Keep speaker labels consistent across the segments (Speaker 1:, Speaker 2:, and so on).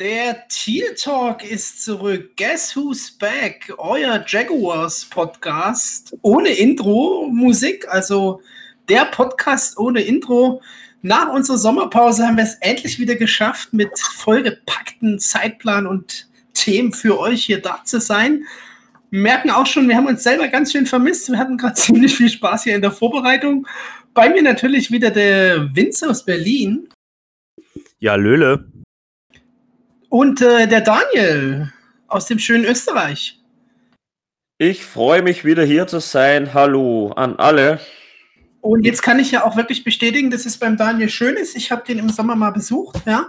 Speaker 1: Der Teal Talk ist zurück. Guess who's back? Euer Jaguars Podcast ohne Intro-Musik, also der Podcast ohne Intro. Nach unserer Sommerpause haben wir es endlich wieder geschafft, mit vollgepackten Zeitplan und Themen für euch hier da zu sein. Wir merken auch schon, wir haben uns selber ganz schön vermisst. Wir hatten gerade ziemlich viel Spaß hier in der Vorbereitung. Bei mir natürlich wieder der Vince aus Berlin.
Speaker 2: Ja, Löhle.
Speaker 1: Und äh, der Daniel aus dem schönen Österreich.
Speaker 3: Ich freue mich wieder hier zu sein. Hallo an alle.
Speaker 1: Und jetzt kann ich ja auch wirklich bestätigen, dass es beim Daniel schön ist. Ich habe den im Sommer mal besucht. Ja,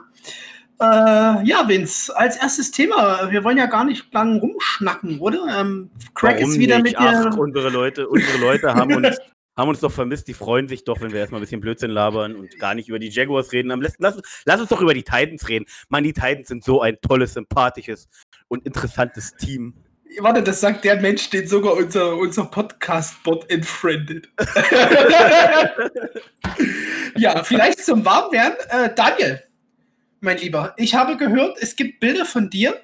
Speaker 1: äh, ja Vince, als erstes Thema. Wir wollen ja gar nicht lang rumschnacken, oder? Ähm,
Speaker 2: Craig Warum ist wieder nicht? mit Ach, unsere Leute, unsere Leute haben uns haben uns doch vermisst, die freuen sich doch, wenn wir erstmal ein bisschen Blödsinn labern und gar nicht über die Jaguars reden. Lass, lass, lass uns doch über die Titans reden. Mann, die Titans sind so ein tolles, sympathisches und interessantes Team.
Speaker 1: Warte, das sagt der Mensch, den sogar unser, unser Podcast-Bot entfriendet. ja, vielleicht zum Warmwerden. Äh, Daniel, mein Lieber, ich habe gehört, es gibt Bilder von dir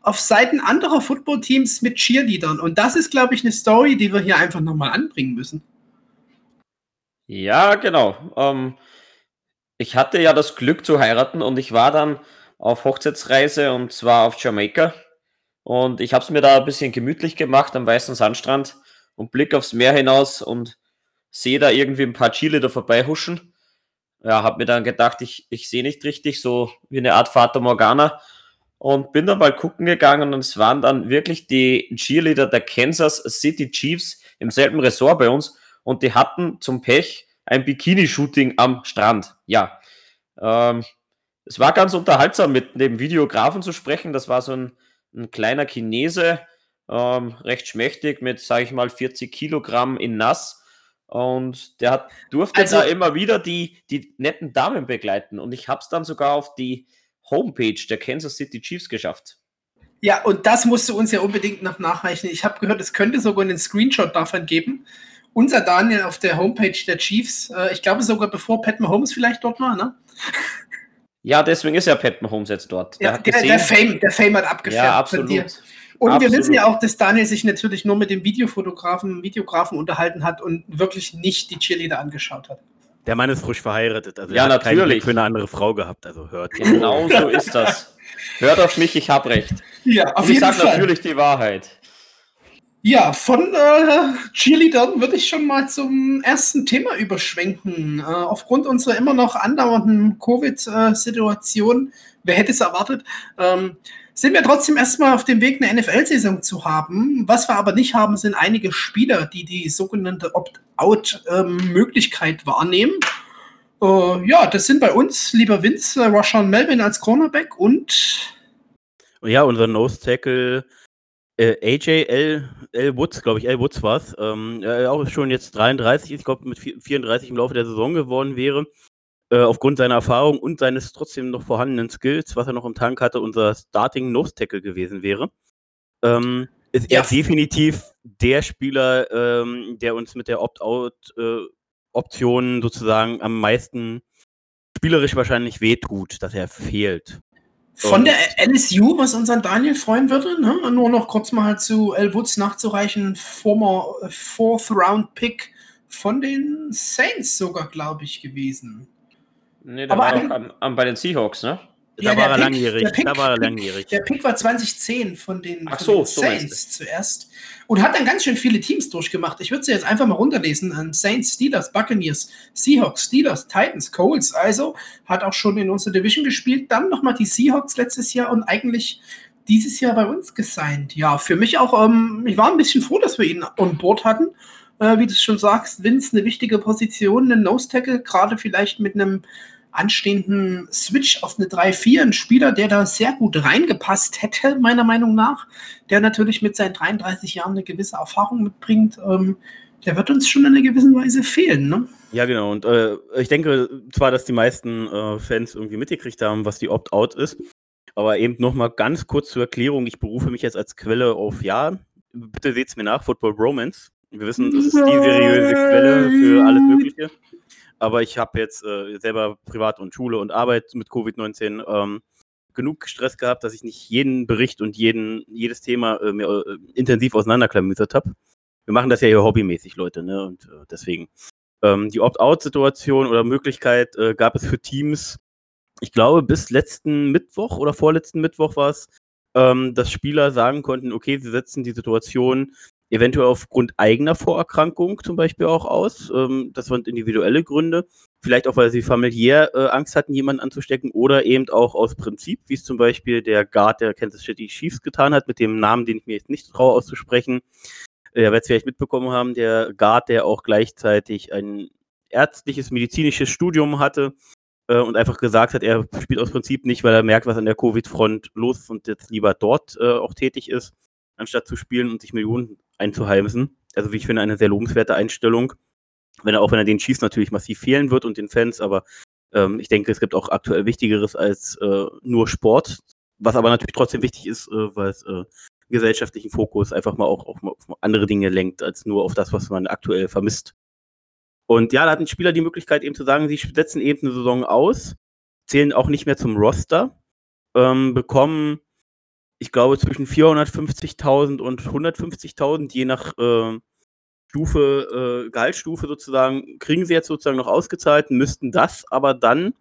Speaker 1: auf Seiten anderer Footballteams mit Cheerleadern. Und das ist, glaube ich, eine Story, die wir hier einfach nochmal anbringen müssen.
Speaker 3: Ja, genau. Ähm, ich hatte ja das Glück zu heiraten und ich war dann auf Hochzeitsreise und zwar auf Jamaika. Und ich habe es mir da ein bisschen gemütlich gemacht am weißen Sandstrand und blick aufs Meer hinaus und sehe da irgendwie ein paar Chile da vorbeihuschen. Ja, habe mir dann gedacht, ich, ich sehe nicht richtig, so wie eine Art Vater Morgana. Und bin dann mal gucken gegangen und es waren dann wirklich die Cheerleader der Kansas City Chiefs im selben Ressort bei uns und die hatten zum Pech ein Bikini-Shooting am Strand. Ja, ähm, es war ganz unterhaltsam, mit dem Videografen zu sprechen. Das war so ein, ein kleiner Chinese, ähm, recht schmächtig, mit, sage ich mal, 40 Kilogramm in Nass. Und der hat, durfte also, da immer wieder die, die netten Damen begleiten. Und ich habe es dann sogar auf die Homepage der Kansas City Chiefs geschafft.
Speaker 1: Ja, und das musst du uns ja unbedingt noch nachreichen. Ich habe gehört, es könnte sogar einen Screenshot davon geben unser Daniel auf der Homepage der Chiefs. Äh, ich glaube sogar bevor Pat Mahomes vielleicht dort war, ne?
Speaker 3: Ja, deswegen ist ja Pat Mahomes jetzt dort.
Speaker 1: Der, ja, der, der, Fame, der Fame hat abgefärbt ja,
Speaker 3: absolut. Und
Speaker 1: absolut. wir wissen ja auch, dass Daniel sich natürlich nur mit dem Videofotografen, Videografen unterhalten hat und wirklich nicht die Cheerleader angeschaut hat.
Speaker 2: Der Mann ist frisch verheiratet, also
Speaker 3: ja,
Speaker 2: er
Speaker 3: hat natürlich.
Speaker 2: für eine andere Frau gehabt, also hört.
Speaker 3: Genau so ist das. Hört auf mich, ich hab recht.
Speaker 1: Ja, auf und jeden
Speaker 3: ich sage natürlich die Wahrheit.
Speaker 1: Ja, von äh, Cheerleadern würde ich schon mal zum ersten Thema überschwenken. Äh, aufgrund unserer immer noch andauernden Covid-Situation, wer hätte es erwartet, ähm, sind wir trotzdem erstmal auf dem Weg, eine NFL-Saison zu haben. Was wir aber nicht haben, sind einige Spieler, die die sogenannte Opt-out-Möglichkeit ähm, wahrnehmen. Äh, ja, das sind bei uns, lieber Vince, äh, Rashawn Melvin als Cornerback und.
Speaker 2: Ja, unser Nose-Tackle äh, AJ L, L. Woods, glaube ich, L. Woods war es, ähm, äh, auch schon jetzt 33, ich glaube mit 34 im Laufe der Saison geworden wäre, äh, aufgrund seiner Erfahrung und seines trotzdem noch vorhandenen Skills, was er noch im Tank hatte, unser Starting Nose Tackle gewesen wäre. Ähm, ist ja. er definitiv der Spieler, ähm, der uns mit der Opt-out-Option äh, sozusagen am meisten spielerisch wahrscheinlich wehtut, dass er fehlt.
Speaker 1: Von der LSU, was unseren Daniel freuen würde, ne? nur noch kurz mal zu L. Woods nachzureichen, former äh, Fourth Round Pick von den Saints sogar, glaube ich, gewesen.
Speaker 3: Nee, der Aber war am, am, bei den Seahawks, ne?
Speaker 2: Ja, da, war er langjährig. Pick, da war er langjährig.
Speaker 1: Der Pick war 2010 von den,
Speaker 3: Ach so,
Speaker 1: den Saints so zuerst. Und hat dann ganz schön viele Teams durchgemacht. Ich würde sie jetzt einfach mal runterlesen. Saints, Steelers, Buccaneers, Seahawks, Steelers, Titans, Colts. Also hat auch schon in unserer Division gespielt. Dann nochmal die Seahawks letztes Jahr und eigentlich dieses Jahr bei uns gesigned. Ja, für mich auch, ähm, ich war ein bisschen froh, dass wir ihn on board hatten. Äh, wie du schon sagst, Vince eine wichtige Position, ein Nose-Tackle, gerade vielleicht mit einem anstehenden Switch auf eine 3-4 ein Spieler, der da sehr gut reingepasst hätte, meiner Meinung nach, der natürlich mit seinen 33 Jahren eine gewisse Erfahrung mitbringt. Ähm, der wird uns schon in einer gewissen Weise fehlen, ne?
Speaker 2: Ja, genau. Und äh, ich denke zwar, dass die meisten äh, Fans irgendwie mitgekriegt haben, was die Opt-out ist, aber eben nochmal ganz kurz zur Erklärung. Ich berufe mich jetzt als Quelle auf Ja. Bitte seht es mir nach, Football Romance. Wir wissen, das ist die seriöse Quelle für alles Mögliche. Aber ich habe jetzt äh, selber Privat und Schule und Arbeit mit Covid-19 ähm, genug Stress gehabt, dass ich nicht jeden Bericht und jeden, jedes Thema äh, mir äh, intensiv auseinanderklamüsert habe. Wir machen das ja hier hobbymäßig, Leute, ne? Und äh, deswegen. Ähm, die Opt-out-Situation oder Möglichkeit äh, gab es für Teams, ich glaube, bis letzten Mittwoch oder vorletzten Mittwoch war es, ähm, dass Spieler sagen konnten, okay, sie setzen die Situation eventuell aufgrund eigener Vorerkrankung zum Beispiel auch aus. Ähm, das waren individuelle Gründe. Vielleicht auch, weil sie familiär äh, Angst hatten, jemanden anzustecken oder eben auch aus Prinzip, wie es zum Beispiel der Guard der Kansas City Chiefs getan hat, mit dem Namen, den ich mir jetzt nicht traue auszusprechen. Äh, werdet es vielleicht mitbekommen haben, der Guard, der auch gleichzeitig ein ärztliches, medizinisches Studium hatte äh, und einfach gesagt hat, er spielt aus Prinzip nicht, weil er merkt, was an der Covid-Front los ist und jetzt lieber dort äh, auch tätig ist, anstatt zu spielen und sich Millionen einzuheimsen. Also wie ich finde, eine sehr lobenswerte Einstellung. Wenn er auch wenn er den Chiefs natürlich massiv fehlen wird und den Fans, aber ähm, ich denke, es gibt auch aktuell Wichtigeres als äh, nur Sport, was aber natürlich trotzdem wichtig ist, äh, weil es äh, gesellschaftlichen Fokus einfach mal auch, auch mal auf andere Dinge lenkt, als nur auf das, was man aktuell vermisst. Und ja, da hat ein Spieler die Möglichkeit eben zu sagen, sie setzen eben eine Saison aus, zählen auch nicht mehr zum Roster, ähm, bekommen ich glaube, zwischen 450.000 und 150.000, je nach äh, Stufe, äh, Gehaltsstufe sozusagen, kriegen sie jetzt sozusagen noch ausgezahlt, müssten das aber dann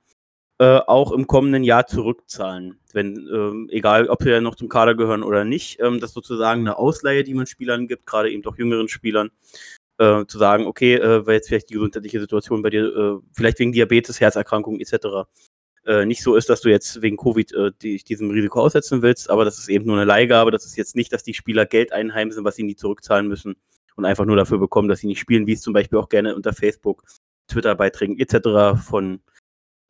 Speaker 2: äh, auch im kommenden Jahr zurückzahlen. Wenn, ähm, egal ob sie ja noch zum Kader gehören oder nicht, ähm, das sozusagen eine Ausleihe, die man Spielern gibt, gerade eben auch jüngeren Spielern, äh, zu sagen, okay, äh, weil jetzt vielleicht die gesundheitliche Situation bei dir, äh, vielleicht wegen Diabetes, Herzerkrankungen etc äh, nicht so ist, dass du jetzt wegen Covid äh, dich diesem Risiko aussetzen willst, aber das ist eben nur eine Leihgabe. Das ist jetzt nicht, dass die Spieler Geld einheimsen, was sie nie zurückzahlen müssen und einfach nur dafür bekommen, dass sie nicht spielen, wie es zum Beispiel auch gerne unter Facebook, Twitter-Beiträgen etc. von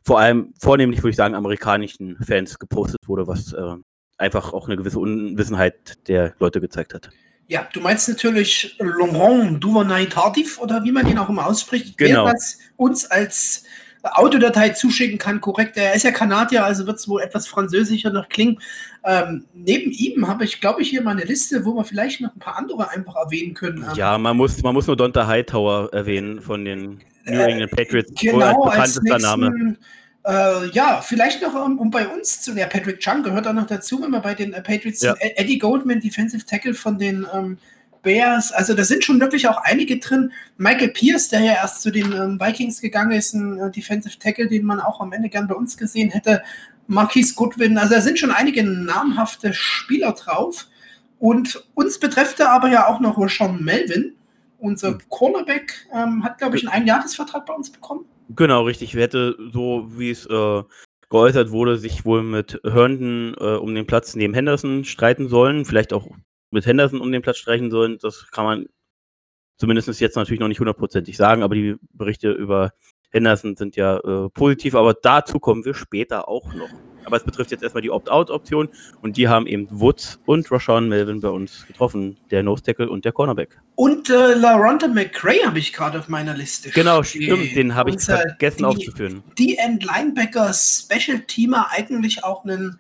Speaker 2: vor allem, vornehmlich würde ich sagen, amerikanischen Fans gepostet wurde, was äh, einfach auch eine gewisse Unwissenheit der Leute gezeigt hat.
Speaker 1: Ja, du meinst natürlich Laurent Duvernay Tardif oder wie man ihn auch immer ausspricht,
Speaker 2: genau.
Speaker 1: der das uns als Autodatei zuschicken kann, korrekt. Er ist ja Kanadier, also wird es wohl etwas französischer noch klingen. Ähm, neben ihm habe ich, glaube ich, hier mal eine Liste, wo wir vielleicht noch ein paar andere einfach erwähnen können. Ähm,
Speaker 2: ja, man muss, man muss nur Donta Hightower erwähnen von den New
Speaker 1: Äh,
Speaker 2: England Patriots.
Speaker 1: genau,
Speaker 2: als bekanntester Name.
Speaker 1: nächsten, äh, ja, vielleicht noch, um, um bei uns zu, ja, Patrick Chung gehört auch noch dazu, wenn wir bei den äh, Patriots
Speaker 2: Ja.
Speaker 1: Eddie Goldman, Defensive Tackle von den ähm, Bears, also da sind schon wirklich auch einige drin. Michael Pierce, der ja erst zu den ähm, Vikings gegangen ist, ein äh, Defensive Tackle, den man auch am Ende gern bei uns gesehen hätte. Marquise Goodwin, also da sind schon einige namhafte Spieler drauf. Und uns betrifft er aber ja auch noch Rashawn Melvin. Unser
Speaker 2: Mhm.
Speaker 1: Cornerback ähm, hat, glaube ich, einen Einjahresvertrag bei uns bekommen.
Speaker 2: Genau, richtig. Wir hätte so, wie es äh, geäußert wurde, sich wohl mit Herndon äh, um den Platz neben Henderson streiten sollen. Vielleicht auch mit Henderson um den Platz streichen sollen. Das kann man zumindest jetzt natürlich noch nicht hundertprozentig sagen, aber die Berichte über Henderson sind ja äh, positiv, aber dazu kommen wir später auch noch. Aber es betrifft jetzt erstmal die Opt-out-Option und die haben eben Woods und Rashawn Melvin bei uns getroffen, der Nose-Tackle und der Cornerback.
Speaker 1: Und äh, LaRonta McCray habe ich gerade auf meiner Liste.
Speaker 2: Genau, stimmt, den habe ich vergessen
Speaker 1: die-
Speaker 2: aufzuführen.
Speaker 1: Die End-Linebacker Special Teamer eigentlich auch ein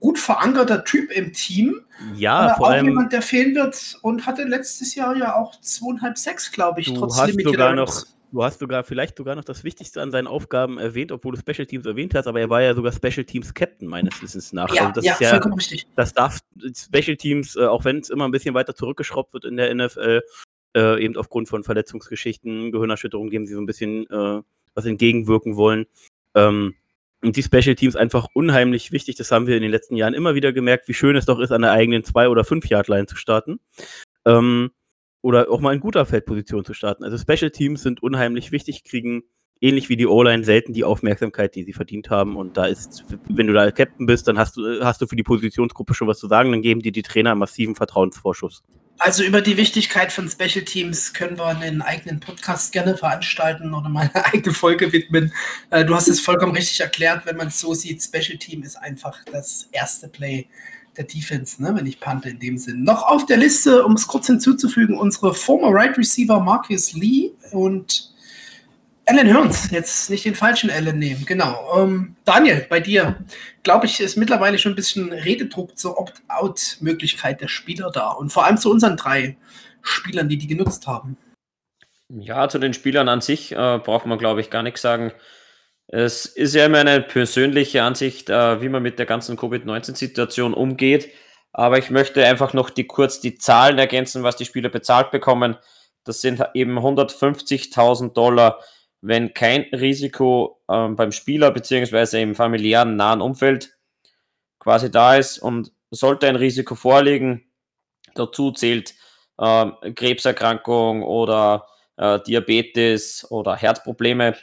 Speaker 1: gut verankerter Typ im Team.
Speaker 2: Ja, vor
Speaker 1: auch
Speaker 2: allem
Speaker 1: jemand, der fehlen wird und hatte letztes Jahr ja auch zweieinhalb, sechs, glaube ich,
Speaker 2: Du
Speaker 1: trotz
Speaker 2: hast sogar noch, du hast sogar vielleicht sogar noch das Wichtigste an seinen Aufgaben erwähnt, obwohl du Special Teams erwähnt hast, aber er war ja sogar Special Teams Captain meines Wissens nach.
Speaker 1: Ja,
Speaker 2: also das
Speaker 1: ja,
Speaker 2: ist ja,
Speaker 1: vollkommen richtig.
Speaker 2: das darf Special Teams, äh, auch wenn es immer ein bisschen weiter zurückgeschraubt wird in der NFL, äh, eben aufgrund von Verletzungsgeschichten, Gehirnerschütterungen, dem sie so ein bisschen äh, was entgegenwirken wollen. Ähm, und die Special Teams einfach unheimlich wichtig. Das haben wir in den letzten Jahren immer wieder gemerkt, wie schön es doch ist, an der eigenen zwei oder fünf Yard Line zu starten. Ähm, oder auch mal in guter Feldposition zu starten. Also Special Teams sind unheimlich wichtig, kriegen ähnlich wie die O-Line selten die Aufmerksamkeit, die sie verdient haben. Und da ist, wenn du da Captain bist, dann hast du, hast du für die Positionsgruppe schon was zu sagen, dann geben dir die Trainer einen massiven Vertrauensvorschuss.
Speaker 1: Also über die Wichtigkeit von Special Teams können wir einen eigenen Podcast gerne veranstalten oder mal eine eigene Folge widmen. Äh, du hast es vollkommen richtig erklärt, wenn man es so sieht. Special Team ist einfach das erste Play der Defense, ne, wenn ich pante in dem Sinn. Noch auf der Liste, um es kurz hinzuzufügen, unsere former Right Receiver Marcus Lee und Alan Hearns. Jetzt nicht den falschen Alan nehmen, genau. Ähm, Daniel, bei dir, glaube ich, ist mittlerweile schon ein bisschen Rededruck zur Opt-out-Möglichkeit der Spieler da und vor allem zu unseren drei Spielern, die die genutzt haben.
Speaker 3: Ja, zu den Spielern an sich äh, braucht man, glaube ich, gar nichts sagen. Es ist ja immer eine persönliche Ansicht, äh, wie man mit der ganzen Covid-19-Situation umgeht. Aber ich möchte einfach noch die, kurz die Zahlen ergänzen, was die Spieler bezahlt bekommen. Das sind eben 150.000 Dollar, wenn kein Risiko ähm, beim Spieler beziehungsweise im familiären nahen Umfeld quasi da ist und sollte ein Risiko vorliegen, dazu zählt äh, Krebserkrankung oder äh, Diabetes oder Herzprobleme,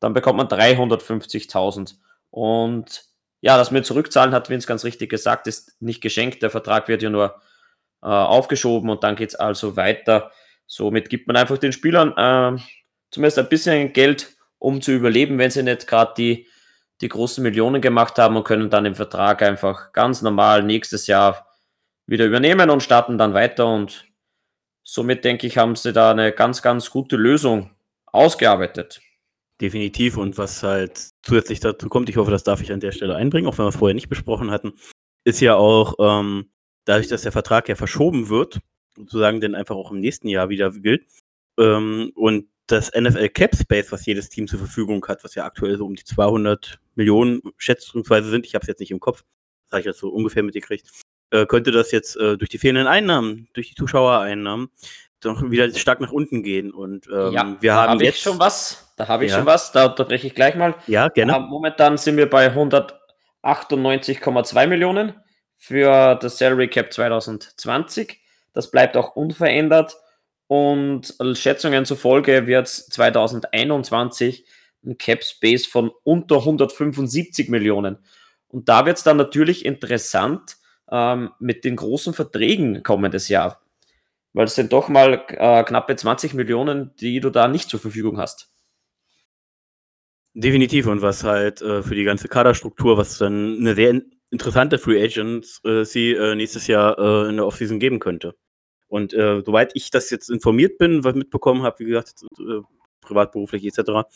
Speaker 3: dann bekommt man 350.000. Und ja, das mit zurückzahlen hat Vince ganz richtig gesagt, ist nicht geschenkt. Der Vertrag wird ja nur äh, aufgeschoben und dann geht es also weiter. Somit gibt man einfach den Spielern äh, zumindest ein bisschen Geld, um zu überleben, wenn sie nicht gerade die, die großen Millionen gemacht haben und können dann den Vertrag einfach ganz normal nächstes Jahr wieder übernehmen und starten dann weiter. Und somit denke ich, haben sie da eine ganz, ganz gute Lösung ausgearbeitet.
Speaker 2: Definitiv. Und was halt zusätzlich dazu kommt, ich hoffe, das darf ich an der Stelle einbringen, auch wenn wir vorher nicht besprochen hatten, ist ja auch, ähm, dadurch, dass der Vertrag ja verschoben wird, sozusagen dann einfach auch im nächsten Jahr wieder gilt, ähm, und das NFL Cap Space, was jedes Team zur Verfügung hat, was ja aktuell so um die 200 Millionen schätzungsweise sind, ich habe es jetzt nicht im Kopf, das habe ich jetzt so ungefähr mitgekriegt, äh, könnte das jetzt äh, durch die fehlenden Einnahmen, durch die Zuschauereinnahmen, doch wieder stark nach unten gehen. Und ähm, ja, wir haben hab jetzt
Speaker 3: schon was. Da habe ich ja. schon was. Da unterbreche ich gleich mal.
Speaker 2: Ja, gerne.
Speaker 3: momentan sind wir bei 198,2 Millionen für das Salary Cap 2020. Das bleibt auch unverändert. Und Schätzungen zufolge wird es 2021 ein Cap Space von unter 175 Millionen. Und da wird es dann natürlich interessant ähm, mit den großen Verträgen kommendes Jahr. Weil es sind doch mal äh, knappe 20 Millionen, die du da nicht zur Verfügung hast.
Speaker 2: Definitiv. Und was halt äh, für die ganze Kaderstruktur, was dann eine sehr interessante Free Agents äh, sie äh, nächstes Jahr äh, in der Offseason geben könnte. Und äh, soweit ich das jetzt informiert bin, was mitbekommen habe, wie gesagt, äh, privatberuflich etc.,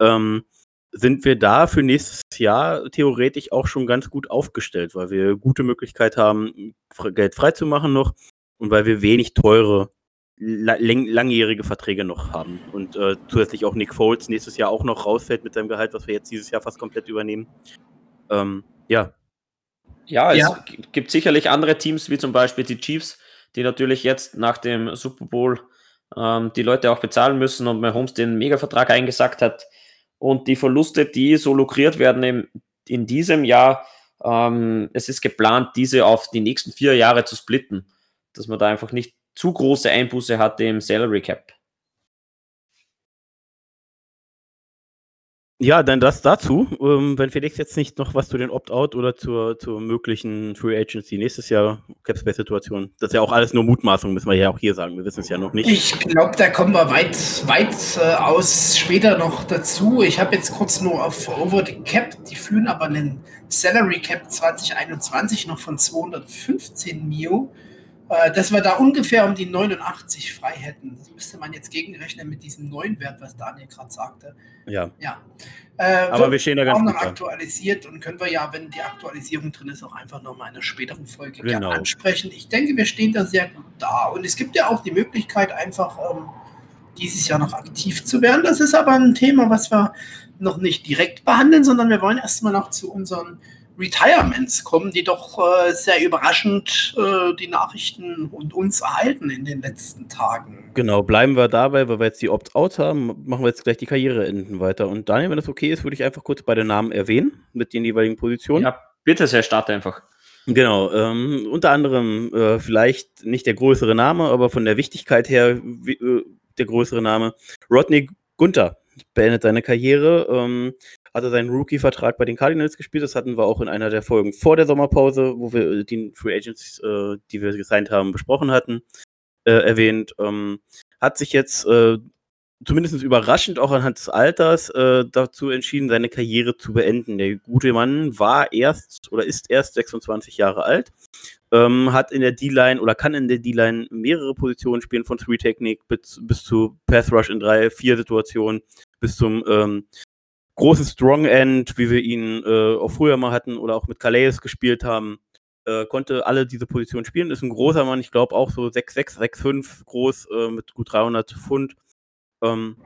Speaker 2: ähm, sind wir da für nächstes Jahr theoretisch auch schon ganz gut aufgestellt, weil wir gute Möglichkeit haben, Geld freizumachen noch und weil wir wenig teure, lang langjährige Verträge noch haben. Und äh, zusätzlich auch Nick Foles nächstes Jahr auch noch rausfällt mit seinem Gehalt, was wir jetzt dieses Jahr fast komplett übernehmen. Ähm, ja.
Speaker 3: Ja, es ja. gibt sicherlich andere Teams, wie zum Beispiel die Chiefs, die natürlich jetzt nach dem Super Bowl ähm, die Leute auch bezahlen müssen und Mahomes den Mega-Vertrag eingesagt hat. Und die Verluste, die so lukriert werden im, in diesem Jahr, ähm, es ist geplant, diese auf die nächsten vier Jahre zu splitten, dass man da einfach nicht zu große Einbuße hat im Salary Cap.
Speaker 2: Ja, dann das dazu. Ähm, wenn Felix jetzt nicht noch was zu den Opt-out oder zur, zur möglichen Free Agency nächstes Jahr, Capspace-Situation, das ist ja auch alles nur Mutmaßung, müssen wir ja auch hier sagen. Wir wissen es ja noch nicht.
Speaker 1: Ich glaube, da kommen wir weit, weit äh, aus später noch dazu. Ich habe jetzt kurz nur auf Over the Cap, die führen aber einen Salary Cap 2021 noch von 215 Mio. Äh, dass wir da ungefähr um die 89 frei hätten. Das müsste man jetzt gegenrechnen mit diesem neuen Wert, was Daniel gerade sagte.
Speaker 2: Ja.
Speaker 1: ja.
Speaker 2: Äh, Aber wir stehen da ganz
Speaker 1: auch noch aktualisiert und können wir ja, wenn die Aktualisierung drin ist, auch einfach nochmal in einer späteren Folge genau. ansprechen. Ich denke, wir stehen da sehr gut da. Und es gibt ja auch die Möglichkeit, einfach ähm, dieses Jahr noch aktiv zu werden. Das ist aber ein Thema, was wir noch nicht direkt behandeln, sondern wir wollen erstmal noch zu unseren Retirements kommen, die doch äh, sehr überraschend äh, die Nachrichten und uns erhalten in den letzten Tagen.
Speaker 2: Genau, bleiben wir dabei, weil wir jetzt die Opt-out haben, machen wir jetzt gleich die Karriereenden weiter. Und Daniel, wenn das okay ist, würde ich einfach kurz bei den Namen erwähnen, mit den jeweiligen Positionen. Ja,
Speaker 3: bitte sehr, starte einfach.
Speaker 2: Genau, ähm, unter anderem äh, vielleicht nicht der größere Name, aber von der Wichtigkeit her wie, äh, der größere Name. Rodney Gunther beendet seine Karriere. Ähm, hatte seinen Rookie-Vertrag bei den Cardinals gespielt. Das hatten wir auch in einer der Folgen vor der Sommerpause, wo wir äh, die Free Agents, äh, die wir gesigned haben, besprochen hatten, äh, erwähnt. Ähm, hat sich jetzt äh, zumindest überraschend auch anhand des Alters äh, dazu entschieden, seine Karriere zu beenden. Der gute Mann war erst oder ist erst 26 Jahre alt, ähm, hat in der D-Line oder kann in der D-Line mehrere Positionen spielen, von Three-Technik bis, bis zu Pass Rush in drei, vier Situationen, bis zum ähm, großen Strong End, wie wir ihn äh, auch früher mal hatten oder auch mit Calais gespielt haben. Äh, konnte alle diese Positionen spielen. Ist ein großer Mann, ich glaube auch so 6'6, 6'5 groß, äh, mit gut 300 Pfund. Ähm,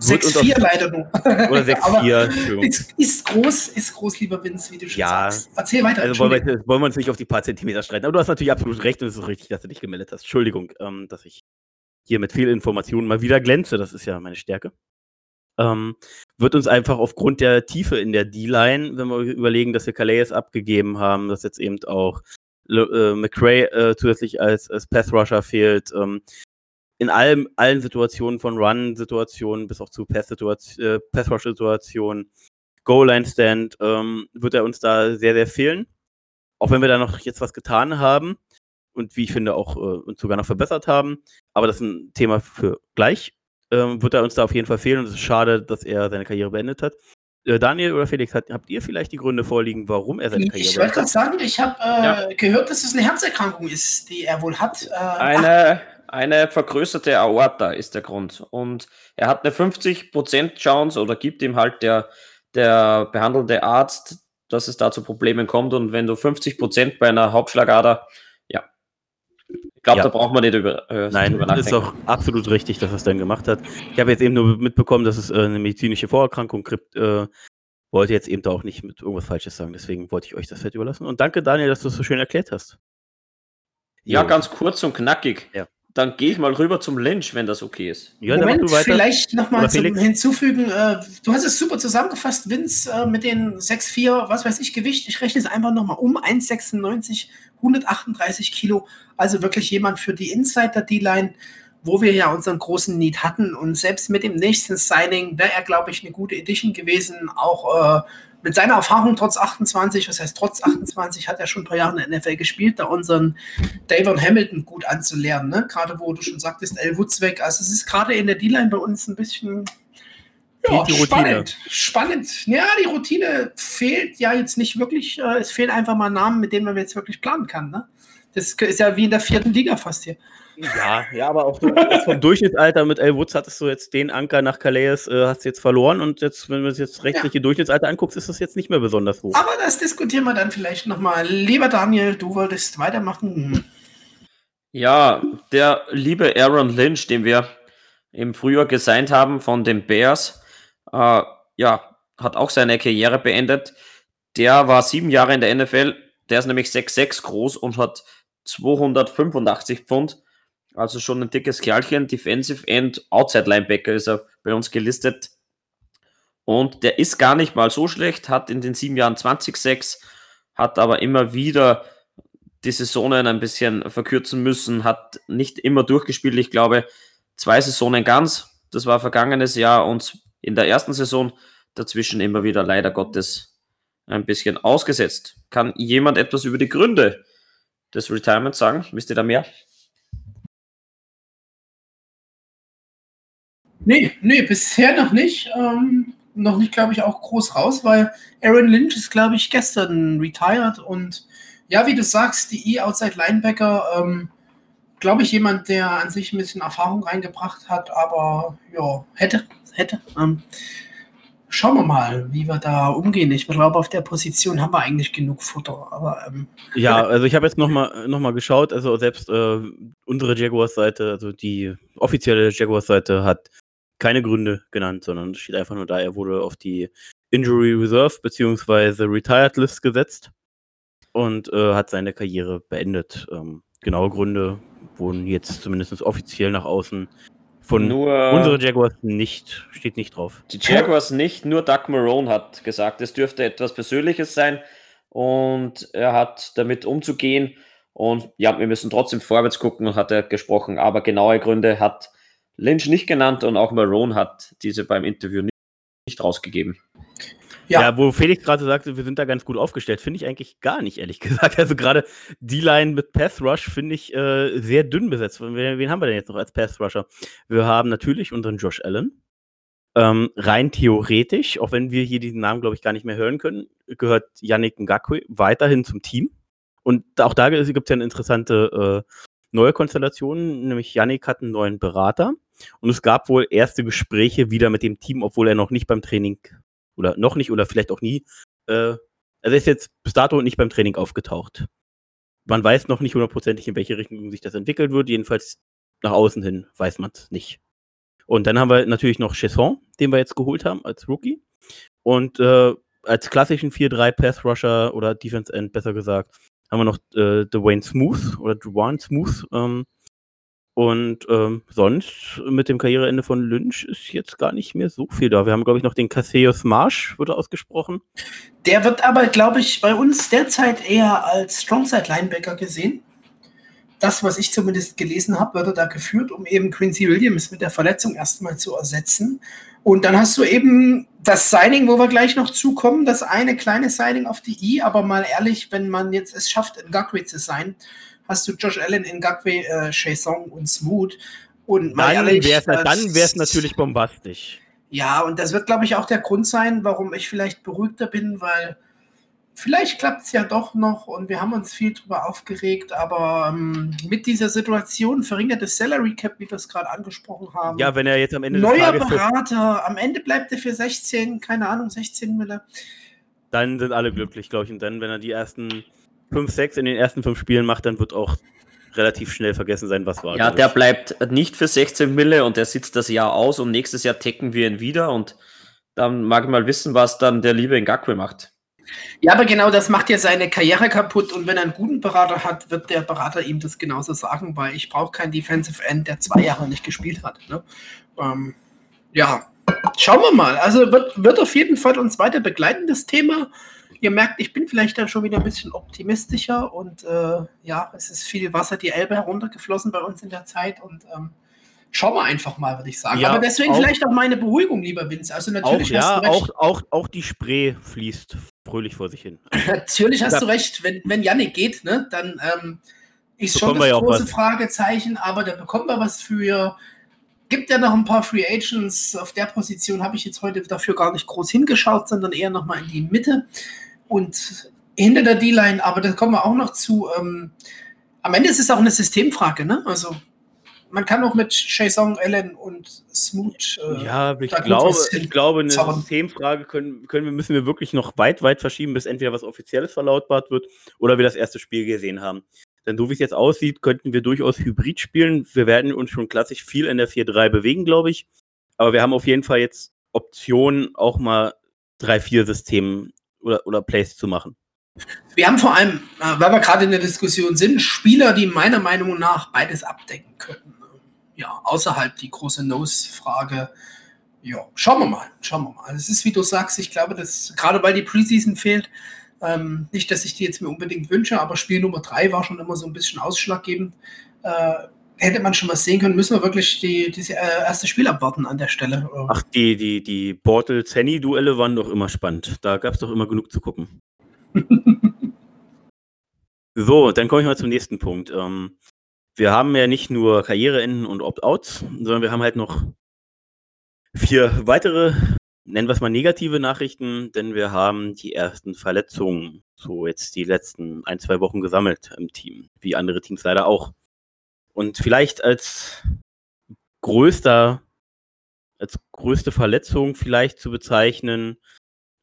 Speaker 1: 6-4 leider nur.
Speaker 2: Oder 6-4.
Speaker 1: ist, ist, groß, ist groß, lieber Vince, wie du schon
Speaker 2: ja.
Speaker 1: sagst. Erzähl weiter.
Speaker 2: Also wollen wir, wollen wir, uns nicht auf die paar Zentimeter streiten. Aber du hast natürlich absolut recht und es ist richtig, dass du dich gemeldet hast. Entschuldigung, ähm, dass ich hier mit viel Informationen mal wieder glänze. Das ist ja meine Stärke. Ähm, wird uns einfach aufgrund der Tiefe in der D-Line, wenn wir überlegen, dass wir Calais abgegeben haben, dass jetzt eben auch äh, McRae äh, zusätzlich als, als Pass-Rusher fehlt, ähm, in allem, allen Situationen von Run-Situationen bis auch zu Pass-Situationen, äh, Pass-Rush-Situationen, Goal-Line-Stand, ähm, wird er uns da sehr, sehr fehlen. Auch wenn wir da noch jetzt was getan haben und wie ich finde auch äh, uns sogar noch verbessert haben. Aber das ist ein Thema für gleich. Ähm, wird er uns da auf jeden Fall fehlen und es ist schade, dass er seine Karriere beendet hat. Äh, Daniel oder Felix, hat, habt ihr vielleicht die Gründe vorliegen, warum er seine Karriere
Speaker 1: Ich wollte gerade sagen, ich habe äh, ja. gehört, dass es eine Herzerkrankung ist, die er wohl hat. Äh,
Speaker 3: eine, eine vergrößerte Aorta ist der Grund. Und er hat eine 50% Chance oder gibt ihm halt der, der behandelnde Arzt, dass es da zu Problemen kommt. Und wenn du 50% bei einer Hauptschlagader, ich glaube, ja. da braucht man nicht über,
Speaker 2: äh, Nein, das ist auch absolut richtig, dass er es dann gemacht hat. Ich habe jetzt eben nur mitbekommen, dass es äh, eine medizinische Vorerkrankung gibt. Äh, wollte jetzt eben da auch nicht mit irgendwas Falsches sagen, deswegen wollte ich euch das halt überlassen. Und danke, Daniel, dass du es so schön erklärt hast.
Speaker 3: Ja, jo. ganz kurz und knackig. Ja dann gehe ich mal rüber zum Lynch, wenn das okay ist.
Speaker 1: Ja, Moment, vielleicht nochmal zum Hinzufügen. Äh, du hast es super zusammengefasst, Vince, äh, mit den 6,4, was weiß ich, Gewicht. Ich rechne es einfach nochmal um. 1,96, 138 Kilo. Also wirklich jemand für die Insider D-Line, wo wir ja unseren großen Need hatten. Und selbst mit dem nächsten Signing wäre er, glaube ich, eine gute Edition gewesen. Auch äh, mit seiner Erfahrung trotz 28, was heißt trotz 28, hat er schon ein paar Jahre in der NFL gespielt, da unseren Davon Hamilton gut anzulernen. Ne? Gerade wo du schon sagtest, El Woods weg. Also es ist gerade in der D-Line bei uns ein bisschen ja, die spannend. Spannend. Ja, die Routine fehlt ja jetzt nicht wirklich. Äh, es fehlen einfach mal Namen, mit denen man jetzt wirklich planen kann. Ne? Das ist ja wie in der vierten Liga fast hier.
Speaker 2: Ja, ja, aber auch vom Durchschnittsalter mit El Woods hattest du jetzt den Anker nach Calais, äh, hast jetzt verloren und jetzt, wenn du das jetzt rechtliche ja. Durchschnittsalter anguckst, ist das jetzt nicht mehr besonders hoch.
Speaker 1: Aber das diskutieren wir dann vielleicht nochmal. Lieber Daniel, du wolltest weitermachen.
Speaker 3: Ja, der liebe Aaron Lynch, den wir im Frühjahr gesigned haben von den Bears, äh, ja, hat auch seine Karriere beendet. Der war sieben Jahre in der NFL, der ist nämlich 6'6 groß und hat 285 Pfund also schon ein dickes Kerlchen. Defensive End, Outside Linebacker ist er bei uns gelistet. Und der ist gar nicht mal so schlecht, hat in den sieben Jahren 20-6, hat aber immer wieder die Saisonen ein bisschen verkürzen müssen, hat nicht immer durchgespielt. Ich glaube, zwei Saisonen ganz. Das war vergangenes Jahr und in der ersten Saison dazwischen immer wieder leider Gottes ein bisschen ausgesetzt. Kann jemand etwas über die Gründe des Retirements sagen? Wisst ihr da mehr?
Speaker 1: Nee, nee, bisher noch nicht. Ähm, noch nicht, glaube ich, auch groß raus, weil Aaron Lynch ist, glaube ich, gestern retired und ja, wie du sagst, die E-Outside Linebacker, ähm, glaube ich, jemand, der an sich ein bisschen Erfahrung reingebracht hat, aber ja, hätte, hätte. Ähm, schauen wir mal, wie wir da umgehen. Ich glaube, auf der Position haben wir eigentlich genug Futter. Aber, ähm,
Speaker 2: ja, also ich habe jetzt nochmal noch mal geschaut, also selbst äh, unsere Jaguars-Seite, also die offizielle Jaguars-Seite hat keine Gründe genannt, sondern steht einfach nur da, er wurde auf die Injury Reserve bzw. Retired List gesetzt und äh, hat seine Karriere beendet. Ähm, genaue Gründe wurden jetzt zumindest offiziell nach außen von nur unseren Jaguars nicht, steht nicht drauf.
Speaker 3: Die Jaguars nicht, nur Doug Marone hat gesagt, es dürfte etwas Persönliches sein und er hat damit umzugehen und ja, wir müssen trotzdem vorwärts gucken, hat er gesprochen, aber genaue Gründe hat Lynch nicht genannt und auch Marone hat diese beim Interview nicht, nicht rausgegeben.
Speaker 2: Ja. ja, wo Felix gerade sagte, wir sind da ganz gut aufgestellt, finde ich eigentlich gar nicht, ehrlich gesagt. Also gerade die Line mit Path Rush finde ich äh, sehr dünn besetzt. Wen, wen, haben wir denn jetzt noch als Path Rusher? Wir haben natürlich unseren Josh Allen. Ähm, rein theoretisch, auch wenn wir hier diesen Namen, glaube ich, gar nicht mehr hören können, gehört Yannick Ngakwe weiterhin zum Team. Und auch da gibt es ja eine interessante äh, neue Konstellation, nämlich Yannick hat einen neuen Berater und es gab wohl erste Gespräche wieder mit dem Team, obwohl er noch nicht beim Training oder noch nicht oder vielleicht auch nie, äh, also er ist jetzt bis dato nicht beim Training aufgetaucht. Man weiß noch nicht hundertprozentig, in welche Richtung sich das entwickelt wird, jedenfalls nach außen hin weiß man es nicht. Und dann haben wir natürlich noch Chesson, den wir jetzt geholt haben als Rookie. Und äh, als klassischen 4-3 Pass Rusher oder Defense End besser gesagt, haben wir noch äh, Dwayne Smooth oder Dwayne Smooth. Ähm, und ähm, sonst mit dem Karriereende von Lynch ist jetzt gar nicht mehr so viel da. Wir haben, glaube ich, noch den Cassius Marsh, wird ausgesprochen.
Speaker 1: Der wird aber, glaube ich, bei uns derzeit eher als Strongside-Linebacker gesehen. Das, was ich zumindest gelesen habe, wird er da geführt, um eben Quincy Williams mit der Verletzung erstmal zu ersetzen. Und dann hast du eben das Signing, wo wir gleich noch zukommen, das eine kleine Signing auf die I, aber mal ehrlich, wenn man jetzt es schafft, in Gagwe zu sein, hast du Josh Allen, in Ngakwe, äh, Song und Smooth. Und
Speaker 2: dann wäre es natürlich bombastisch.
Speaker 1: Ja, und das wird, glaube ich, auch der Grund sein, warum ich vielleicht beruhigter bin, weil vielleicht klappt es ja doch noch und wir haben uns viel drüber aufgeregt, aber ähm, mit dieser Situation verringertes Salary Cap, wie wir es gerade angesprochen haben.
Speaker 2: Ja, wenn er jetzt am Ende
Speaker 1: Neuer Berater, am Ende bleibt er für 16, keine Ahnung, 16 Mille.
Speaker 2: Dann sind alle glücklich, glaube ich. Und dann, wenn er die ersten 5, 6 in den ersten 5 Spielen macht, dann wird auch relativ schnell vergessen sein, was war.
Speaker 3: Ja, der bleibt nicht für 16 Mille und der sitzt das Jahr aus und nächstes Jahr tecken wir ihn wieder und dann mag ich mal wissen, was dann der liebe Ngakwe macht.
Speaker 1: Ja, aber genau das macht ja seine Karriere kaputt und wenn er einen guten Berater hat, wird der Berater ihm das genauso sagen, weil ich brauche keinen Defensive End, der zwei Jahre nicht gespielt hat. Ne? Ähm, ja, schauen wir mal. Also wird, wird auf jeden Fall uns weiter begleiten, das Thema. Ihr merkt, ich bin vielleicht dann schon wieder ein bisschen optimistischer und äh, ja, es ist viel Wasser die Elbe heruntergeflossen bei uns in der Zeit und ähm, schauen wir einfach mal, würde ich sagen. Ja, Aber deswegen auch, vielleicht auch meine Beruhigung, lieber Vince. Also natürlich
Speaker 2: auch, hast ja, du recht. Auch, auch, auch die Spree fließt fröhlich vor sich hin.
Speaker 1: natürlich hast du recht. Wenn, wenn Yannick geht, ne, dann ähm, ist schon das große Fragezeichen, aber da bekommen wir was für. Gibt ja noch ein paar Free Agents. Auf der Position habe ich jetzt heute dafür gar nicht groß hingeschaut, sondern eher nochmal in die Mitte und hinter der D-Line, aber da kommen wir auch noch zu. Ähm, am Ende ist es auch eine Systemfrage, ne? Also man kann auch mit Jason Allen und Smoot.
Speaker 2: Äh, ja, ich glaube, ich glaube, eine zaubern. Systemfrage können, können wir, müssen wir wirklich noch weit, weit verschieben, bis entweder was Offizielles verlautbart wird oder wir das erste Spiel gesehen haben. Denn so wie es jetzt aussieht, könnten wir durchaus Hybrid spielen. Wir werden uns schon klassisch viel in der 4-3 bewegen, glaube ich. Aber wir haben auf jeden Fall jetzt Optionen, auch mal 3-4-Systemen oder, oder Plays zu machen.
Speaker 1: Wir haben vor allem, äh, weil wir gerade in der Diskussion sind, Spieler, die meiner Meinung nach beides abdecken könnten. Ja, außerhalb die große Nose-Frage. Ja, schauen wir mal, schauen wir mal. Es ist, wie du sagst, ich glaube, dass gerade weil die Preseason fehlt, ähm, nicht, dass ich die jetzt mir unbedingt wünsche, aber Spiel Nummer drei war schon immer so ein bisschen ausschlaggebend. Äh, hätte man schon mal sehen können, müssen wir wirklich die, dieses äh, erste Spiel abwarten an der Stelle.
Speaker 2: Ach, die, die, die Portal-Zenny-Duelle waren doch immer spannend. Da gab es doch immer genug zu gucken. so, dann komme ich mal zum nächsten Punkt. Ähm, wir haben ja nicht nur Karriereenden und Opt-outs, sondern wir haben halt noch vier weitere, nennen wir es mal negative Nachrichten, denn wir haben die ersten Verletzungen so jetzt die letzten ein, zwei Wochen gesammelt im Team, wie andere Teams leider auch. Und vielleicht als größter, als größte Verletzung vielleicht zu bezeichnen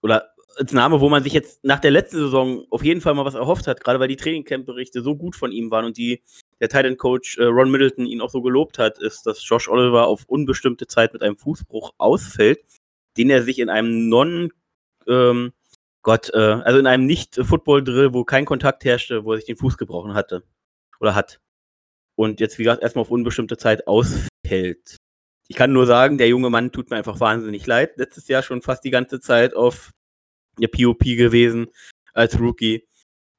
Speaker 2: oder als Name, wo man sich jetzt nach der letzten Saison auf jeden Fall mal was erhofft hat, gerade weil die Trainingcamp-Berichte so gut von ihm waren und die der Titan Coach äh, Ron Middleton ihn auch so gelobt hat, ist, dass Josh Oliver auf unbestimmte Zeit mit einem Fußbruch ausfällt, den er sich in einem non ähm, Gott, äh, also in einem Nicht-Football-Drill, wo kein Kontakt herrschte, wo er sich den Fuß gebrochen hatte oder hat und jetzt, wie gesagt, erstmal auf unbestimmte Zeit ausfällt. Ich kann nur sagen, der junge Mann tut mir einfach wahnsinnig leid. Letztes Jahr schon fast die ganze Zeit auf der POP gewesen als Rookie.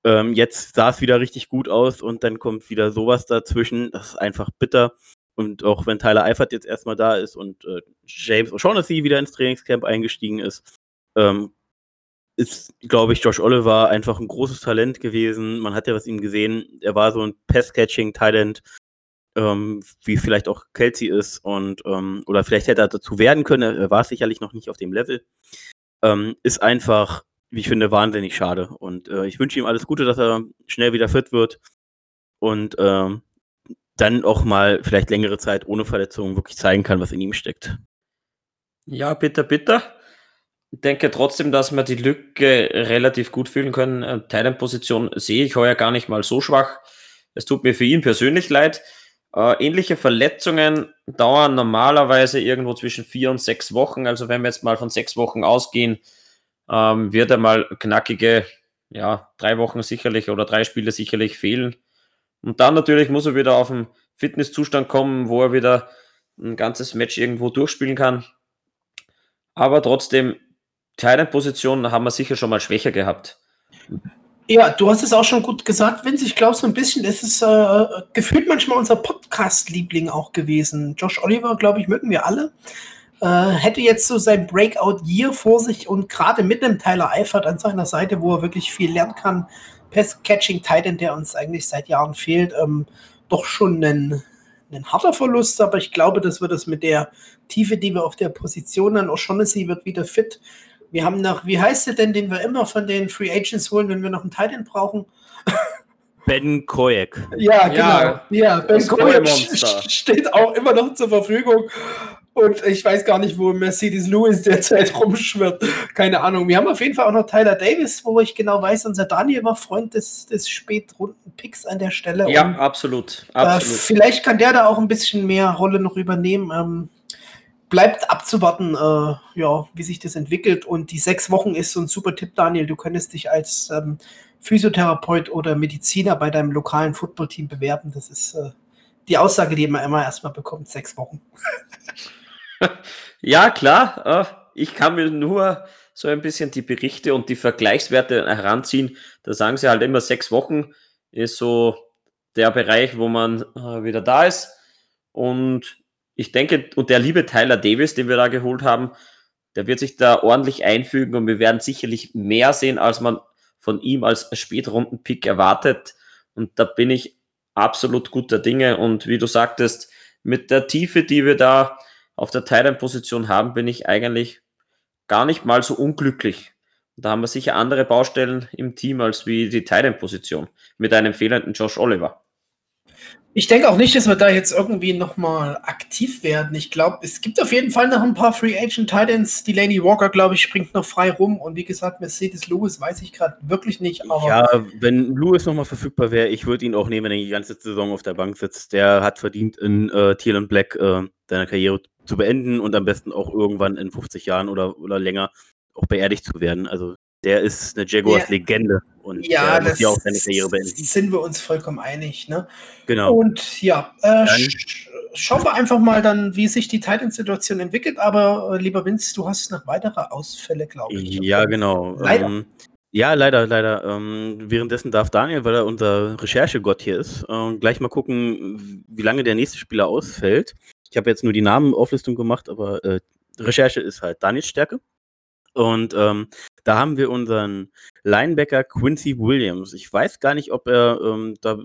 Speaker 2: Ähm, jetzt sah es wieder richtig gut aus und dann kommt wieder sowas dazwischen. Das ist einfach bitter. Und auch wenn Tyler Eifert jetzt erstmal da ist und äh, James O'Shaughnessy wieder ins Trainingscamp eingestiegen ist, ähm, ist, glaube ich, Josh Oliver einfach ein großes Talent gewesen. Man hat ja was ihm gesehen. Er war so ein Pass-Catching-Talent, ähm, wie vielleicht auch Kelsey ist. Und, ähm, oder vielleicht hätte er dazu werden können. Er war sicherlich noch nicht auf dem Level. Ähm, ist einfach, wie ich finde, wahnsinnig schade. Und äh, ich wünsche ihm alles Gute, dass er schnell wieder fit wird. Und ähm, dann auch mal vielleicht längere Zeit ohne Verletzungen wirklich zeigen kann, was in ihm steckt.
Speaker 3: Ja, bitte, bitte denke trotzdem, dass wir die Lücke relativ gut füllen können. Äh, Thailand-Position sehe ich heuer gar nicht mal so schwach. Es tut mir für ihn persönlich leid, Äh, ähnliche Verletzungen dauern normalerweise irgendwo zwischen vier und sechs Wochen. Also wenn wir jetzt mal von sechs Wochen ausgehen, ähm, wird er mal knackige, ja, drei Wochen sicherlich oder drei Spiele sicherlich fehlen. Und dann natürlich muss er wieder auf den Fitnesszustand kommen, wo er wieder ein ganzes Match irgendwo durchspielen kann. Aber trotzdem, Thailand-Position haben wir sicher schon mal schwächer gehabt.
Speaker 1: Ja, du hast es auch schon gut gesagt, Vince. Ich glaube so ein bisschen, es ist äh, gefühlt manchmal unser Podcast-Liebling auch gewesen. Josh Oliver, glaube ich, mögen wir alle. Äh, hätte jetzt so sein Breakout-Year vor sich und gerade mit einem Tyler Eifert an seiner Seite, wo er wirklich viel lernen kann. Pass-Catching Titan, der uns eigentlich seit Jahren fehlt, ähm, doch schon ein, ein harter Verlust, aber ich glaube, dass wir das mit der Tiefe, die wir auf der Position dann, O'Shaughnessy wird wieder fit. Wir haben noch, wie heißt der denn, den wir immer von den Free Agents holen, wenn wir noch einen Titan brauchen?
Speaker 2: Ben Koyek.
Speaker 1: Ja, genau. Ja, ja Ben Koyek steht auch immer noch zur Verfügung. Und ich weiß gar nicht, wo Mercedes Lewis derzeit rumschwirrt. Keine Ahnung. Wir haben auf jeden Fall auch noch Tyler Davis, wo ich genau weiß, unser Daniel war Freund des, des Spätrunden-Picks an der Stelle.
Speaker 3: Ja, Und, absolut.
Speaker 1: Äh, absolut. Äh, vielleicht kann der da auch ein bisschen mehr Rolle noch übernehmen. Ähm, bleibt abzuwarten, äh, ja, wie sich das entwickelt. Und die sechs Wochen ist so ein super Tipp, Daniel. Du könntest dich als ähm, Physiotherapeut oder Mediziner bei deinem lokalen Footballteam bewerben. Das ist äh, die Aussage, die man immer erstmal bekommt, sechs Wochen.
Speaker 3: ja, klar. Äh, ich kann mir nur so ein bisschen die Berichte und die Vergleichswerte heranziehen. Da sagen sie halt immer, sechs Wochen ist so der Bereich, wo man äh, wieder da ist. Und ich denke, und der liebe Tyler Davis, den wir da geholt haben, der wird sich da ordentlich einfügen und wir werden sicherlich mehr sehen, als man von ihm als Spätrunden-Pick erwartet. Und da bin ich absolut guter Dinge. Und wie du sagtest, mit der Tiefe, die wir da auf der Thailand-Position haben, bin ich eigentlich gar nicht mal so unglücklich. Da haben wir sicher andere Baustellen im Team als wie die Thailand-Position mit einem fehlenden Josh Oliver.
Speaker 1: Ich denke auch nicht, dass wir da jetzt irgendwie nochmal aktiv werden. Ich glaube, es gibt auf jeden Fall noch ein paar Free Agent Titans. Delaney Walker, glaube ich, springt noch frei rum. Und wie gesagt, Mercedes Lewis weiß ich gerade wirklich nicht.
Speaker 2: ja, wenn Lewis nochmal verfügbar wäre, ich würde ihn auch nehmen, wenn er die ganze Saison auf der Bank sitzt. Der hat verdient, in äh, Teal und Black äh, seine Karriere zu beenden und am besten auch irgendwann in 50 Jahren oder, oder länger auch beerdigt zu werden. Also der ist eine Jaguars-Legende
Speaker 1: und ja, muss ja auch seine Karriere beenden. Sind wir uns vollkommen einig, ne?
Speaker 2: Genau.
Speaker 1: Und ja, äh, sch schauen wir einfach mal dann, wie sich die Titan-Situation entwickelt. Aber äh, lieber Vince, du hast noch weitere Ausfälle, glaube ich.
Speaker 2: Ja, genau. Leider. Ähm, ja, leider, leider. Ähm, währenddessen darf Daniel, weil er unser Recherchegott hier ist, äh, gleich mal gucken, wie lange der nächste Spieler ausfällt. Ich habe jetzt nur die Namenauflistung gemacht, aber äh, Recherche ist halt Daniels Stärke. Und ähm, da haben wir unseren Linebacker Quincy Williams. Ich weiß gar nicht, ob er ähm, da.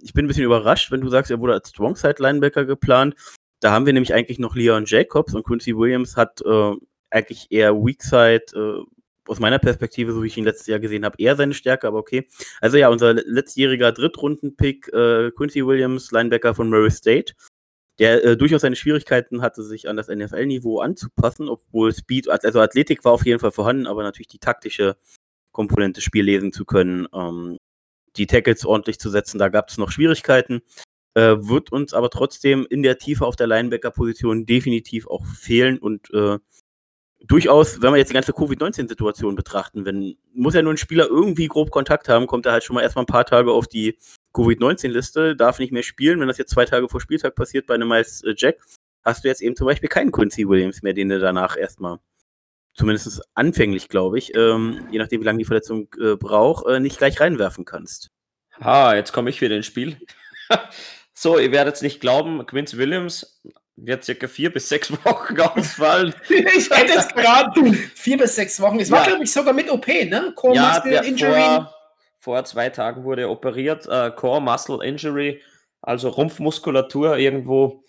Speaker 2: Ich bin ein bisschen überrascht, wenn du sagst, er wurde als Strongside-Linebacker geplant. Da haben wir nämlich eigentlich noch Leon Jacobs und Quincy Williams hat äh, eigentlich eher Weakside, äh, aus meiner Perspektive, so wie ich ihn letztes Jahr gesehen habe, eher seine Stärke, aber okay. Also ja, unser letztjähriger Drittrunden-Pick, äh, Quincy Williams, Linebacker von Murray State der äh, durchaus seine Schwierigkeiten hatte, sich an das NFL-Niveau anzupassen, obwohl Speed, also Athletik war auf jeden Fall vorhanden, aber natürlich die taktische Komponente, Spiel lesen zu können, ähm, die Tackles ordentlich zu setzen, da gab es noch Schwierigkeiten. Äh, wird uns aber trotzdem in der Tiefe auf der Linebacker-Position definitiv auch fehlen und äh, durchaus, wenn wir jetzt die ganze Covid-19-Situation betrachten, wenn, muss ja nur ein Spieler irgendwie grob Kontakt haben, kommt er halt schon mal erstmal ein paar Tage auf die Covid-19-Liste, darf nicht mehr spielen. Wenn das jetzt zwei Tage vor Spieltag passiert bei einem Miles äh, Jack, hast du jetzt eben zum Beispiel keinen Quincy Williams mehr, den du danach erstmal, zumindest anfänglich, glaube ich, ähm, je nachdem, wie lange die Verletzung äh, braucht, äh, nicht gleich reinwerfen kannst.
Speaker 3: Ah, jetzt komme ich wieder ins Spiel. so, ihr werdet es nicht glauben, Quincy Williams wird circa vier bis sechs Wochen ausfallen.
Speaker 1: ich hätte es gerade. vier bis sechs Wochen. Es ja. war, glaube ich, sogar mit OP, ne?
Speaker 3: Core ja, Muscle Injury. Vor, vor, zwei Tagen wurde er operiert. Äh, Core Muscle Injury, also Rumpfmuskulatur irgendwo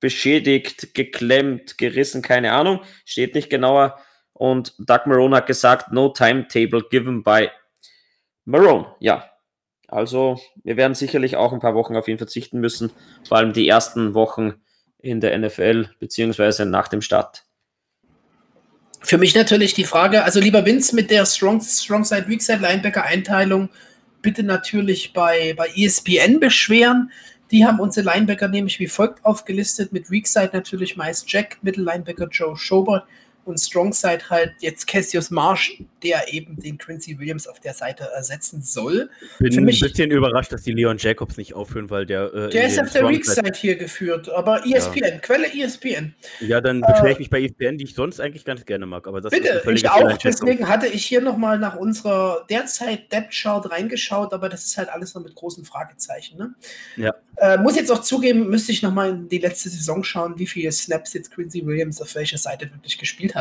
Speaker 3: beschädigt, geklemmt, gerissen, keine Ahnung. Steht nicht genauer. Und Doug Marone hat gesagt, no timetable given by Marone. Ja, also wir werden sicherlich auch ein paar Wochen auf ihn verzichten müssen, vor allem die ersten Wochen in der NFL beziehungsweise nach dem Start.
Speaker 1: Für mich natürlich die Frage, also lieber Vince mit der Strong, Strong Side, Weak Side Linebacker Einteilung bitte natürlich bei, bei ESPN beschweren. Die haben unsere Linebacker nämlich wie folgt aufgelistet: mit Weakside natürlich meist Jack, Mittellinebacker Joe Schobert und Strongside halt jetzt Cassius Marsh, der eben den Quincy Williams auf der Seite ersetzen soll.
Speaker 2: Bin Für mich, ein bisschen überrascht, dass die Leon Jacobs nicht aufführen, weil der.
Speaker 1: Äh, der ist auf der Weak Side hier geführt, aber ESPN, ja. Quelle ESPN.
Speaker 2: Ja, dann beschwere ich äh, mich bei ESPN, die ich sonst eigentlich ganz gerne mag. Aber das
Speaker 1: bitte, ist ich auch. Deswegen hatte ich hier nochmal nach unserer derzeit Depth Chart reingeschaut, aber das ist halt alles noch mit großen Fragezeichen. Ne?
Speaker 2: Ja.
Speaker 1: Äh, muss jetzt auch zugeben, müsste ich nochmal in die letzte Saison schauen, wie viele Snaps jetzt Quincy Williams auf welcher Seite wirklich gespielt hat.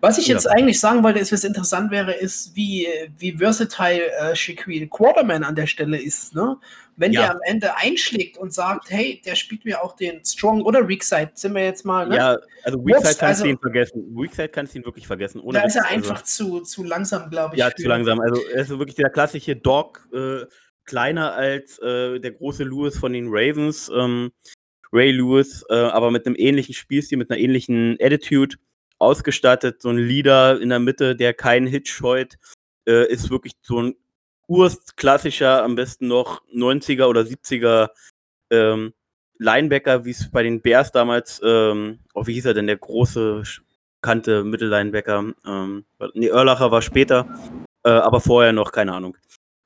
Speaker 1: Was ich jetzt ja. eigentlich sagen wollte, ist, was interessant wäre, ist, wie, wie versatile äh, Shaquille Quarterman an der Stelle ist. Ne? Wenn ja. der am Ende einschlägt und sagt, hey, der spielt mir auch den Strong oder Weak Side, sind wir jetzt mal. Ne?
Speaker 2: Ja, also Weak Side kannst also, du ihn vergessen. Weak Side kannst du ihn wirklich vergessen.
Speaker 1: Ohne da ist er einfach also, zu, zu langsam, glaube ich.
Speaker 2: Ja, zu langsam. Also er ist wirklich der klassische Dog. Äh, kleiner als äh, der große Lewis von den Ravens, ähm, Ray Lewis, äh, aber mit einem ähnlichen Spielstil, mit einer ähnlichen Attitude ausgestattet. So ein Leader in der Mitte, der keinen Hit scheut, äh, ist wirklich so ein urklassischer, am besten noch 90er oder 70er ähm, Linebacker, wie es bei den Bears damals, ähm, oh, wie hieß er denn, der große, kannte Mittellinebacker, ähm, nee, Erlacher war später, äh, aber vorher noch, keine Ahnung.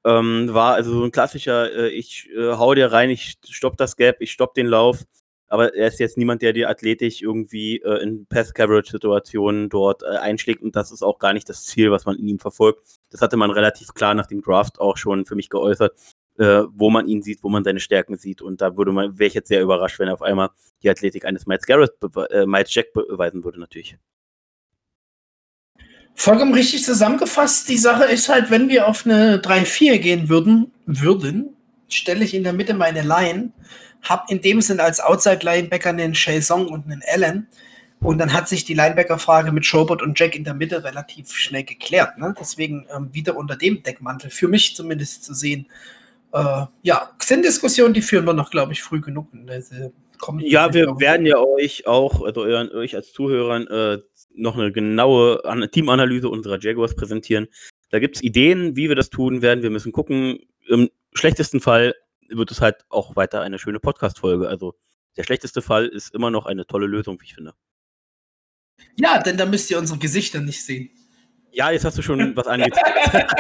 Speaker 2: Ähm, war also so ein klassischer, äh, ich äh, hau dir rein, ich stopp das Gap, ich stopp den Lauf. Aber er ist jetzt niemand, der die Athletik irgendwie äh, in Pass-Coverage-Situationen dort äh, einschlägt. Und das ist auch gar nicht das Ziel, was man in ihm verfolgt. Das hatte man relativ klar nach dem Draft auch schon für mich geäußert, äh, wo man ihn sieht, wo man seine Stärken sieht. Und da würde man, wäre ich jetzt sehr überrascht, wenn er auf einmal die Athletik eines Miles Garrett, äh, Miles Jack beweisen würde, natürlich.
Speaker 1: Vollkommen richtig zusammengefasst. Die Sache ist halt, wenn wir auf eine 3-4 gehen würden, würden, stelle ich in der Mitte meine Line, habe in dem Sinn als Outside-Linebacker einen Song und einen Allen. Und dann hat sich die Linebacker-Frage mit Schobert und Jack in der Mitte relativ schnell geklärt. Ne? Deswegen ähm, wieder unter dem Deckmantel, für mich zumindest zu sehen. Äh, ja, sind Diskussionen, die führen wir noch, glaube ich, früh genug.
Speaker 2: ja, wir werden ja euch auch, also euch als Zuhörern, äh, noch eine genaue Teamanalyse unserer Jaguars präsentieren. Da gibt es Ideen, wie wir das tun werden. Wir müssen gucken. Im schlechtesten Fall wird es halt auch weiter eine schöne Podcast-Folge. Also der schlechteste Fall ist immer noch eine tolle Lösung, wie ich finde.
Speaker 1: Ja, denn da müsst ihr unsere Gesichter nicht sehen.
Speaker 2: Ja, jetzt hast du schon was angeteasert.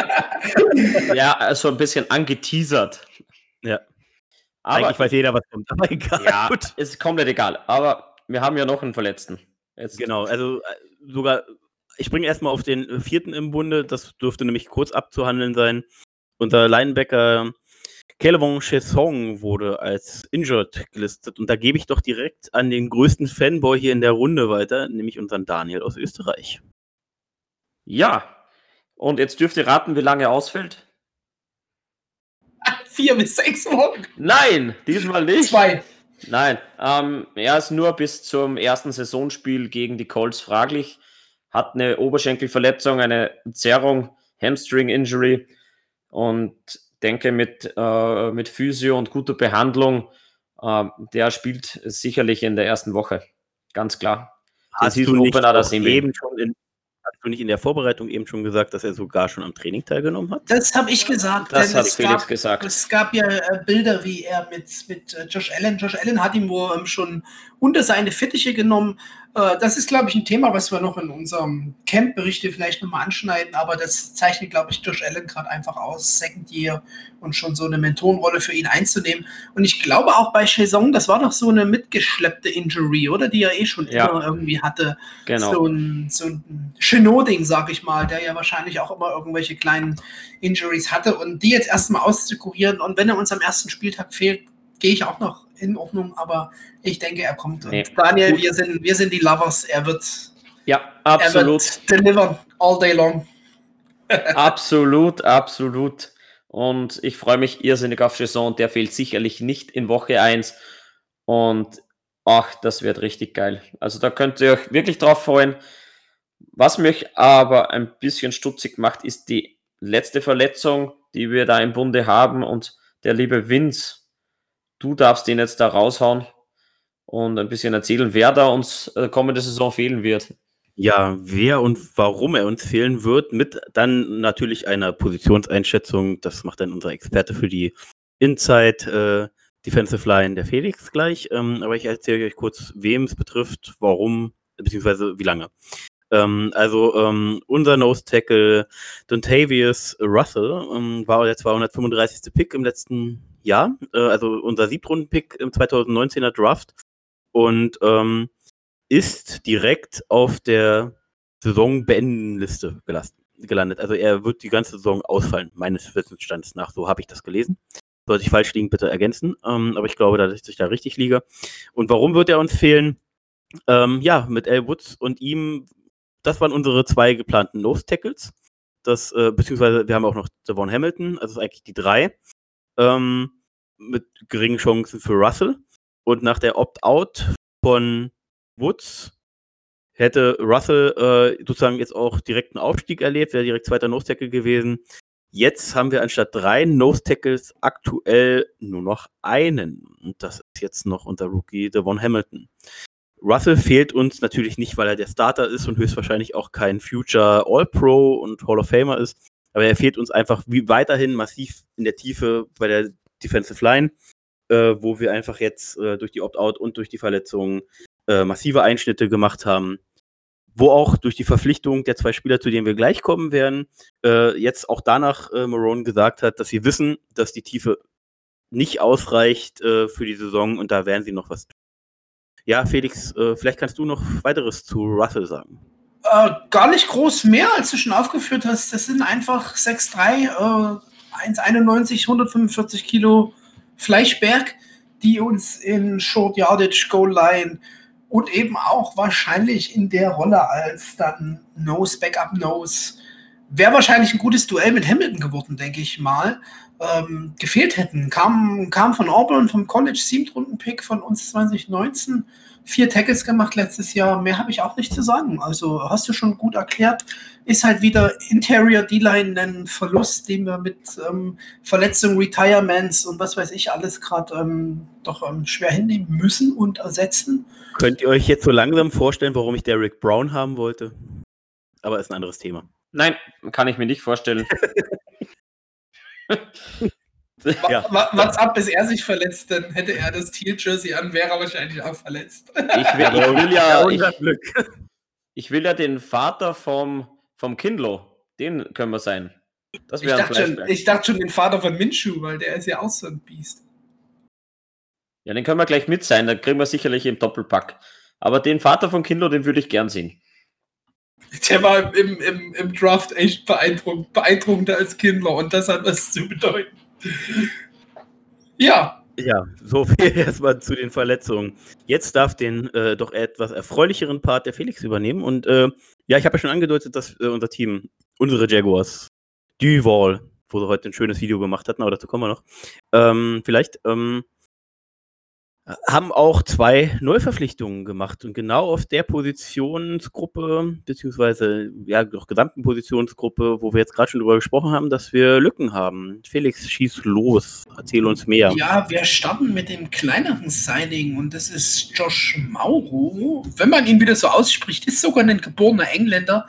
Speaker 3: ja, also ein bisschen angeteasert.
Speaker 2: Ja. Aber Eigentlich weiß jeder, was kommt. Aber
Speaker 3: egal. Ja, Gut. ist komplett egal. Aber wir haben ja noch einen Verletzten.
Speaker 2: Jetzt. Genau, also äh, sogar, ich bringe erstmal auf den vierten im Bunde, das dürfte nämlich kurz abzuhandeln sein. Unser Linebacker Kelvon Chesson wurde als injured gelistet und da gebe ich doch direkt an den größten Fanboy hier in der Runde weiter, nämlich unseren Daniel aus Österreich.
Speaker 3: Ja, und jetzt dürft ihr raten, wie lange er ausfällt.
Speaker 1: Vier bis sechs Wochen.
Speaker 3: Nein, diesmal nicht.
Speaker 1: Zwei.
Speaker 3: Nein, ähm, er ist nur bis zum ersten Saisonspiel gegen die Colts fraglich. Hat eine Oberschenkelverletzung, eine Zerrung, Hamstring-Injury und denke mit, äh, mit Physio und guter Behandlung, äh, der spielt sicherlich in der ersten Woche. Ganz klar.
Speaker 2: Hast du nicht eben schon in, Hast du nicht in der Vorbereitung eben schon gesagt, dass er sogar schon am Training teilgenommen hat?
Speaker 1: Das habe ich gesagt.
Speaker 3: Das hat Felix
Speaker 1: gab,
Speaker 3: gesagt.
Speaker 1: Es gab ja äh, Bilder, wie er mit, mit äh, Josh Allen, Josh Allen hat ihn wohl ähm, schon unter seine Fittiche genommen das ist, glaube ich, ein Thema, was wir noch in unserem Camp-Berichte vielleicht nochmal anschneiden, aber das zeichnet, glaube ich, Josh Allen gerade einfach aus, Second Year und schon so eine Mentorenrolle für ihn einzunehmen. Und ich glaube auch bei Chazong, das war doch so eine mitgeschleppte Injury, oder? Die er eh schon ja. immer irgendwie hatte.
Speaker 3: Genau.
Speaker 1: So ein, so ein Chenot-Ding, sag ich mal, der ja wahrscheinlich auch immer irgendwelche kleinen Injuries hatte und die jetzt erstmal auszukurieren und wenn er uns am ersten Spieltag fehlt, gehe ich auch noch in Ordnung, aber ich denke, er kommt. Nee. Daniel, wir sind, wir sind die Lovers. Er wird,
Speaker 3: ja, absolut.
Speaker 1: Er wird delivern all day long.
Speaker 3: absolut, absolut. Und ich freue mich irrsinnig auf Saison. Der fehlt sicherlich nicht in Woche 1. Und ach, das wird richtig geil. Also da könnt ihr euch wirklich drauf freuen. Was mich aber ein bisschen stutzig macht, ist die letzte Verletzung, die wir da im Bunde haben. Und der liebe Vince, du darfst den jetzt da raushauen und ein bisschen erzählen, wer da uns äh, kommende Saison fehlen wird.
Speaker 2: Ja, wer und warum er uns fehlen wird, mit dann natürlich einer Positionseinschätzung. Das macht dann unser Experte für die Inside Defensive Line der Felix gleich, ähm, aber ich erzähle euch kurz, wem es betrifft, warum, beziehungsweise wie lange. Ähm, also ähm, unser Nose Tackle Dontavius Russell ähm, war der 235. Pick im letzten Jahr, äh, also unser Siebtrunden-Pick im 2019er Draft und ähm, ist direkt auf der Saisonbeendenliste gelandet. Also er wird die ganze Saison ausfallen, meines Wissensstands nach. So habe ich das gelesen. Sollte ich falsch liegen, bitte ergänzen. Ähm, aber ich glaube, dass ich da richtig liege. Und warum wird er uns fehlen? Ähm, ja, mit Al Woods und ihm das waren unsere zwei geplanten Nose Tackles. Das, äh, beziehungsweise wir haben auch noch Devon Hamilton, also eigentlich die drei. Ähm, mit geringen Chancen für Russell. Und nach der Opt-out von Woods hätte Russell äh, sozusagen jetzt auch direkt einen Aufstieg erlebt, wäre direkt zweiter Nose Tackle gewesen. Jetzt haben wir anstatt drei Nose Tackles aktuell nur noch einen. Und das ist jetzt noch unser Rookie Devon Hamilton. Russell fehlt uns natürlich nicht, weil er der Starter ist und höchstwahrscheinlich auch kein Future All-Pro und Hall of Famer ist. Aber er fehlt uns einfach wie weiterhin massiv in der Tiefe bei der Defensive Line, äh, wo wir einfach jetzt äh, durch die Opt-out und durch die Verletzungen äh, massive Einschnitte gemacht haben. Wo auch durch die Verpflichtung der zwei Spieler, zu denen wir gleich kommen werden, äh, jetzt auch danach äh, Marone gesagt hat, dass sie wissen, dass die Tiefe nicht ausreicht äh, für die Saison und da werden sie noch was tun. Ja, Felix, äh, vielleicht kannst du noch weiteres zu Russell sagen.
Speaker 1: Äh, gar nicht groß mehr, als du schon aufgeführt hast. Das sind einfach 6'3, äh, 1,91, 145 Kilo Fleischberg, die uns in Short Yardage, Goal Line und eben auch wahrscheinlich in der Rolle als dann Nose, Backup Nose, wäre wahrscheinlich ein gutes Duell mit Hamilton geworden, denke ich mal ähm, gefehlt hätten. Kam, kam von Auburn, vom College, Siebtrunden-Pick von uns 2019. Vier Tackles gemacht letztes Jahr. Mehr habe ich auch nicht zu sagen. Also hast du schon gut erklärt. Ist halt wieder Interior D-Line ein Verlust, den wir mit ähm, Verletzungen, Retirements und was weiß ich alles gerade ähm, doch ähm, schwer hinnehmen müssen und ersetzen.
Speaker 2: Könnt ihr euch jetzt so langsam vorstellen, warum ich Derek Brown haben wollte? Aber ist ein anderes Thema.
Speaker 3: Nein, kann ich mir nicht vorstellen.
Speaker 1: ja. Was ab, bis er sich verletzt, dann hätte er das Teal-Jersey an, wäre er wahrscheinlich auch verletzt.
Speaker 3: Ich will, ich will ja, ich, ich, will ja den Vater vom, vom Kindlo, den können wir sein.
Speaker 1: Das ich, dachte schon, ich dachte schon den Vater von Minshu, weil der ist ja auch so ein Biest.
Speaker 3: Ja, den können wir gleich mit sein, dann kriegen wir sicherlich im Doppelpack. Aber den Vater von Kindlo, den würde ich gern sehen.
Speaker 1: Der war im, im, im Draft echt beeindruckend, beeindruckender als Kindler und das hat was zu bedeuten. Ja.
Speaker 2: Ja, so viel erstmal zu den Verletzungen. Jetzt darf den äh, doch etwas erfreulicheren Part der Felix übernehmen. Und äh, ja, ich habe ja schon angedeutet, dass äh, unser Team, unsere Jaguars, Duval, wo sie heute ein schönes Video gemacht hatten, aber dazu kommen wir noch. Ähm, vielleicht ähm, haben auch zwei Neuverpflichtungen gemacht und genau auf der Positionsgruppe, beziehungsweise ja, doch gesamten Positionsgruppe, wo wir jetzt gerade schon drüber gesprochen haben, dass wir Lücken haben. Felix, schieß los, erzähl uns mehr.
Speaker 1: Ja, wir starten mit dem kleineren Signing und das ist Josh Mauro. Wenn man ihn wieder so ausspricht, ist sogar ein geborener Engländer.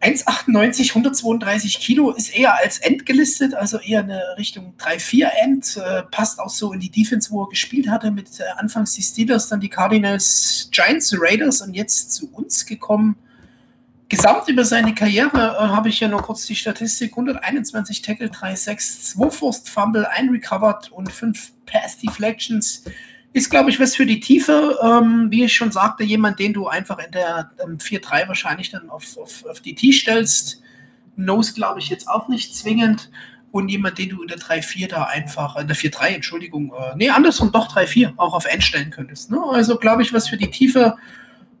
Speaker 1: 1,98, 132 Kilo ist eher als End gelistet, also eher eine Richtung 3-4 End. Äh, passt auch so in die Defense, wo er gespielt hatte, mit äh, anfangs die Steelers, dann die Cardinals, Giants, Raiders und jetzt zu uns gekommen. Gesamt über seine Karriere äh, habe ich ja nur kurz die Statistik: 121 Tackle, 3-6, 2 Forced Fumble, 1 Recovered und 5 Pass Deflections ist, glaube ich, was für die Tiefe. Ähm, wie ich schon sagte, jemand, den du einfach in der ähm, 4-3 wahrscheinlich dann auf, auf, auf die T stellst. Nose, glaube ich, jetzt auch nicht zwingend. Und jemand, den du in der 3-4 da einfach, in der 4-3, Entschuldigung, äh, nee, andersrum, doch 3-4 auch auf End stellen könntest. Ne? Also, glaube ich, was für die Tiefe.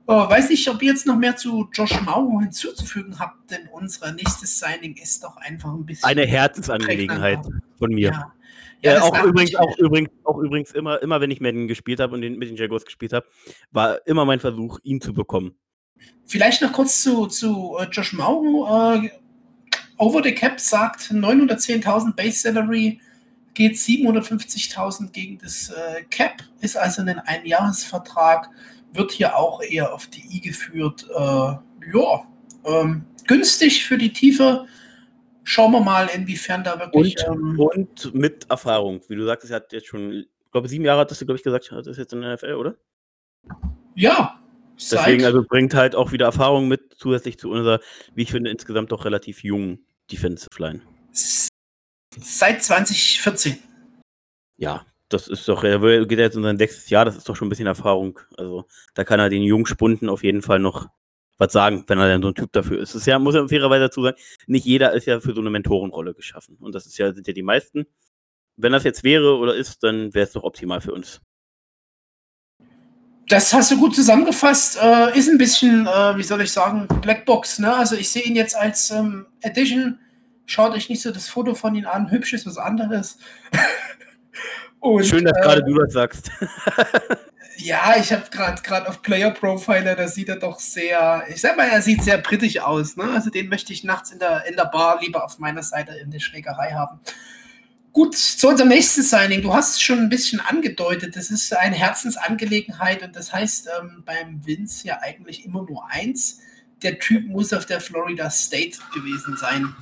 Speaker 1: Äh, weiß nicht, ob ihr jetzt noch mehr zu Josh Mauro hinzuzufügen habt, denn unser nächstes Signing ist doch einfach ein bisschen.
Speaker 2: Eine Herzensangelegenheit von mir. Ja. Ja, äh, auch, übrigens, auch, übrigens, auch übrigens immer, immer, wenn ich Madden gespielt habe und den, mit den Jaguars gespielt habe, war immer mein Versuch, ihn zu bekommen.
Speaker 1: Vielleicht noch kurz zu, zu uh, Josh Mauro. Uh, Over the Cap sagt 910.000 Base Salary, geht 750.000 gegen das uh, Cap, ist also ein Einjahresvertrag, wird hier auch eher auf die I geführt. ja, ähm, günstig für die Tiefe Schauen wir mal, inwiefern da wirklich.
Speaker 2: Und, ähm, und mit Erfahrung. Wie du sagtest, er hat jetzt schon Ich glaube, sieben Jahre hattest du, glaube ich, gesagt, das ist jetzt in der NFL, oder?
Speaker 1: Ja.
Speaker 2: Deswegen, also bringt halt auch wieder Erfahrung mit, zusätzlich zu unserer, wie ich finde, insgesamt doch relativ jungen Defensive Line.
Speaker 1: Seit 2014.
Speaker 2: Ja, das ist doch, er geht jetzt in sein sechstes Jahr, das ist doch schon ein bisschen Erfahrung. Also da kann er den Jungspunden auf jeden Fall noch was sagen, wenn er denn so ein Typ dafür ist. Es ist ja, muss ja fairerweise dazu sagen, nicht jeder ist ja für so eine Mentorenrolle geschaffen. Und das ist ja, sind ja die meisten. Wenn das jetzt wäre oder ist, dann wäre es doch optimal für uns.
Speaker 1: Das hast du gut zusammengefasst. Äh, ist ein bisschen, äh, wie soll ich sagen, Blackbox. Ne? Also ich sehe ihn jetzt als ähm, Edition. Schaut euch nicht so das Foto von ihm an. Hübsch ist was anderes.
Speaker 2: Und, Schön, dass äh, gerade du das sagst.
Speaker 1: ja, ich habe gerade gerade auf Player Profiler, da sieht er doch sehr, ich sag mal, er sieht sehr britisch aus. Ne? Also den möchte ich nachts in der, in der Bar lieber auf meiner Seite in der Schlägerei haben. Gut, zu unserem nächsten Signing. Du hast es schon ein bisschen angedeutet. Das ist eine Herzensangelegenheit und das heißt ähm, beim Vince ja eigentlich immer nur eins. Der Typ muss auf der Florida State gewesen sein.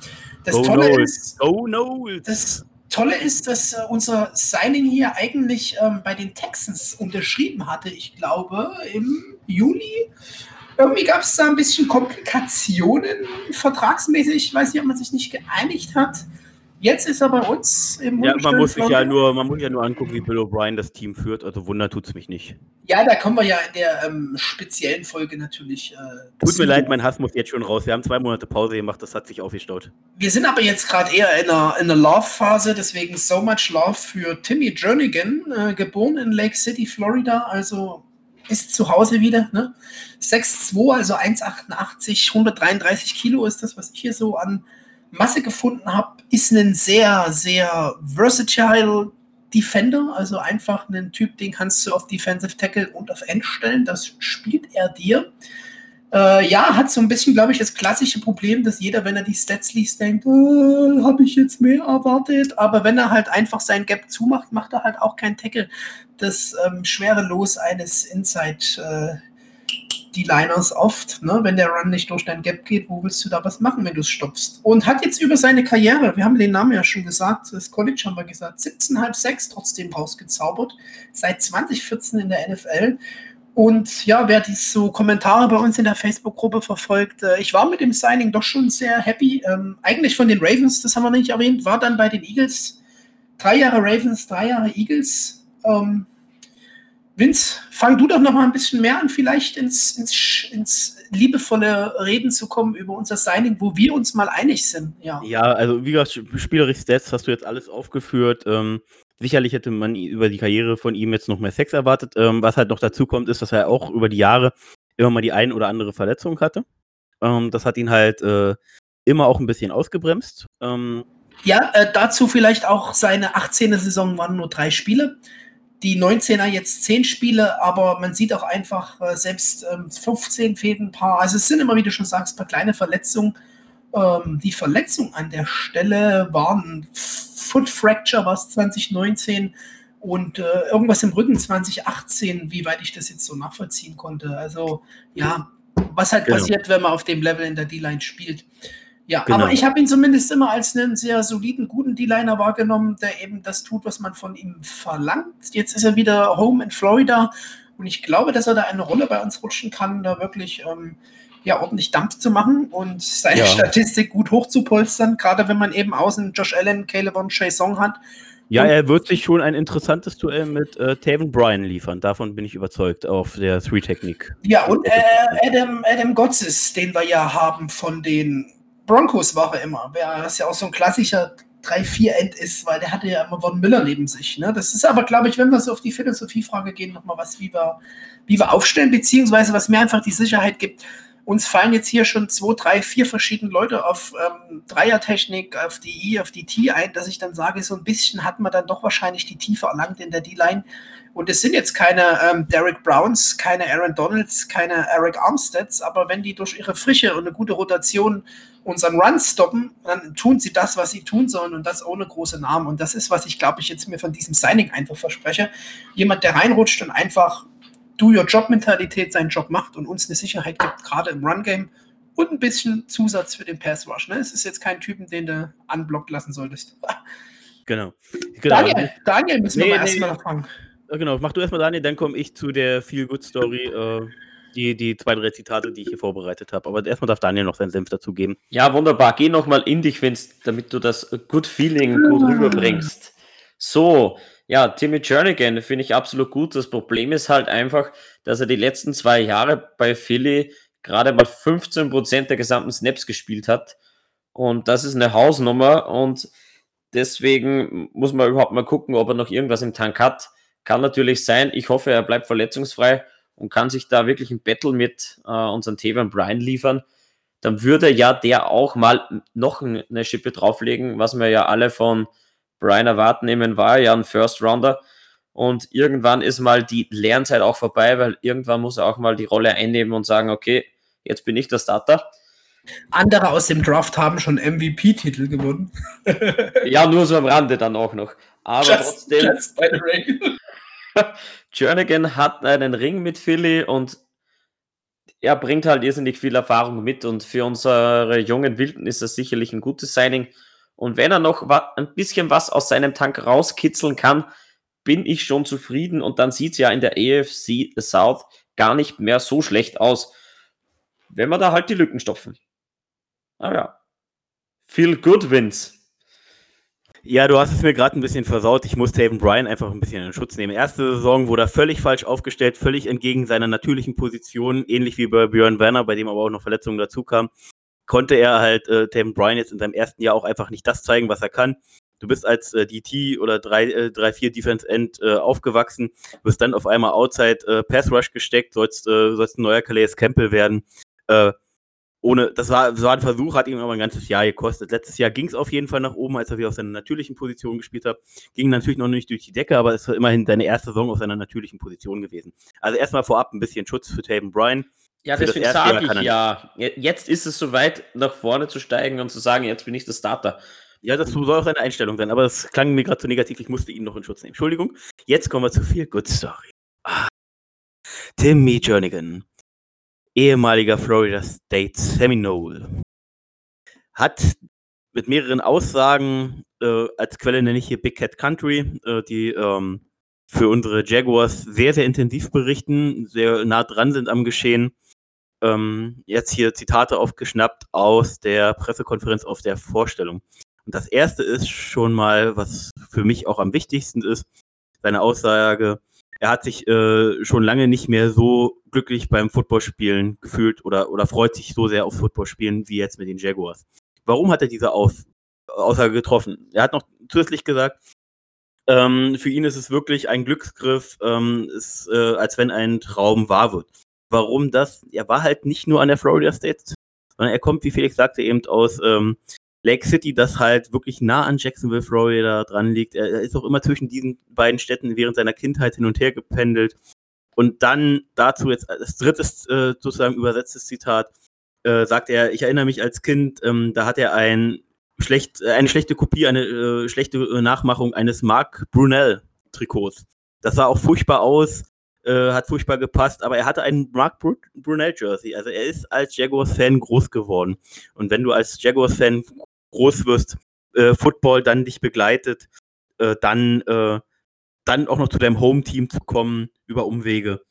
Speaker 1: Das Tolle ist. Oh no. Das, Tolle ist, dass äh, unser Signing hier eigentlich ähm, bei den Texans unterschrieben hatte, ich glaube, im Juli. Irgendwie gab es da ein bisschen Komplikationen vertragsmäßig. Ich weiß nicht, ob man sich nicht geeinigt hat. Jetzt ist er bei uns
Speaker 2: im Ja, man muss sich ja nur, man muss ja nur angucken, wie Bill O'Brien das Team führt. Also Wunder tut es mich nicht.
Speaker 1: Ja, da kommen wir ja in der ähm, speziellen Folge natürlich.
Speaker 2: Äh, Tut mir leid, mein Hass muss jetzt schon raus. Wir haben zwei Monate Pause gemacht, das hat sich aufgestaut.
Speaker 1: Wir sind aber jetzt gerade eher in einer, in einer Love-Phase, deswegen so much Love für Timmy Jernigan, äh, geboren in Lake City, Florida, also ist zu Hause wieder. Ne? 6'2, also 1,88, 133 Kilo ist das, was ich hier so an Masse gefunden habe, ist ein sehr, sehr versatile Defender, also einfach ein Typ, den kannst du auf Defensive Tackle und auf End stellen. Das spielt er dir. Äh, ja, hat so ein bisschen, glaube ich, das klassische Problem, dass jeder, wenn er die Stats liest, denkt, oh, habe ich jetzt mehr erwartet. Aber wenn er halt einfach sein Gap zumacht, macht er halt auch kein Tackle. Das ähm, schwere Los eines Inside äh, die Liners oft, ne? wenn der Run nicht durch dein Gap geht, wo willst du da was machen, wenn du es stoppst? Und hat jetzt über seine Karriere, wir haben den Namen ja schon gesagt, das College haben wir gesagt, 17,5 6 trotzdem rausgezaubert, seit 2014 in der NFL. Und ja, wer die so Kommentare bei uns in der Facebook-Gruppe verfolgt, äh, ich war mit dem Signing doch schon sehr happy. Ähm, eigentlich von den Ravens, das haben wir nicht erwähnt, war dann bei den Eagles. Drei Jahre Ravens, drei Jahre Eagles. Ähm, Vince, fang du doch noch mal ein bisschen mehr an, vielleicht ins, ins, ins liebevolle Reden zu kommen über unser Signing, wo wir uns mal einig sind. Ja,
Speaker 2: ja also wie gesagt, spielerisch Stats hast du jetzt alles aufgeführt. Ähm, sicherlich hätte man über die Karriere von ihm jetzt noch mehr Sex erwartet. Ähm, was halt noch dazu kommt, ist, dass er auch über die Jahre immer mal die ein oder andere Verletzung hatte. Ähm, das hat ihn halt äh, immer auch ein bisschen ausgebremst. Ähm,
Speaker 1: ja, äh, dazu vielleicht auch seine 18. Saison waren nur drei Spiele die 19er jetzt 10 Spiele, aber man sieht auch einfach, äh, selbst ähm, 15 fehlen ein paar. Also es sind immer, wie du schon sagst, ein paar kleine Verletzungen. Ähm, die Verletzung an der Stelle waren Foot Fracture, was 2019 und äh, irgendwas im Rücken 2018, wie weit ich das jetzt so nachvollziehen konnte. Also ja, was halt genau. passiert, wenn man auf dem Level in der D-Line spielt. Ja, genau. aber ich habe ihn zumindest immer als einen sehr soliden, guten D-Liner wahrgenommen, der eben das tut, was man von ihm verlangt. Jetzt ist er wieder home in Florida und ich glaube, dass er da eine Rolle bei uns rutschen kann, da wirklich ähm, ja, ordentlich Dampf zu machen und seine ja. Statistik gut hochzupolstern, gerade wenn man eben außen Josh Allen, Caleb und Chase Song hat.
Speaker 2: Ja, und er wird sich schon ein interessantes Duell mit äh, Taven Bryan liefern. Davon bin ich überzeugt, auf der Three-Technik.
Speaker 1: Ja, und äh, Adam, Adam Gotsis, den wir ja haben von den Broncos war er immer, was ja auch so ein klassischer 3-4-End ist, weil der hatte ja immer Von Miller neben sich. Ne? Das ist aber, glaube ich, wenn wir so auf die Philosophiefrage gehen, nochmal was, wie wir, wie wir aufstellen, beziehungsweise was mir einfach die Sicherheit gibt. Uns fallen jetzt hier schon zwei, drei, vier verschiedene Leute auf ähm, Dreiertechnik, auf die I, auf die T ein, dass ich dann sage, so ein bisschen hat man dann doch wahrscheinlich die Tiefe erlangt in der D-Line. Und es sind jetzt keine ähm, Derek Browns, keine Aaron Donalds, keine Eric Armsteads, aber wenn die durch ihre Frische und eine gute Rotation unseren Run stoppen, dann tun sie das, was sie tun sollen und das ohne große Namen. Und das ist, was ich glaube ich jetzt mir von diesem Signing einfach verspreche. Jemand, der reinrutscht und einfach Do-Your-Job-Mentalität seinen Job macht und uns eine Sicherheit gibt, gerade im Run-Game und ein bisschen Zusatz für den Pass-Rush. Ne? Es ist jetzt kein Typen, den du unblockt lassen solltest.
Speaker 2: Genau.
Speaker 1: genau. Daniel, Daniel müssen nee, wir nee, erstmal nee. fangen.
Speaker 2: Genau, mach du erstmal Daniel, dann komme ich zu der Feel Good Story. Äh, die, die zwei, drei Zitate, die ich hier vorbereitet habe. Aber erstmal darf Daniel noch seinen Senf dazu geben.
Speaker 3: Ja, wunderbar. Geh nochmal in dich, Vince, damit du das Good Feeling gut rüberbringst. So, ja, Timmy Jernigan finde ich absolut gut. Das Problem ist halt einfach, dass er die letzten zwei Jahre bei Philly gerade mal 15% der gesamten Snaps gespielt hat. Und das ist eine Hausnummer und deswegen muss man überhaupt mal gucken, ob er noch irgendwas im Tank hat. Kann natürlich sein. Ich hoffe, er bleibt verletzungsfrei und kann sich da wirklich ein Battle mit äh, unserem Tavan Bryan liefern. Dann würde ja der auch mal noch eine Schippe drauflegen, was wir ja alle von Brian erwarten nehmen, war ja ein First Rounder. Und irgendwann ist mal die Lernzeit auch vorbei, weil irgendwann muss er auch mal die Rolle einnehmen und sagen, okay, jetzt bin ich der Starter.
Speaker 1: Andere aus dem Draft haben schon MVP-Titel gewonnen.
Speaker 3: ja, nur so am Rande dann auch noch. Aber just, trotzdem. Just. Jernigan hat einen Ring mit Philly und er bringt halt irrsinnig viel Erfahrung mit und für unsere jungen Wilden ist das sicherlich ein gutes Signing. Und wenn er noch ein bisschen was aus seinem Tank rauskitzeln kann, bin ich schon zufrieden und dann sieht es ja in der AFC South gar nicht mehr so schlecht aus, wenn wir da halt die Lücken stopfen. Aber ja, feel good wins.
Speaker 2: Ja, du hast es mir gerade ein bisschen versaut. Ich muss Taven Bryan einfach ein bisschen in Schutz nehmen. Erste Saison wurde er völlig falsch aufgestellt, völlig entgegen seiner natürlichen Position, ähnlich wie bei Björn Werner, bei dem aber auch noch Verletzungen dazu kamen. Konnte er halt äh, Taven Bryan jetzt in seinem ersten Jahr auch einfach nicht das zeigen, was er kann. Du bist als äh, DT oder 3-4 äh, Defense End äh, aufgewachsen, wirst dann auf einmal Outside äh, Pass Rush gesteckt, sollst, äh, sollst ein neuer Calais Campbell werden. Ohne, das war, das war ein Versuch, hat ihm aber ein ganzes Jahr gekostet. Letztes Jahr ging es auf jeden Fall nach oben, als er wieder auf seiner natürlichen Position gespielt hat. Ging natürlich noch nicht durch die Decke, aber es war immerhin seine erste Saison auf seiner natürlichen Position gewesen. Also erstmal vorab ein bisschen Schutz für Taven Bryan.
Speaker 3: Ja, deswegen sage ich ja, jetzt ist es soweit, nach vorne zu steigen und zu sagen, jetzt bin ich der Starter.
Speaker 2: Ja, das soll auch seine Einstellung sein, aber das klang mir gerade zu negativ, ich musste ihn noch in Schutz nehmen. Entschuldigung. Jetzt kommen wir zu viel Good Story. Ah. Timmy Jernigan ehemaliger Florida State Seminole, hat mit mehreren Aussagen, äh, als Quelle nenne ich hier Big Cat Country, äh, die ähm, für unsere Jaguars sehr, sehr intensiv berichten, sehr nah dran sind am Geschehen. Ähm, jetzt hier Zitate aufgeschnappt aus der Pressekonferenz auf der Vorstellung. Und das erste ist schon mal, was für mich auch am wichtigsten ist, seine Aussage, er hat sich äh, schon lange nicht mehr so glücklich beim Footballspielen gefühlt oder, oder freut sich so sehr auf Footballspielen wie jetzt mit den Jaguars. Warum hat er diese Aus Aussage getroffen? Er hat noch zusätzlich gesagt, ähm, für ihn ist es wirklich ein Glücksgriff, ähm, ist, äh, als wenn ein Traum wahr wird. Warum das? Er war halt nicht nur an der Florida State, sondern er kommt, wie Felix sagte, eben aus ähm, Lake City, das halt wirklich nah an Jacksonville, Florida dran liegt. Er ist auch immer zwischen diesen beiden Städten während seiner Kindheit hin und her gependelt. Und dann dazu jetzt als drittes äh, sozusagen übersetztes Zitat äh, sagt er, ich erinnere mich als Kind, ähm, da hat er ein schlecht, äh, eine schlechte Kopie, eine äh, schlechte äh, Nachmachung eines Mark Brunel Trikots. Das sah auch furchtbar aus, äh, hat furchtbar gepasst, aber er hatte einen Mark Brunel Jersey. Also er ist als Jaguars-Fan groß geworden. Und wenn du als Jaguars-Fan groß wirst, äh, Football dann dich begleitet, äh, dann, äh, dann auch noch zu deinem Home-Team zu kommen über Umwege,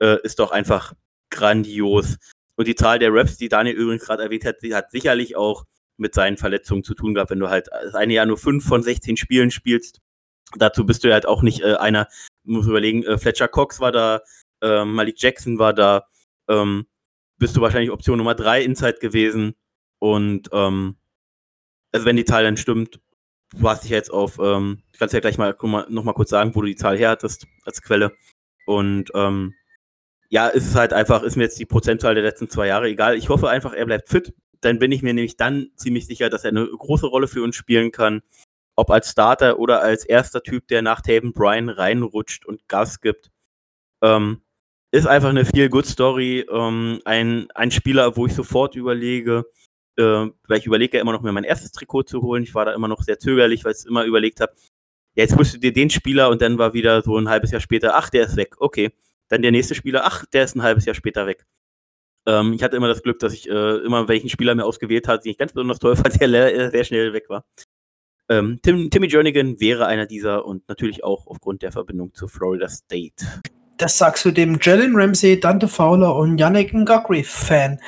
Speaker 2: äh, ist doch einfach grandios. Und die Zahl der Raps, die Daniel übrigens gerade erwähnt hat, die hat sicherlich auch mit seinen Verletzungen zu tun gehabt, wenn du halt das eine Jahr nur fünf von 16 Spielen spielst. Dazu bist du halt auch nicht äh, einer, muss überlegen, äh, Fletcher Cox war da, äh, Malik Jackson war da, ähm, bist du wahrscheinlich Option Nummer drei Inside gewesen. Und ähm, also wenn die Zahl dann stimmt, du hast dich jetzt auf, ähm, kann es ja gleich mal, mal noch mal kurz sagen, wo du die Zahl her hattest als Quelle. Und ähm, ja, ist es halt einfach, ist mir jetzt die Prozentzahl der letzten zwei Jahre egal. Ich hoffe einfach, er bleibt fit. Dann bin ich mir nämlich dann ziemlich sicher, dass er eine große Rolle für uns spielen kann. Ob als Starter oder als erster Typ, der nach Taven Bryan reinrutscht und Gas gibt. Ähm, ist einfach eine viel good Story. Ähm, ein, ein Spieler, wo ich sofort überlege, äh, weil ich überlege ja immer noch, mir mein erstes Trikot zu holen. Ich war da immer noch sehr zögerlich, weil ich immer überlegt habe, ja, jetzt holst du dir den Spieler und dann war wieder so ein halbes Jahr später, ach, der ist weg, okay. Dann der nächste Spieler, ach, der ist ein halbes Jahr später weg. Ähm, ich hatte immer das Glück, dass ich äh, immer, welchen Spieler mir ausgewählt hat, den ich ganz besonders toll fand, der sehr schnell weg war. Ähm, Tim, Timmy Jernigan wäre einer dieser und natürlich auch aufgrund der Verbindung zu Florida State.
Speaker 1: Das sagst du dem Jalen Ramsey, Dante Fowler und Yannick Ngakri-Fan.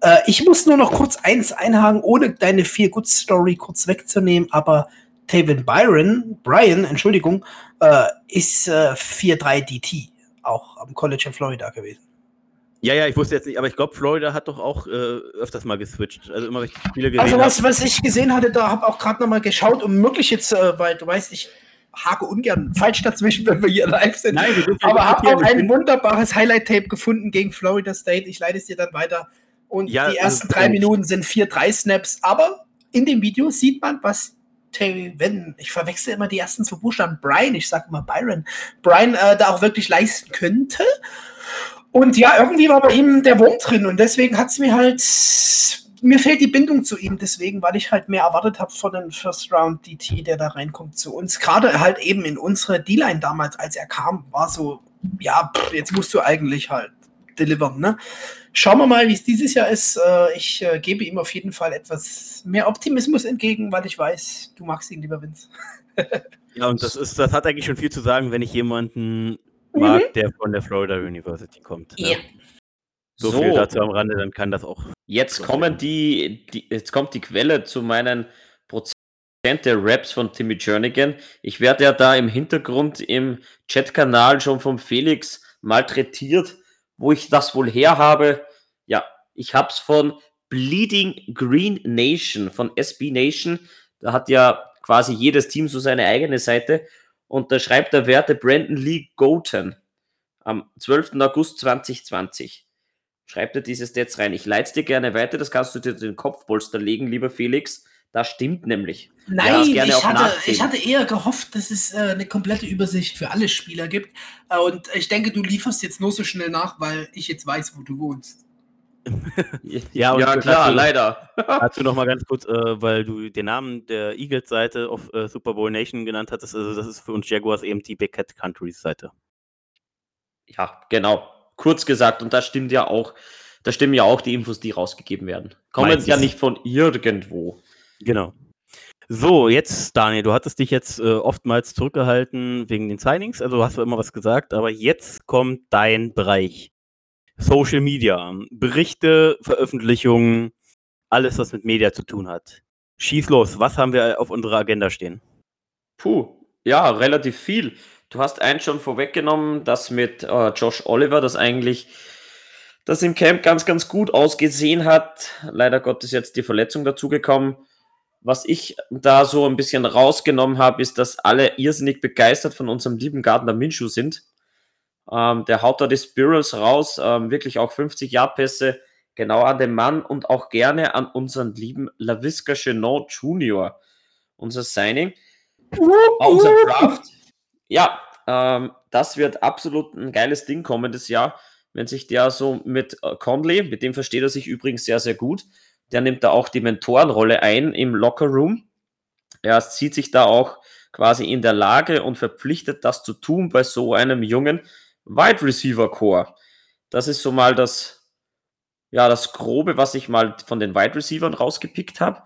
Speaker 1: Äh, ich muss nur noch kurz eins einhaken, ohne deine Feel Good Story kurz wegzunehmen, aber Taven Byron, Brian, Entschuldigung, äh, ist äh, 4-3 DT, auch am College in Florida gewesen.
Speaker 2: Ja, ja, ich wusste jetzt nicht, aber ich glaube, Florida hat doch auch äh, öfters mal geswitcht. Also immer, wenn ich Spiele gesehen
Speaker 1: Also was, was ich gesehen hatte, da habe auch gerade noch mal geschaut, um möglich jetzt, äh, weil du weißt, ich hake ungern falsch dazwischen, wenn wir hier live sind.
Speaker 2: Nein,
Speaker 1: aber habe auch ein wunderbares Highlight-Tape gefunden gegen Florida State. Ich leite es dir dann weiter. Und
Speaker 2: Ja,
Speaker 1: die ersten
Speaker 2: das
Speaker 1: drei
Speaker 2: ist-
Speaker 1: Minuten sind vier, drei Snaps. Aber in dem Video sieht man, was Taven, ich verwechsel immer die ersten zwei Buchstaben, Brian, ich sage immer Byron, Brian äh, da auch wirklich leisten könnte. Und ja, irgendwie war bei ihm der Wurm drin und deswegen hat es mir halt, mir fehlt die Bindung zu ihm, deswegen, weil ich halt mehr erwartet habe von dem First Round DT, der da reinkommt zu uns. Gerade halt eben in unsere D-Line damals, als er kam, war so, ja, pff, jetzt musst du eigentlich halt delivern, ne? Schauen wir mal, wie es dieses Jahr ist. Äh, Ich äh, gebe ihm auf jeden Fall etwas mehr Optimismus entgegen, weil ich weiß, du magst ihn lieber, Vince.
Speaker 2: Ja, und das ist, das hat eigentlich schon viel zu sagen, wenn ich jemanden mag, der von der Florida University kommt. ne?
Speaker 1: Ja.
Speaker 2: So,
Speaker 3: So.
Speaker 2: viel dazu am Rande, dann kann das auch.
Speaker 3: Jetzt kommen die, die, jetzt kommt die Quelle zu meinen Prozent der Raps von Timmy Jernigan. Ich werde ja da im Hintergrund im Chatkanal schon vom Felix malträtiert, wo ich das wohl her habe. Ja, ich habe es von Bleeding Green Nation, von SB Nation. Da hat ja quasi jedes Team so seine eigene Seite. Und da schreibt der Werte Brandon Lee Goten am 12. August 2020 schreib dir diese Stats rein. Ich leite dir gerne weiter, das kannst du dir den Kopfpolster legen, lieber Felix. Das stimmt nämlich.
Speaker 1: Nein,
Speaker 3: gerne
Speaker 1: ich, hatte, ich hatte eher gehofft, dass es äh, eine komplette Übersicht für alle Spieler gibt. Äh, und ich denke, du lieferst jetzt nur so schnell nach, weil ich jetzt weiß, wo du wohnst.
Speaker 2: Ja, und
Speaker 3: ja klar,
Speaker 2: hast du-
Speaker 3: leider.
Speaker 2: Dazu noch mal ganz kurz, äh, weil du den Namen der Eagles-Seite auf äh, Super Bowl Nation genannt hattest. Also das ist für uns Jaguars eben die Big Cat Countries Seite.
Speaker 3: Ja, genau. Kurz gesagt, und das stimmt ja auch, da stimmen ja auch die Infos, die rausgegeben werden. Kommen
Speaker 2: Meistens.
Speaker 3: ja nicht von irgendwo.
Speaker 2: Genau. So, jetzt, Daniel, du hattest dich jetzt äh, oftmals zurückgehalten wegen den Signings, also hast du immer was gesagt, aber jetzt kommt dein Bereich. Social Media, Berichte, Veröffentlichungen, alles, was mit Media zu tun hat. Schieß los, was haben wir auf unserer Agenda stehen?
Speaker 3: Puh, ja, relativ viel. Du hast eins schon vorweggenommen, das mit äh, Josh Oliver, das eigentlich das im Camp ganz, ganz gut ausgesehen hat. Leider Gottes jetzt die Verletzung dazugekommen. Was ich da so ein bisschen rausgenommen habe, ist, dass alle irrsinnig begeistert von unserem lieben Gardner Minshew sind. Ähm, der haut da die Spirals raus, ähm, wirklich auch 50 Jahrpässe genau an den Mann und auch gerne an unseren lieben LaVisca Chenot Jr., unser Signing. Auch unser Draft. Ja, ähm, das wird absolut ein geiles Ding kommendes Jahr, wenn sich der so mit äh, Conley, mit dem versteht er sich übrigens sehr, sehr gut, der nimmt da auch die Mentorenrolle ein im Locker Room. Er sieht sich da auch quasi in der Lage und verpflichtet, das zu tun bei so einem jungen Wide Receiver Core. Das ist so mal das, ja, das Grobe, was ich mal von den Wide Receivern rausgepickt habe.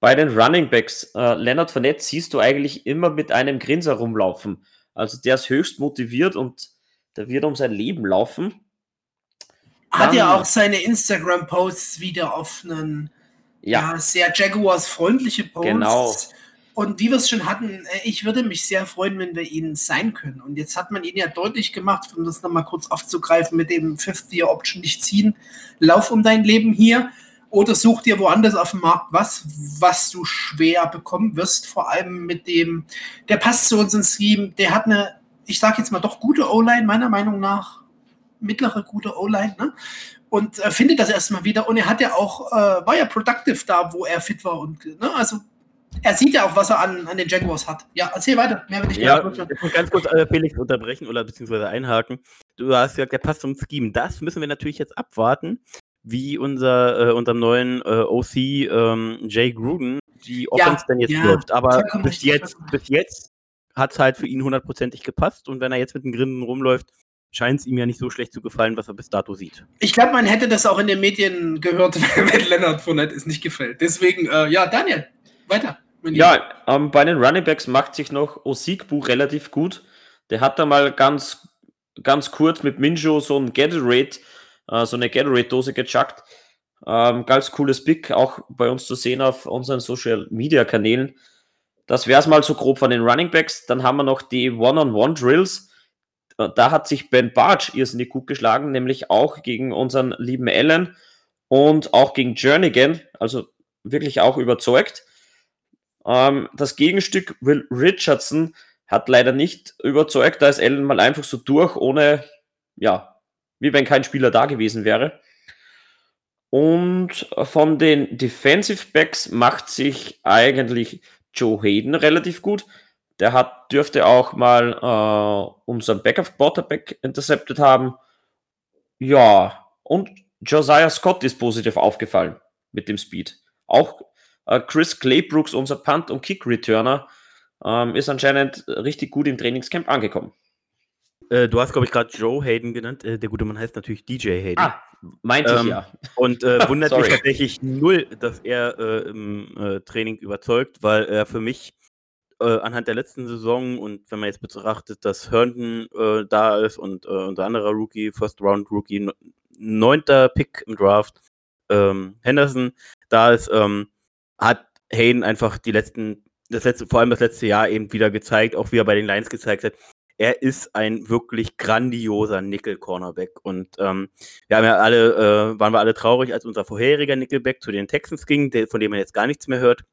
Speaker 3: Bei den Running Backs, äh, Leonard Fournette siehst du eigentlich immer mit einem Grinser rumlaufen. Also der ist höchst motiviert und der wird um sein Leben laufen.
Speaker 1: Hat ja auch seine Instagram-Posts wieder auf einen
Speaker 3: Ja,
Speaker 1: ja, sehr Jaguars-freundliche Posts.
Speaker 3: Genau.
Speaker 1: Und wie wir es schon hatten, äh, ich würde mich sehr freuen, wenn wir ihn sein können. Und jetzt hat man ihn ja deutlich gemacht, um das nochmal kurz aufzugreifen, mit dem Fifth-Year-Option nicht ziehen. Lauf um dein Leben hier oder such dir woanders auf dem Markt was, was du schwer bekommen wirst. Vor allem mit dem, der passt zu unserem Scheme. Der hat eine, ich sage jetzt mal doch gute O-Line, meiner Meinung nach. Mittlere gute O-Line, ne? und äh, findet das erstmal wieder. Und er hat ja auch, äh, war ja productive da, wo er fit war. Und ne, also er sieht ja auch, was er an, an den Jaguars hat. Ja, erzähl weiter. Mehr will ich
Speaker 2: Ja, ich muss ganz kurz äh, Felix unterbrechen oder beziehungsweise einhaken. Du hast gesagt, der passt zum Scheme. Das müssen wir natürlich jetzt abwarten, wie unser, äh, unserem neuen äh, OC ähm, Jay Gruden die Offense denn jetzt
Speaker 1: ja,
Speaker 2: läuft. Aber bis jetzt, bis jetzt hat es halt für ihn hundertprozentig gepasst und wenn er jetzt mit dem Grinsen rumläuft, scheint es ihm ja nicht so schlecht zu gefallen, was er bis dato sieht.
Speaker 1: Ich glaube, man hätte das auch in den Medien gehört, wenn Leonard Fournette es nicht gefällt. Deswegen, äh, ja, Daniel, weiter.
Speaker 3: Ja, ähm, bei den Running Backs macht sich noch Osigbu relativ gut. Der hat da mal ganz, ganz kurz mit Minjo so ein Gatorade, äh, so eine Gatorade-Dose gechuckt. Ähm, ganz cooles Pick, auch bei uns zu sehen auf unseren Social Media Kanälen. Das wäre es mal so grob von den Running Backs. Dann haben wir noch die One-on-One-Drills. Äh, da hat sich Ben Barge irrsinnig gut geschlagen, nämlich auch gegen unseren lieben Allen und auch gegen Jernigan, also wirklich auch überzeugt. Ähm, das Gegenstück Will Richardson hat leider nicht überzeugt, da ist Allen mal einfach so durch, ohne, ja, wie wenn kein Spieler da gewesen wäre. Und von den Defensive Backs macht sich eigentlich Joe Hayden relativ gut. Der hat, dürfte auch mal äh, unseren Backup Quarterback intercepted haben. Ja, und Josiah Scott ist positiv aufgefallen mit dem Speed. Auch äh, Chris Claybrooks, unser Punt- und Kick-Returner, ähm, ist anscheinend richtig gut im Trainingscamp angekommen.
Speaker 2: Äh, du hast, glaube ich, gerade Joe Hayden genannt. Äh, der gute Mann heißt natürlich DJ Hayden. Ah,
Speaker 3: meinte ähm, ich ja.
Speaker 2: Und äh, wundert mich tatsächlich null, dass er äh, im äh, Training überzeugt, weil er für mich anhand der letzten Saison und wenn man jetzt betrachtet, dass Herndon da ist und unser anderer Rookie, First Round Rookie, neunter Pick im Draft, ähm, Henderson da ist, ähm, hat Hayden einfach die letzten, das letzte, vor allem das letzte Jahr eben wieder gezeigt, auch wie er bei den Lions gezeigt hat. Er ist ein wirklich grandioser Nickel-Cornerback. Und ähm, wir haben ja alle, äh, waren wir alle traurig, als unser vorheriger Nickelback zu den Texans ging, der, von dem man jetzt gar nichts mehr hört.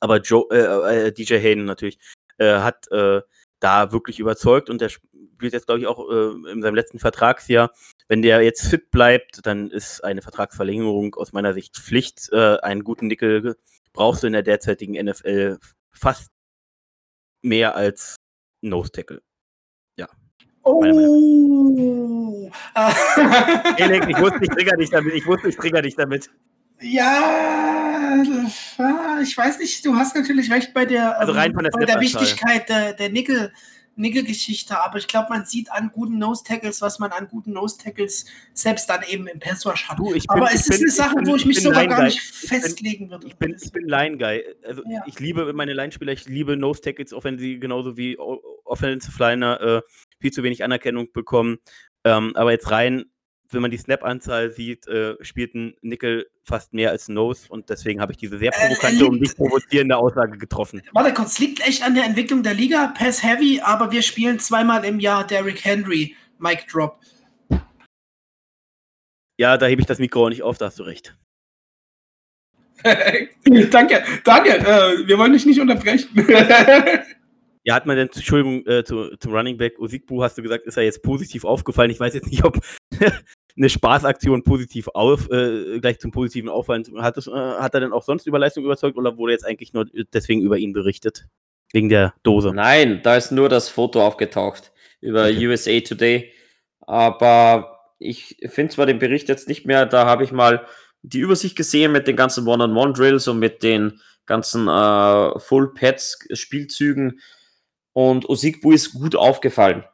Speaker 2: Aber Joe, äh, äh, DJ Hayden natürlich äh, hat äh, da wirklich überzeugt und der spielt jetzt, glaube ich, auch äh, in seinem letzten Vertragsjahr. Wenn der jetzt fit bleibt, dann ist eine Vertragsverlängerung aus meiner Sicht Pflicht. Äh, einen guten Nickel brauchst du in der derzeitigen NFL fast mehr als Nose Tackle. Ja.
Speaker 1: Oh.
Speaker 2: Elek, ich wusste, ich trigger dich damit. Ich wusste, ich trigger dich damit.
Speaker 1: Ja, ich weiß nicht, du hast natürlich recht bei der,
Speaker 2: also rein von der,
Speaker 1: bei der Wichtigkeit der, der Nickel. Nickel-Geschichte, aber ich glaube, man sieht an guten Nose-Tackles, was man an guten Nose-Tackles selbst dann eben im Passwash hat. Du, bin, aber es ist bin, eine Sache, bin, wo ich mich sogar gar nicht festlegen würde.
Speaker 2: Ich bin, ich bin Line-Guy. Also ja. ich liebe meine Line-Spieler, ich liebe Nose-Tackles, auch wenn sie genauso wie Offensive Liner äh, viel zu wenig Anerkennung bekommen. Ähm, aber jetzt rein wenn man die Snap-Anzahl sieht, äh, spielt ein Nickel fast mehr als Nose und deswegen habe ich diese sehr äh, provokante äh, und nicht provozierende Aussage getroffen.
Speaker 1: Warte kurz, liegt echt an der Entwicklung der Liga, Pass Heavy, aber wir spielen zweimal im Jahr Derrick Henry, Mike Drop.
Speaker 2: Ja, da hebe ich das Mikro auch nicht auf, da hast du recht.
Speaker 1: danke, danke, äh, wir wollen dich nicht unterbrechen.
Speaker 2: Ja, hat man denn, Entschuldigung, äh, zu, zum Running Back Osigbu hast du gesagt, ist er jetzt positiv aufgefallen. Ich weiß jetzt nicht, ob eine Spaßaktion positiv auf, äh, gleich zum positiven Auffallen. Hat, das, äh, hat er denn auch sonst über Leistung überzeugt oder wurde jetzt eigentlich nur deswegen über ihn berichtet? Wegen der Dose?
Speaker 3: Nein, da ist nur das Foto aufgetaucht über okay. USA Today. Aber ich finde zwar den Bericht jetzt nicht mehr, da habe ich mal die Übersicht gesehen mit den ganzen One-on-One-Drills und mit den ganzen äh, Full-Pads-Spielzügen und Osigbu ist gut aufgefallen.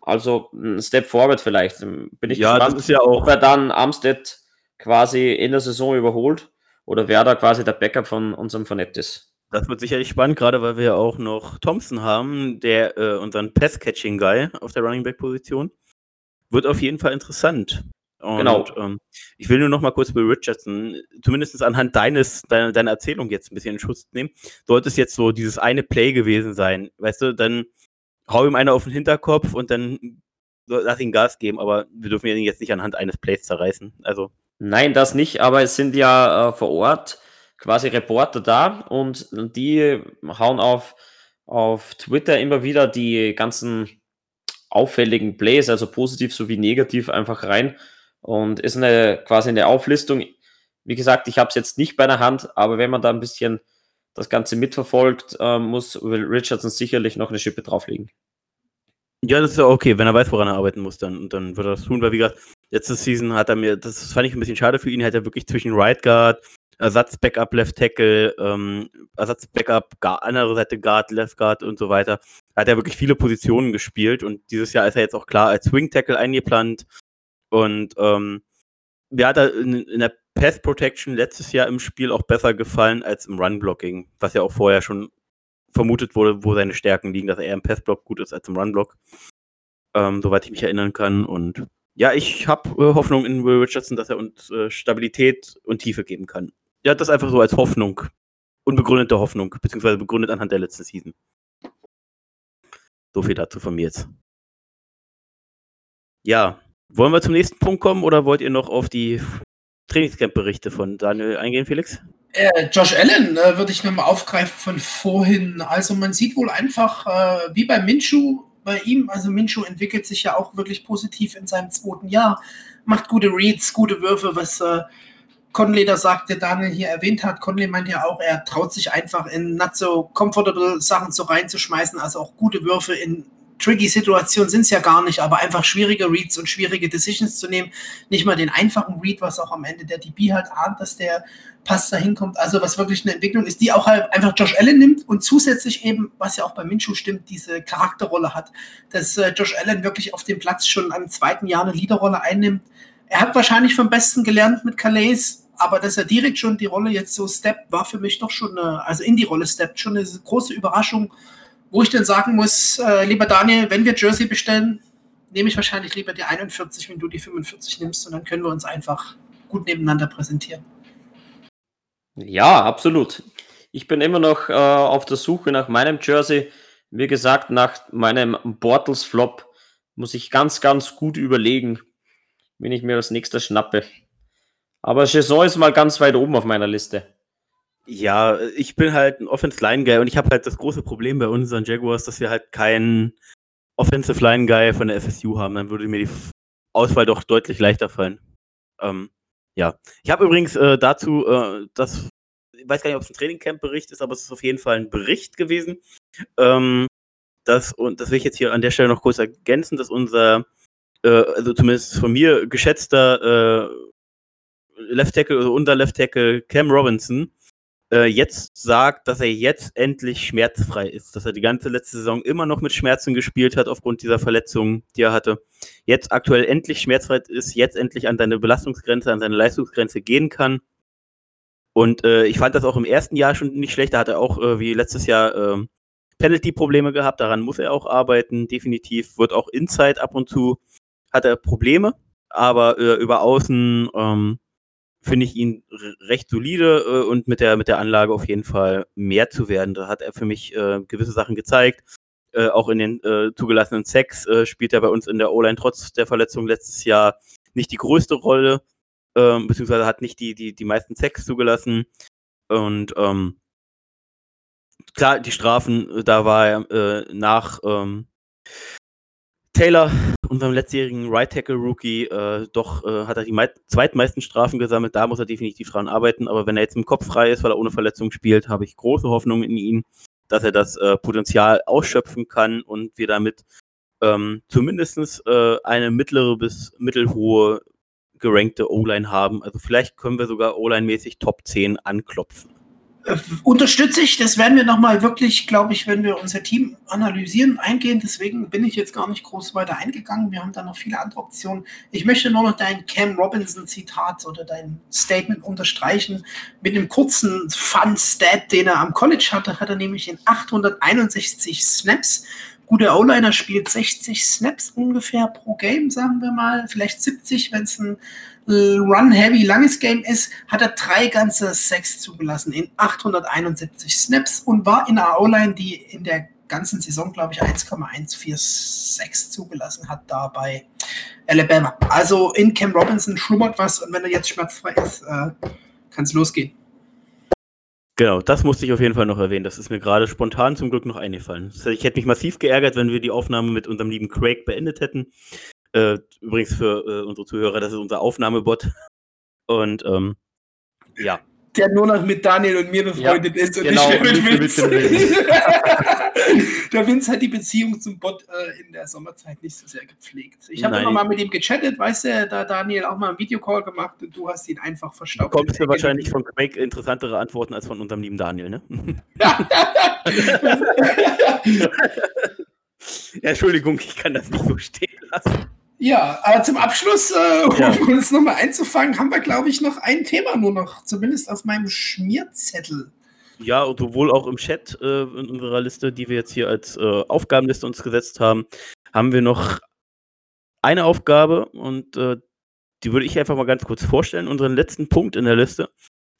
Speaker 3: Also ein Step forward vielleicht. Bin ich
Speaker 2: ja, gespannt, das ist ja auch.
Speaker 3: ob er dann Amstead quasi in der Saison überholt oder wer da quasi der Backup von unserem Fanett ist.
Speaker 2: Das wird sicherlich spannend, gerade weil wir ja auch noch Thompson haben, der äh, unseren Pass-Catching-Guy auf der Running Back-Position. Wird auf jeden Fall interessant. Und, genau. Ähm, ich will nur noch mal kurz bei Richardson, zumindest anhand deines, deiner, deiner Erzählung jetzt ein bisschen in Schutz nehmen. Sollte es jetzt so dieses eine Play gewesen sein, weißt du, dann hau ihm einer auf den Hinterkopf und dann lass ihn Gas geben, aber wir dürfen ihn jetzt nicht anhand eines Plays zerreißen. Also.
Speaker 3: Nein, das nicht, aber es sind ja äh, vor Ort quasi Reporter da und die hauen auf, auf Twitter immer wieder die ganzen auffälligen Plays, also positiv sowie negativ, einfach rein und ist eine quasi eine Auflistung. Wie gesagt, ich habe es jetzt nicht bei der Hand, aber wenn man da ein bisschen das Ganze mitverfolgt, äh, muss Will Richardson sicherlich noch eine Schippe drauflegen.
Speaker 2: Ja, das ist ja okay, wenn er weiß, woran er arbeiten muss, dann, dann wird er das tun, weil wie gesagt, letzte Season hat er mir, das fand ich ein bisschen schade für ihn, hat er wirklich zwischen Right Guard, Ersatz Backup Left Tackle, ähm, Ersatz Backup, andere Seite Guard, Left Guard und so weiter, hat er wirklich viele Positionen gespielt und dieses Jahr ist er jetzt auch klar als Swing Tackle eingeplant, und ähm, ja, da in, in, der Pass Protection letztes Jahr im Spiel auch besser gefallen als im Run Blocking, was ja auch vorher schon vermutet wurde, wo seine Stärken liegen, dass er eher im Pass Block gut ist als im Run Block. Ähm, soweit ich mich erinnern kann. Und ja, ich habe äh, Hoffnung in Will Richardson, dass er uns äh, Stabilität und Tiefe geben kann. Ja, das einfach so als Hoffnung. Unbegründete Hoffnung, beziehungsweise begründet anhand der letzten Season. So viel dazu von mir jetzt. Ja, wollen wir zum nächsten Punkt kommen oder wollt ihr noch auf die Trainingscamp-Berichte von Daniel eingehen, Felix?
Speaker 1: Äh, Josh Allen äh, würde ich nochmal aufgreifen von vorhin. Also man sieht wohl einfach, äh, wie bei Minshu, bei ihm, also Minshu entwickelt sich ja auch wirklich positiv in seinem zweiten Jahr, macht gute Reads, gute Würfe, was äh, Conley da sagt, der Daniel hier erwähnt hat. Conley meint ja auch, er traut sich einfach in not so comfortable Sachen so reinzuschmeißen, also auch gute Würfe in tricky Situationen sind es ja gar nicht, aber einfach schwierige Reads und schwierige Decisions zu nehmen. Nicht mal den einfachen Read, was auch am Ende der DB halt ahnt, dass der Pass dahin kommt. Also was wirklich eine Entwicklung ist, die auch halt einfach Josh Allen nimmt und zusätzlich eben, was ja auch bei Minshew stimmt, diese Charakterrolle hat, dass äh, Josh Allen wirklich auf dem Platz schon am zweiten Jahr eine Leaderrolle einnimmt. Er hat wahrscheinlich vom Besten gelernt mit Calais, aber dass er direkt schon die Rolle jetzt so steppt, war für mich doch schon eine, also in die Rolle steppt, schon eine große Überraschung, wo ich dann sagen muss, äh, lieber Daniel, wenn wir Jersey bestellen, nehme ich wahrscheinlich lieber die 41, wenn du die 45 nimmst und dann können wir uns einfach gut nebeneinander präsentieren.
Speaker 3: Ja, absolut. Ich bin immer noch äh, auf der Suche nach meinem Jersey. Wie gesagt, nach meinem Bortles-Flop muss ich ganz, ganz gut überlegen, wen ich mir als nächster schnappe. Aber Saison ist mal ganz weit oben auf meiner Liste.
Speaker 2: Ja, ich bin halt ein Offensive Line Guy und ich habe halt das große Problem bei unseren Jaguars, dass wir halt keinen Offensive Line Guy von der FSU haben. Dann würde mir die Auswahl doch deutlich leichter fallen. Ähm, ja, ich habe übrigens äh, dazu, äh, das, ich weiß gar nicht, ob es ein Trainingcamp-Bericht ist, aber es ist auf jeden Fall ein Bericht gewesen. Ähm, das, und das will ich jetzt hier an der Stelle noch kurz ergänzen, dass unser, äh, also zumindest von mir geschätzter äh, Left Tackle, also unser Left Tackle Cam Robinson, äh, jetzt sagt, dass er jetzt endlich schmerzfrei ist, dass er die ganze letzte Saison immer noch mit Schmerzen gespielt hat aufgrund dieser Verletzungen, die er hatte. Jetzt aktuell endlich schmerzfrei ist, jetzt endlich an seine Belastungsgrenze, an seine Leistungsgrenze gehen kann. Und äh, ich fand das auch im ersten Jahr schon nicht schlecht. Da hat er auch äh, wie letztes Jahr äh, Penalty-Probleme gehabt. Daran muss er auch arbeiten, definitiv. Wird auch Inside ab und zu hat er Probleme, aber äh, über außen ähm, finde ich ihn recht solide äh, und mit der, mit der Anlage auf jeden Fall mehr zu werden. Da hat er für mich äh, gewisse Sachen gezeigt. Äh, auch in den äh, zugelassenen Sex äh, spielt er bei uns in der O-Line trotz der Verletzung letztes Jahr nicht die größte Rolle, ähm, beziehungsweise hat nicht die, die, die meisten Sex zugelassen. Und ähm, klar, die Strafen, da war er äh, nach ähm, Taylor, unserem letztjährigen Right Tackle Rookie, äh, doch äh, hat er die zweitmeisten Strafen gesammelt. Da muss er definitiv dran arbeiten. Aber wenn er jetzt im Kopf frei ist, weil er ohne Verletzung spielt, habe ich große Hoffnung in ihn, dass er das äh, Potenzial ausschöpfen kann und wir damit ähm, zumindest äh, eine mittlere bis mittelhohe gerankte O-Line haben. Also vielleicht können wir sogar O-Line-mäßig Top 10 anklopfen.
Speaker 1: Unterstütze ich. Das werden wir nochmal wirklich, glaube ich, wenn wir unser Team analysieren, eingehen. Deswegen bin ich jetzt gar nicht groß weiter eingegangen. Wir haben da noch viele andere Optionen. Ich möchte nur noch dein Cam Robinson-Zitat oder dein Statement unterstreichen. Mit einem kurzen Fun-Stat, den er am College hatte, hat er nämlich in 861 Snaps Gute O-Liner spielt 60 Snaps ungefähr pro Game, sagen wir mal, vielleicht 70, wenn es ein Run-Heavy langes Game ist, hat er drei ganze Sacks zugelassen in 871 Snaps und war in einer O-Line, die in der ganzen Saison, glaube ich, 1,146 zugelassen hat da bei Alabama. Also in Cam Robinson schlummert was und wenn er jetzt schmerzfrei ist, äh, kann es losgehen.
Speaker 2: Genau, das musste ich auf jeden Fall noch erwähnen. Das ist mir gerade spontan zum Glück noch eingefallen. Ich hätte mich massiv geärgert, wenn wir die Aufnahme mit unserem lieben Craig beendet hätten. Äh, übrigens für äh, unsere Zuhörer, das ist unser Aufnahmebot. Und ähm, ja.
Speaker 1: Der nur noch mit Daniel und mir befreundet ja, ist und
Speaker 3: genau,
Speaker 1: nicht
Speaker 3: mehr mit Vince.
Speaker 1: der Vince hat die Beziehung zum Bot äh, in der Sommerzeit nicht so sehr gepflegt. Ich habe immer mal mit ihm gechattet, weißt du, da Daniel auch mal einen Videocall gemacht und du hast ihn einfach verstaubt.
Speaker 2: Du kommst ja wahrscheinlich von Craig interessantere Antworten als von unserem lieben Daniel, ne?
Speaker 1: Ja,
Speaker 2: Entschuldigung, ich kann das nicht so stehen lassen.
Speaker 1: Ja, aber zum Abschluss, äh, um ja. uns nochmal einzufangen, haben wir, glaube ich, noch ein Thema nur noch, zumindest auf meinem Schmierzettel.
Speaker 2: Ja, und sowohl auch im Chat äh, in unserer Liste, die wir jetzt hier als äh, Aufgabenliste uns gesetzt haben, haben wir noch eine Aufgabe und äh, die würde ich einfach mal ganz kurz vorstellen, unseren letzten Punkt in der Liste.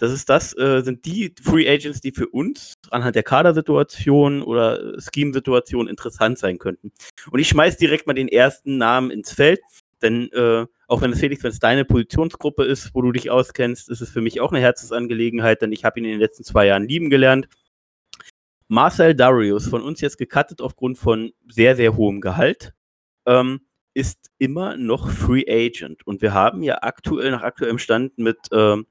Speaker 2: Das ist das, äh, sind die Free Agents, die für uns anhand der Kadersituation oder Scheme-Situation interessant sein könnten. Und ich schmeiß direkt mal den ersten Namen ins Feld, denn äh, auch wenn es Felix, wenn es deine Positionsgruppe ist, wo du dich auskennst, ist es für mich auch eine Herzensangelegenheit, denn ich habe ihn in den letzten zwei Jahren lieben gelernt. Marcel Darius, von uns jetzt gecuttet aufgrund von sehr, sehr hohem Gehalt, ähm, ist immer noch Free Agent. Und wir haben ja aktuell, nach aktuellem Stand mit ähm,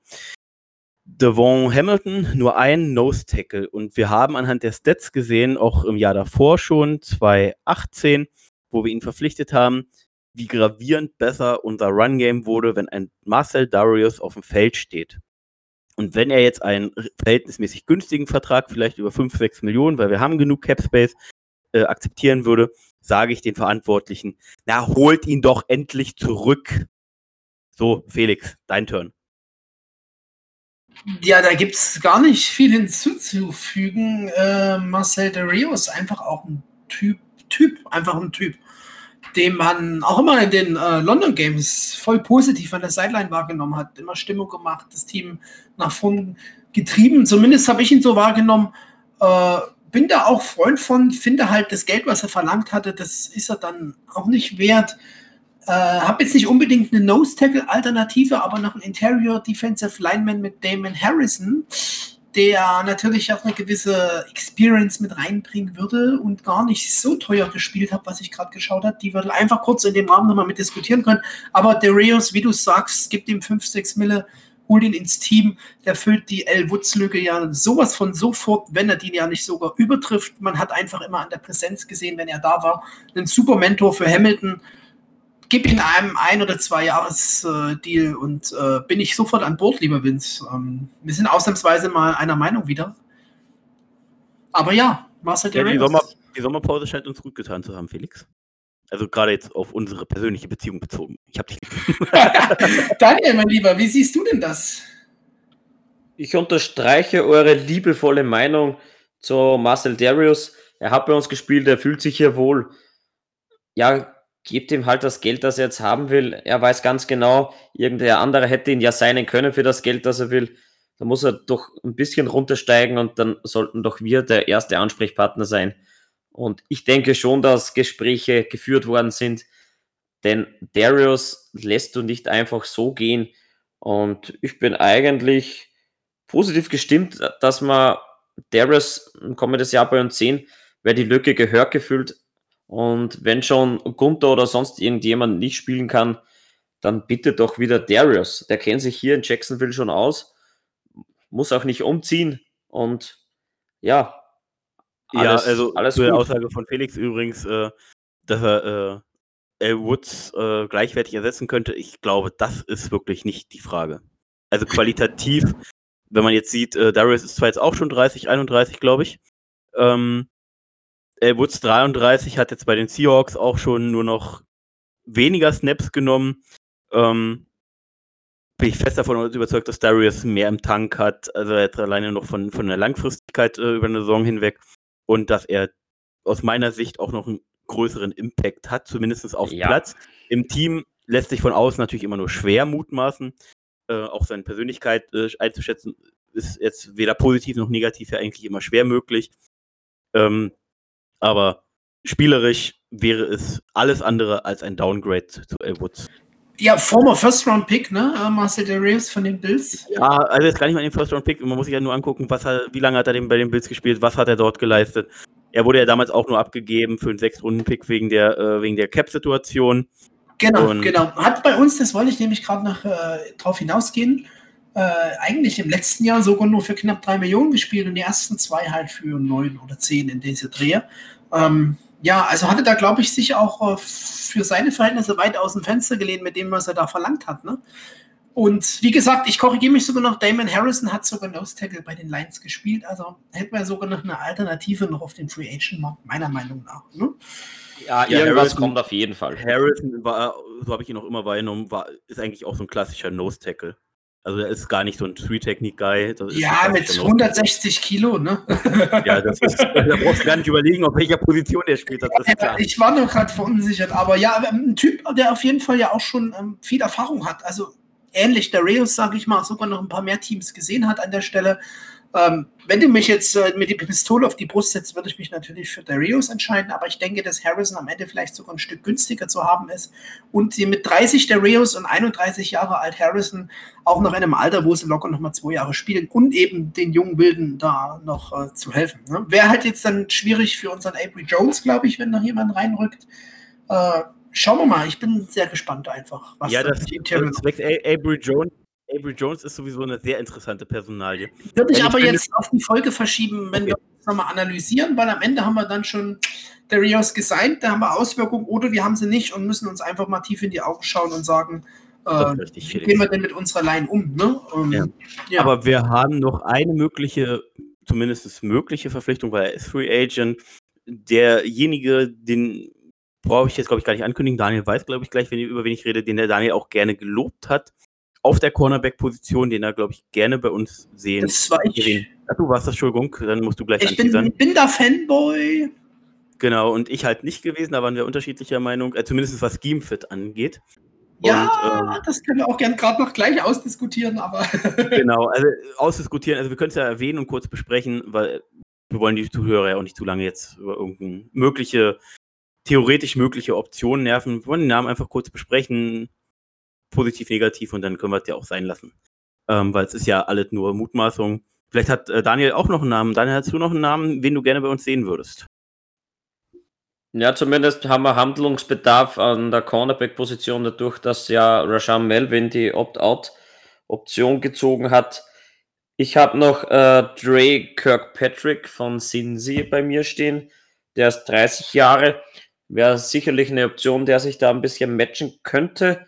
Speaker 2: Devon Hamilton nur ein Nose Tackle und wir haben anhand der Stats gesehen, auch im Jahr davor schon, 2018, wo wir ihn verpflichtet haben, wie gravierend besser unser Run Game wurde, wenn ein Marcel Darius auf dem Feld steht. Und wenn er jetzt einen verhältnismäßig günstigen Vertrag, vielleicht über 5, 6 Millionen, weil wir haben genug Cap Space, äh, akzeptieren würde, sage ich den Verantwortlichen, na, holt ihn doch endlich zurück. So, Felix, dein Turn.
Speaker 1: Ja, da gibt es gar nicht viel hinzuzufügen. Äh, Marcel de Rio ist einfach auch ein Typ, Typ, einfach ein Typ, den man auch immer in den äh, London Games voll positiv an der Sideline wahrgenommen hat. Immer Stimmung gemacht, das Team nach vorn getrieben. Zumindest habe ich ihn so wahrgenommen. Äh, bin da auch Freund von, finde halt das Geld, was er verlangt hatte, das ist er dann auch nicht wert. Äh, habe jetzt nicht unbedingt eine Nose-Tackle-Alternative, aber noch ein Interior Defensive Lineman mit Damon Harrison, der natürlich auch eine gewisse Experience mit reinbringen würde und gar nicht so teuer gespielt hat, was ich gerade geschaut habe. Die würde einfach kurz in dem Rahmen nochmal mit diskutieren können. Aber Darius, wie du sagst, gibt ihm 5, 6 Mille, hol ihn ins Team. Der füllt die L. Woods-Lücke ja sowas von sofort, wenn er die ja nicht sogar übertrifft. Man hat einfach immer an der Präsenz gesehen, wenn er da war. Ein super Mentor für Hamilton gib ihn einem ein- oder zwei Jahres-Deal und äh, bin ich sofort an Bord, lieber Vince. Ähm, wir sind ausnahmsweise mal einer Meinung wieder. Aber ja, Marcel
Speaker 2: ja, die, Sommer, die Sommerpause scheint uns gut getan zu haben, Felix. Also gerade jetzt auf unsere persönliche Beziehung bezogen. Ich habe dich.
Speaker 1: Daniel, mein Lieber, wie siehst du denn das?
Speaker 3: Ich unterstreiche eure liebevolle Meinung zu Marcel Darius. Er hat bei uns gespielt, er fühlt sich hier wohl. Ja, gebt ihm halt das Geld, das er jetzt haben will. Er weiß ganz genau, irgendwer anderer hätte ihn ja seinen können für das Geld, das er will. Da muss er doch ein bisschen runtersteigen und dann sollten doch wir der erste Ansprechpartner sein. Und ich denke schon, dass Gespräche geführt worden sind, denn Darius lässt du nicht einfach so gehen. Und ich bin eigentlich positiv gestimmt, dass wir Darius im kommenden Jahr bei uns sehen, wer die Lücke gehört gefühlt und wenn schon Gunther oder sonst irgendjemand nicht spielen kann, dann bitte doch wieder Darius. Der kennt sich hier in Jacksonville schon aus, muss auch nicht umziehen und ja.
Speaker 2: Alles, ja, also alles zu der Aussage von Felix übrigens, äh, dass er äh, L. Woods äh, gleichwertig ersetzen könnte, ich glaube, das ist wirklich nicht die Frage. Also qualitativ, wenn man jetzt sieht, äh, Darius ist zwar jetzt auch schon 30, 31, glaube ich, ähm, äh, Woods 33 hat jetzt bei den Seahawks auch schon nur noch weniger Snaps genommen. Ähm, bin ich fest davon überzeugt, dass Darius mehr im Tank hat, also jetzt alleine noch von, von der Langfristigkeit äh, über eine Saison hinweg und dass er aus meiner Sicht auch noch einen größeren Impact hat, zumindest auf ja. Platz. Im Team lässt sich von außen natürlich immer nur schwer mutmaßen. Äh, auch seine Persönlichkeit äh, einzuschätzen, ist jetzt weder positiv noch negativ ja eigentlich immer schwer möglich. Ähm, aber spielerisch wäre es alles andere als ein Downgrade zu Elwoods.
Speaker 1: Ja, former First-Round-Pick, ne? Äh, Marcel Darius von den Bills.
Speaker 2: Ja, also jetzt gar nicht mal den First-Round-Pick. Man muss sich ja nur angucken, was er, wie lange hat er denn bei den Bills gespielt, was hat er dort geleistet. Er wurde ja damals auch nur abgegeben für einen Sechs-Runden-Pick wegen der, äh, der Cap-Situation.
Speaker 1: Genau, Und genau. Hat bei uns, das wollte ich nämlich gerade noch äh, drauf hinausgehen, äh, eigentlich im letzten Jahr sogar nur für knapp drei Millionen gespielt und die ersten zwei halt für neun oder zehn in dieser Dreher. Ähm, ja, also hatte da, glaube ich, sich auch äh, für seine Verhältnisse weit aus dem Fenster gelehnt mit dem, was er da verlangt hat. Ne? Und wie gesagt, ich korrigiere mich sogar noch, Damon Harrison hat sogar Nose Tackle bei den Lions gespielt. Also hätten wir sogar noch eine Alternative noch auf den Free Agent Markt, meiner Meinung nach. Ne?
Speaker 3: Ja, ja irgendwas Harrison, kommt auf jeden Fall.
Speaker 2: Harrison war, so habe ich ihn auch immer wahrgenommen, war, ist eigentlich auch so ein klassischer Nose-Tackle. Also er ist gar nicht so ein Three-Technique-Guy.
Speaker 1: Ja, mit 160 Kilo, ne?
Speaker 2: ja, das ist, da brauchst du gar nicht überlegen, auf welcher Position der spielt.
Speaker 1: Ja, ich war nur gerade verunsichert, aber ja, ein Typ, der auf jeden Fall ja auch schon ähm, viel Erfahrung hat. Also ähnlich der Reus, sage ich mal, sogar noch ein paar mehr Teams gesehen hat an der Stelle. Ähm, wenn du mich jetzt äh, mit die Pistole auf die Brust setzt, würde ich mich natürlich für Darius entscheiden, aber ich denke, dass Harrison am Ende vielleicht sogar ein Stück günstiger zu haben ist und die mit 30 Darius und 31 Jahre alt Harrison auch noch in einem Alter, wo sie locker noch mal zwei Jahre spielen und eben den jungen Wilden da noch äh, zu helfen. Ne? Wäre halt jetzt dann schwierig für unseren Avery Jones, glaube ich, wenn noch jemand reinrückt. Äh, schauen wir mal, ich bin sehr gespannt einfach.
Speaker 2: Was ja, das, das Avery Jones Avery Jones ist sowieso eine sehr interessante Personalie.
Speaker 1: Würde ich aber jetzt auf die Folge verschieben, wenn okay. wir das nochmal analysieren, weil am Ende haben wir dann schon Darius gesigned, da haben wir Auswirkungen oder wir haben sie nicht und müssen uns einfach mal tief in die Augen schauen und sagen, äh, wie gehen wir denn mit unserer Line um? Ne?
Speaker 2: Um, ja. Ja. Aber wir haben noch eine mögliche, zumindest mögliche Verpflichtung, weil er ist Free Agent. Derjenige, den brauche ich jetzt, glaube ich, gar nicht ankündigen. Daniel weiß, glaube ich, gleich, wenn, über wen ich rede, den der Daniel auch gerne gelobt hat auf der Cornerback-Position, den er, glaube ich, gerne bei uns sehen.
Speaker 1: Das war ich.
Speaker 2: Ach, du warst das, Entschuldigung, dann musst du gleich
Speaker 1: Ich bin, bin da Fanboy.
Speaker 2: Genau, und ich halt nicht gewesen, da waren wir unterschiedlicher Meinung, äh, zumindest was Scheme-Fit angeht.
Speaker 1: Ja, und, ähm, das können wir auch gerne gerade noch gleich ausdiskutieren, aber.
Speaker 2: genau, also ausdiskutieren, also wir können es ja erwähnen und kurz besprechen, weil wir wollen die Zuhörer ja auch nicht zu lange jetzt über irgendeine mögliche, theoretisch mögliche Option nerven. Wir wollen den Namen einfach kurz besprechen, positiv, negativ und dann können wir es ja auch sein lassen. Ähm, weil es ist ja alles nur Mutmaßung. Vielleicht hat äh, Daniel auch noch einen Namen. Daniel, hast du noch einen Namen, wen du gerne bei uns sehen würdest?
Speaker 3: Ja, zumindest haben wir Handlungsbedarf an der Cornerback-Position, dadurch, dass ja Rashan Melvin die Opt-out-Option gezogen hat. Ich habe noch äh, Dre Kirkpatrick von Cincy bei mir stehen. Der ist 30 Jahre. Wäre sicherlich eine Option, der sich da ein bisschen matchen könnte.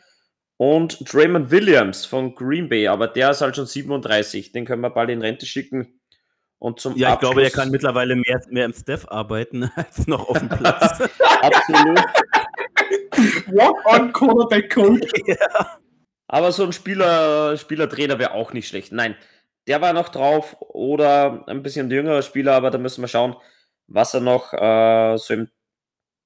Speaker 3: Und Draymond Williams von Green Bay, aber der ist halt schon 37. Den können wir bald in Rente schicken.
Speaker 2: Und zum ja, Abschluss, ich glaube, der kann mittlerweile mehr, mehr im Staff arbeiten als noch auf dem Platz.
Speaker 3: Absolut.
Speaker 1: Walk-on Quarterback Coach. Ja.
Speaker 3: Aber so ein Spieler, Spielertrainer wäre auch nicht schlecht. Nein, der war noch drauf oder ein bisschen jüngerer Spieler, aber da müssen wir schauen, was er noch äh, so im,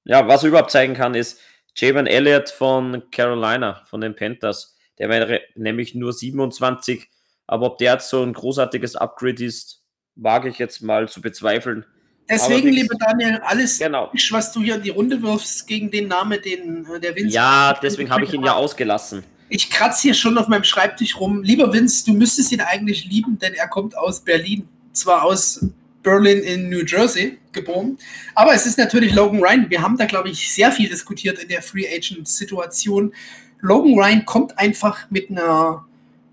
Speaker 3: ja, was er überhaupt zeigen kann, ist, Javon Elliott von Carolina, von den Panthers. Der wäre nämlich nur 27. Aber ob der jetzt so ein großartiges Upgrade ist, wage ich jetzt mal zu bezweifeln.
Speaker 1: Deswegen, lieber Daniel, alles,
Speaker 3: genau.
Speaker 1: was du hier in die Runde wirfst, gegen den Namen, den äh, der
Speaker 3: Vince. Ja, deswegen habe ich ihn ja ausgelassen.
Speaker 1: Ich kratze hier schon auf meinem Schreibtisch rum. Lieber Vince, du müsstest ihn eigentlich lieben, denn er kommt aus Berlin. Zwar aus Berlin in New Jersey geboren. Aber es ist natürlich Logan Ryan. Wir haben da, glaube ich, sehr viel diskutiert in der Free Agent-Situation. Logan Ryan kommt einfach mit einer,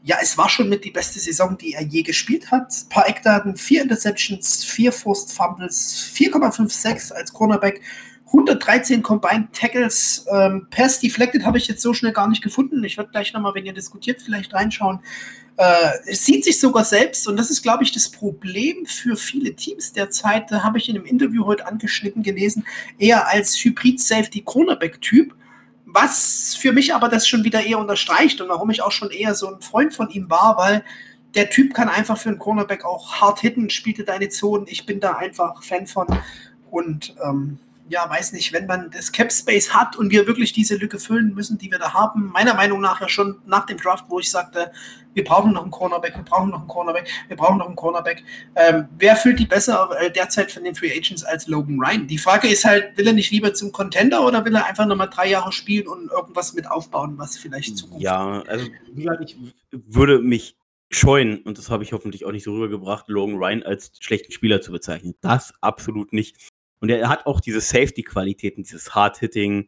Speaker 1: ja, es war schon mit die beste Saison, die er je gespielt hat. Ein paar Eckdaten, vier Interceptions, vier Forced Fumbles, 4,56 als Cornerback, 113 Combined Tackles. Ähm, Pass Deflected habe ich jetzt so schnell gar nicht gefunden. Ich werde gleich nochmal, wenn ihr diskutiert, vielleicht reinschauen. Äh, sieht sich sogar selbst, und das ist, glaube ich, das Problem für viele Teams derzeit, da habe ich in einem Interview heute angeschnitten gelesen, eher als Hybrid-Safety-Cornerback-Typ, was für mich aber das schon wieder eher unterstreicht und warum ich auch schon eher so ein Freund von ihm war, weil der Typ kann einfach für einen Cornerback auch hart hitten, spielte deine Zonen. Ich bin da einfach Fan von. Und ähm, ja, weiß nicht, wenn man das Cap Space hat und wir wirklich diese Lücke füllen müssen, die wir da haben, meiner Meinung nach ja schon nach dem Draft, wo ich sagte, wir brauchen noch einen Cornerback, wir brauchen noch einen Cornerback, wir brauchen noch einen Cornerback. Ähm, wer fühlt die besser äh, derzeit von den Free Agents als Logan Ryan? Die Frage ist halt, will er nicht lieber zum Contender oder will er einfach nochmal drei Jahre spielen und irgendwas mit aufbauen, was vielleicht
Speaker 2: Zukunft Ja, also wie gesagt, ich würde mich scheuen, und das habe ich hoffentlich auch nicht so rübergebracht, Logan Ryan als schlechten Spieler zu bezeichnen. Das absolut nicht. Und er hat auch diese Safety-Qualitäten, dieses Hard-Hitting.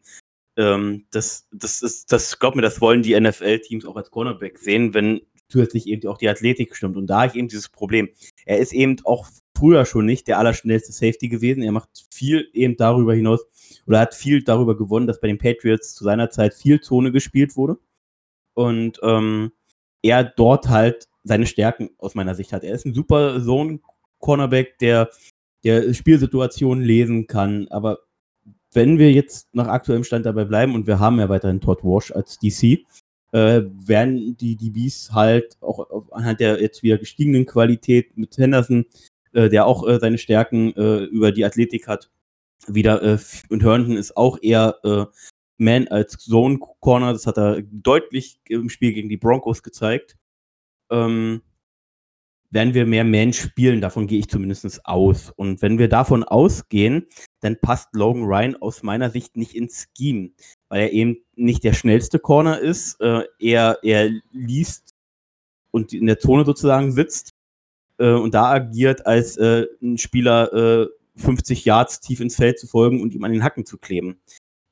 Speaker 2: Ähm, das, das ist, das, glaub mir, das wollen die NFL-Teams auch als Cornerback sehen, wenn zusätzlich eben auch die Athletik stimmt. Und da habe ich eben dieses Problem. Er ist eben auch früher schon nicht der allerschnellste Safety gewesen. Er macht viel eben darüber hinaus oder hat viel darüber gewonnen, dass bei den Patriots zu seiner Zeit viel Zone gespielt wurde. Und ähm, er dort halt seine Stärken aus meiner Sicht hat. Er ist ein super Zone-Cornerback, der der Spielsituationen lesen kann, aber wenn wir jetzt nach aktuellem Stand dabei bleiben und wir haben ja weiterhin Todd Walsh als DC, äh, werden die DBs halt auch anhand der jetzt wieder gestiegenen Qualität mit Henderson, äh, der auch äh, seine Stärken äh, über die Athletik hat, wieder äh, und Herndon ist auch eher äh, Man als Zone Corner, das hat er deutlich im Spiel gegen die Broncos gezeigt. Ähm, werden wir mehr Man spielen, davon gehe ich zumindest aus. Und wenn wir davon ausgehen, dann passt Logan Ryan aus meiner Sicht nicht ins Scheme, weil er eben nicht der schnellste Corner ist. Äh, er, er liest und in der Zone sozusagen sitzt äh, und da agiert als äh, ein Spieler 50 äh, Yards tief ins Feld zu folgen und ihm an den Hacken zu kleben.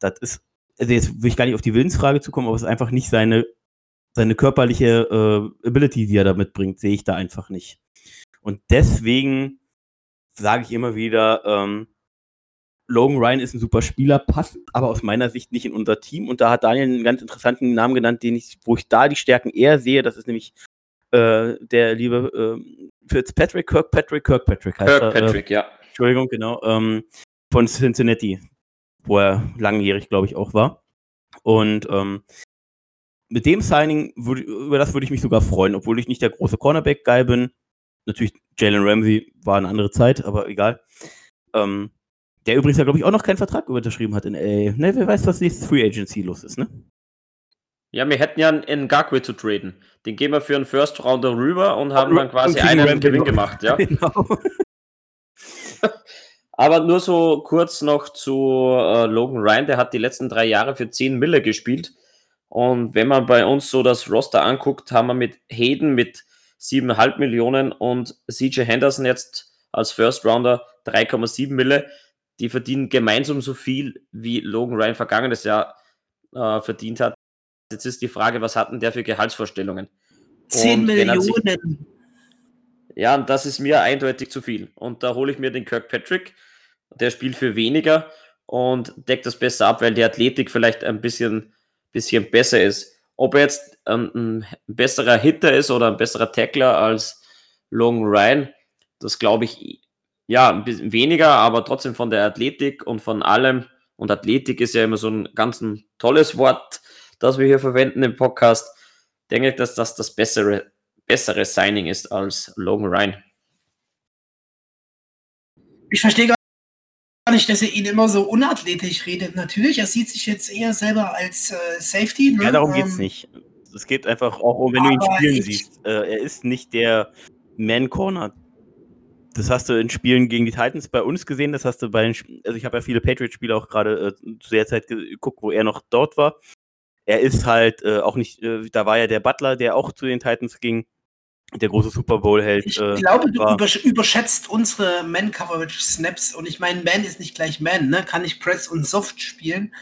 Speaker 2: Das ist, also jetzt will ich gar nicht auf die Willensfrage zu kommen, aber es ist einfach nicht seine, seine körperliche äh, Ability, die er da mitbringt, sehe ich da einfach nicht. Und deswegen sage ich immer wieder, ähm, Logan Ryan ist ein super Spieler, passt aber aus meiner Sicht nicht in unser Team. Und da hat Daniel einen ganz interessanten Namen genannt, den ich, wo ich da die Stärken eher sehe. Das ist nämlich äh, der liebe äh, Fitzpatrick, Kirkpatrick, Kirkpatrick
Speaker 3: heißt Kirkpatrick,
Speaker 2: er, äh, ja. Entschuldigung, genau. Ähm, von Cincinnati, wo er langjährig, glaube ich, auch war. Und ähm, mit dem Signing, würd, über das würde ich mich sogar freuen, obwohl ich nicht der große Cornerback-Guy bin. Natürlich, Jalen Ramsey war eine andere Zeit, aber egal. Ähm, der übrigens ja, glaube ich, auch noch keinen Vertrag unterschrieben hat in LA. Ne, wer weiß, was nächstes Free Agency los ist, ne?
Speaker 3: Ja, wir hätten ja einen Ngakwe zu traden. Den gehen wir für einen First Rounder rüber und haben dann quasi einen Ramp Gewinn gemacht, ja. Genau. Aber nur so kurz noch zu äh, Logan Ryan, der hat die letzten drei Jahre für 10 Mille gespielt. Und wenn man bei uns so das Roster anguckt, haben wir mit Hayden mit 7,5 Millionen und CJ Henderson jetzt als First Rounder 3,7 Mille die verdienen gemeinsam so viel, wie Logan Ryan vergangenes Jahr äh, verdient hat. Jetzt ist die Frage, was hatten der für Gehaltsvorstellungen?
Speaker 1: 10 Millionen. Sich,
Speaker 3: ja, und das ist mir eindeutig zu viel. Und da hole ich mir den Kirkpatrick, der spielt für weniger und deckt das besser ab, weil die Athletik vielleicht ein bisschen, bisschen besser ist. Ob er jetzt ähm, ein besserer Hitter ist oder ein besserer Tackler als Logan Ryan, das glaube ich ja, ein bisschen weniger, aber trotzdem von der Athletik und von allem. Und Athletik ist ja immer so ein ganz ein tolles Wort, das wir hier verwenden im Podcast. Denke ich, dass das das bessere, bessere Signing ist als Logan Ryan.
Speaker 1: Ich verstehe nicht, dass er ihn immer so unathletisch redet. Natürlich, er sieht sich jetzt eher selber als äh, Safety.
Speaker 2: Ne? Ja, darum ähm, geht es nicht. Es geht einfach auch um, wenn du ihn spielen siehst. Äh, er ist nicht der Man-Corner, das hast du in Spielen gegen die Titans bei uns gesehen, das hast du bei den, also ich habe ja viele Patriot-Spiele auch gerade äh, zu der Zeit geguckt, wo er noch dort war. Er ist halt äh, auch nicht, äh, da war ja der Butler, der auch zu den Titans ging, der große Super Bowl-Held.
Speaker 1: Ich äh, glaube, du überschätzt unsere Man-Coverage-Snaps und ich meine, Man ist nicht gleich Man, ne? Kann ich Press und Soft spielen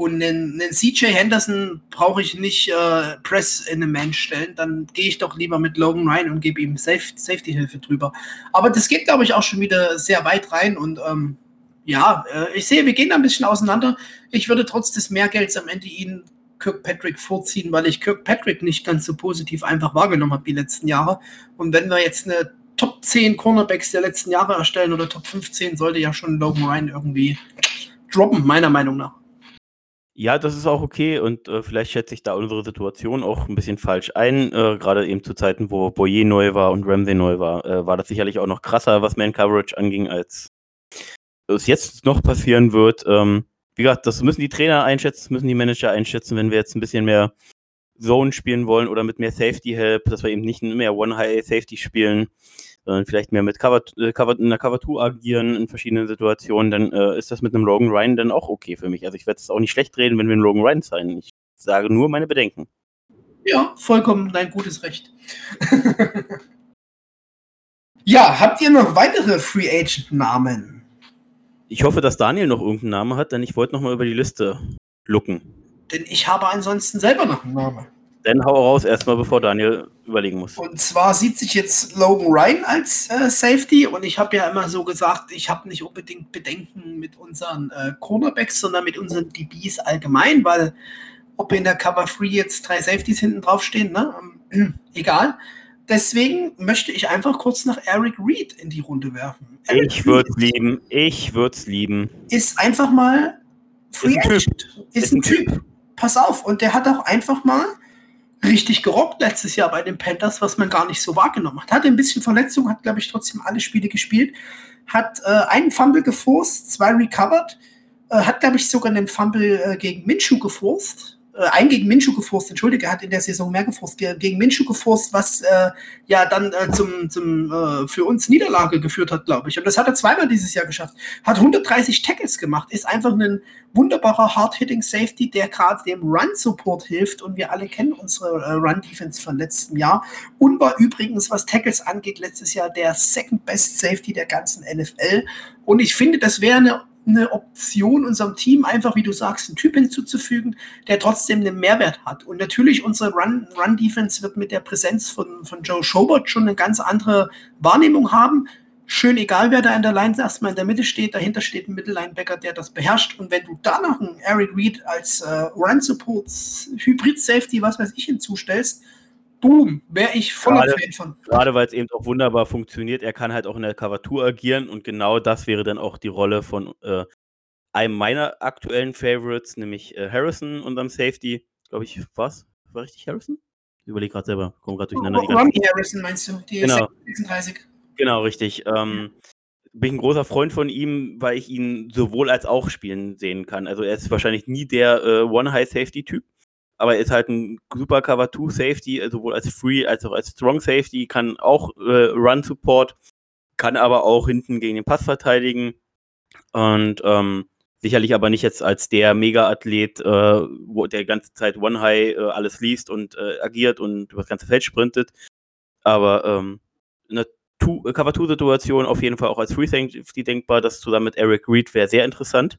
Speaker 1: und einen, einen CJ Henderson brauche ich nicht äh, Press in eine Man stellen. Dann gehe ich doch lieber mit Logan Ryan und gebe ihm Safe, Safety-Hilfe drüber. Aber das geht, glaube ich, auch schon wieder sehr weit rein. Und ähm, ja, äh, ich sehe, wir gehen da ein bisschen auseinander. Ich würde trotz des Mehrgelds am Ende ihn Kirkpatrick vorziehen, weil ich Kirkpatrick nicht ganz so positiv einfach wahrgenommen habe die letzten Jahre. Und wenn wir jetzt eine Top 10 Cornerbacks der letzten Jahre erstellen oder Top 15, sollte ja schon Logan Ryan irgendwie droppen, meiner Meinung nach.
Speaker 2: Ja, das ist auch okay und äh, vielleicht schätze ich da unsere Situation auch ein bisschen falsch ein. Äh, Gerade eben zu Zeiten, wo Boyer neu war und Ramsey neu war, äh, war das sicherlich auch noch krasser, was Man-Coverage anging, als es jetzt noch passieren wird. Ähm, wie gesagt, das müssen die Trainer einschätzen, das müssen die Manager einschätzen, wenn wir jetzt ein bisschen mehr Zone spielen wollen oder mit mehr Safety-Help, dass wir eben nicht mehr One-High-Safety spielen sondern vielleicht mehr mit Cover, äh, Cover, in der Cover 2 agieren in verschiedenen Situationen, dann äh, ist das mit einem Logan Ryan dann auch okay für mich. Also ich werde es auch nicht schlecht reden, wenn wir einen Logan Ryan sein. Ich sage nur meine Bedenken.
Speaker 1: Ja, vollkommen dein gutes Recht. ja, habt ihr noch weitere Free Agent Namen?
Speaker 2: Ich hoffe, dass Daniel noch irgendeinen Namen hat, denn ich wollte noch mal über die Liste lucken.
Speaker 1: Denn ich habe ansonsten selber noch einen Namen.
Speaker 2: Dann hau raus erstmal, bevor Daniel überlegen muss.
Speaker 1: Und zwar sieht sich jetzt Logan Ryan als äh, Safety und ich habe ja immer so gesagt, ich habe nicht unbedingt Bedenken mit unseren äh, Cornerbacks, sondern mit unseren DBs allgemein, weil ob in der Cover 3 jetzt drei Safeties hinten draufstehen, ne? Ähm, egal. Deswegen möchte ich einfach kurz nach Eric Reed in die Runde werfen. Eric
Speaker 2: ich würde es lieben. Ich würde es lieben.
Speaker 1: Ist einfach mal Free ist Agent. Ist, ist ein, typ. typ. Pass auf. Und der hat auch einfach mal richtig gerockt letztes Jahr bei den Panthers, was man gar nicht so wahrgenommen hat. Hatte ein bisschen Verletzung, hat, glaube ich, trotzdem alle Spiele gespielt. Hat äh, einen Fumble geforst, zwei recovered. Äh, hat, glaube ich, sogar einen Fumble äh, gegen Minshu geforst äh, ein gegen Minshu geforst, entschuldige, hat in der Saison mehr geforst, gegen Minshu geforst, was äh, ja dann äh, zum, zum äh, für uns Niederlage geführt hat, glaube ich. Und das hat er zweimal dieses Jahr geschafft. Hat 130 Tackles gemacht, ist einfach ein wunderbarer Hard-Hitting Safety, der gerade dem Run-Support hilft. Und wir alle kennen unsere äh, Run-Defense von letztem Jahr. Und war übrigens, was Tackles angeht, letztes Jahr der Second-Best Safety der ganzen NFL. Und ich finde, das wäre eine eine Option unserem Team, einfach wie du sagst, einen Typ hinzuzufügen, der trotzdem einen Mehrwert hat. Und natürlich unsere Run-Defense Run wird mit der Präsenz von, von Joe Schobert schon eine ganz andere Wahrnehmung haben. Schön egal, wer da in der Line erstmal in der Mitte steht, dahinter steht ein Mittellinebacker, der das beherrscht. Und wenn du da noch einen Eric Reed als äh, Run-Support, Hybrid-Safety, was weiß ich, hinzustellst, boom, wäre ich voller
Speaker 2: gerade,
Speaker 1: Fan von.
Speaker 2: Gerade weil es eben auch wunderbar funktioniert. Er kann halt auch in der Cover agieren und genau das wäre dann auch die Rolle von äh, einem meiner aktuellen Favorites, nämlich äh, Harrison, unserem Safety. Glaube ich, was? War richtig Harrison? Ich überlege gerade selber, komme gerade durcheinander.
Speaker 1: Oh, Ronnie Harrison meinst du?
Speaker 2: Die genau. 36. Genau, richtig. Ähm, bin ich ein großer Freund von ihm, weil ich ihn sowohl als auch spielen sehen kann. Also er ist wahrscheinlich nie der äh, One-High-Safety-Typ aber er ist halt ein super Cover 2 Safety, also sowohl als Free als auch als Strong Safety, kann auch äh, Run Support, kann aber auch hinten gegen den Pass verteidigen und ähm, sicherlich aber nicht jetzt als der Mega-Athlet, äh, der ganze Zeit One High äh, alles liest und äh, agiert und über das ganze Feld sprintet, aber ähm, eine Two, Cover 2 Situation auf jeden Fall auch als Free Safety denkbar, das zusammen mit Eric Reed wäre sehr interessant.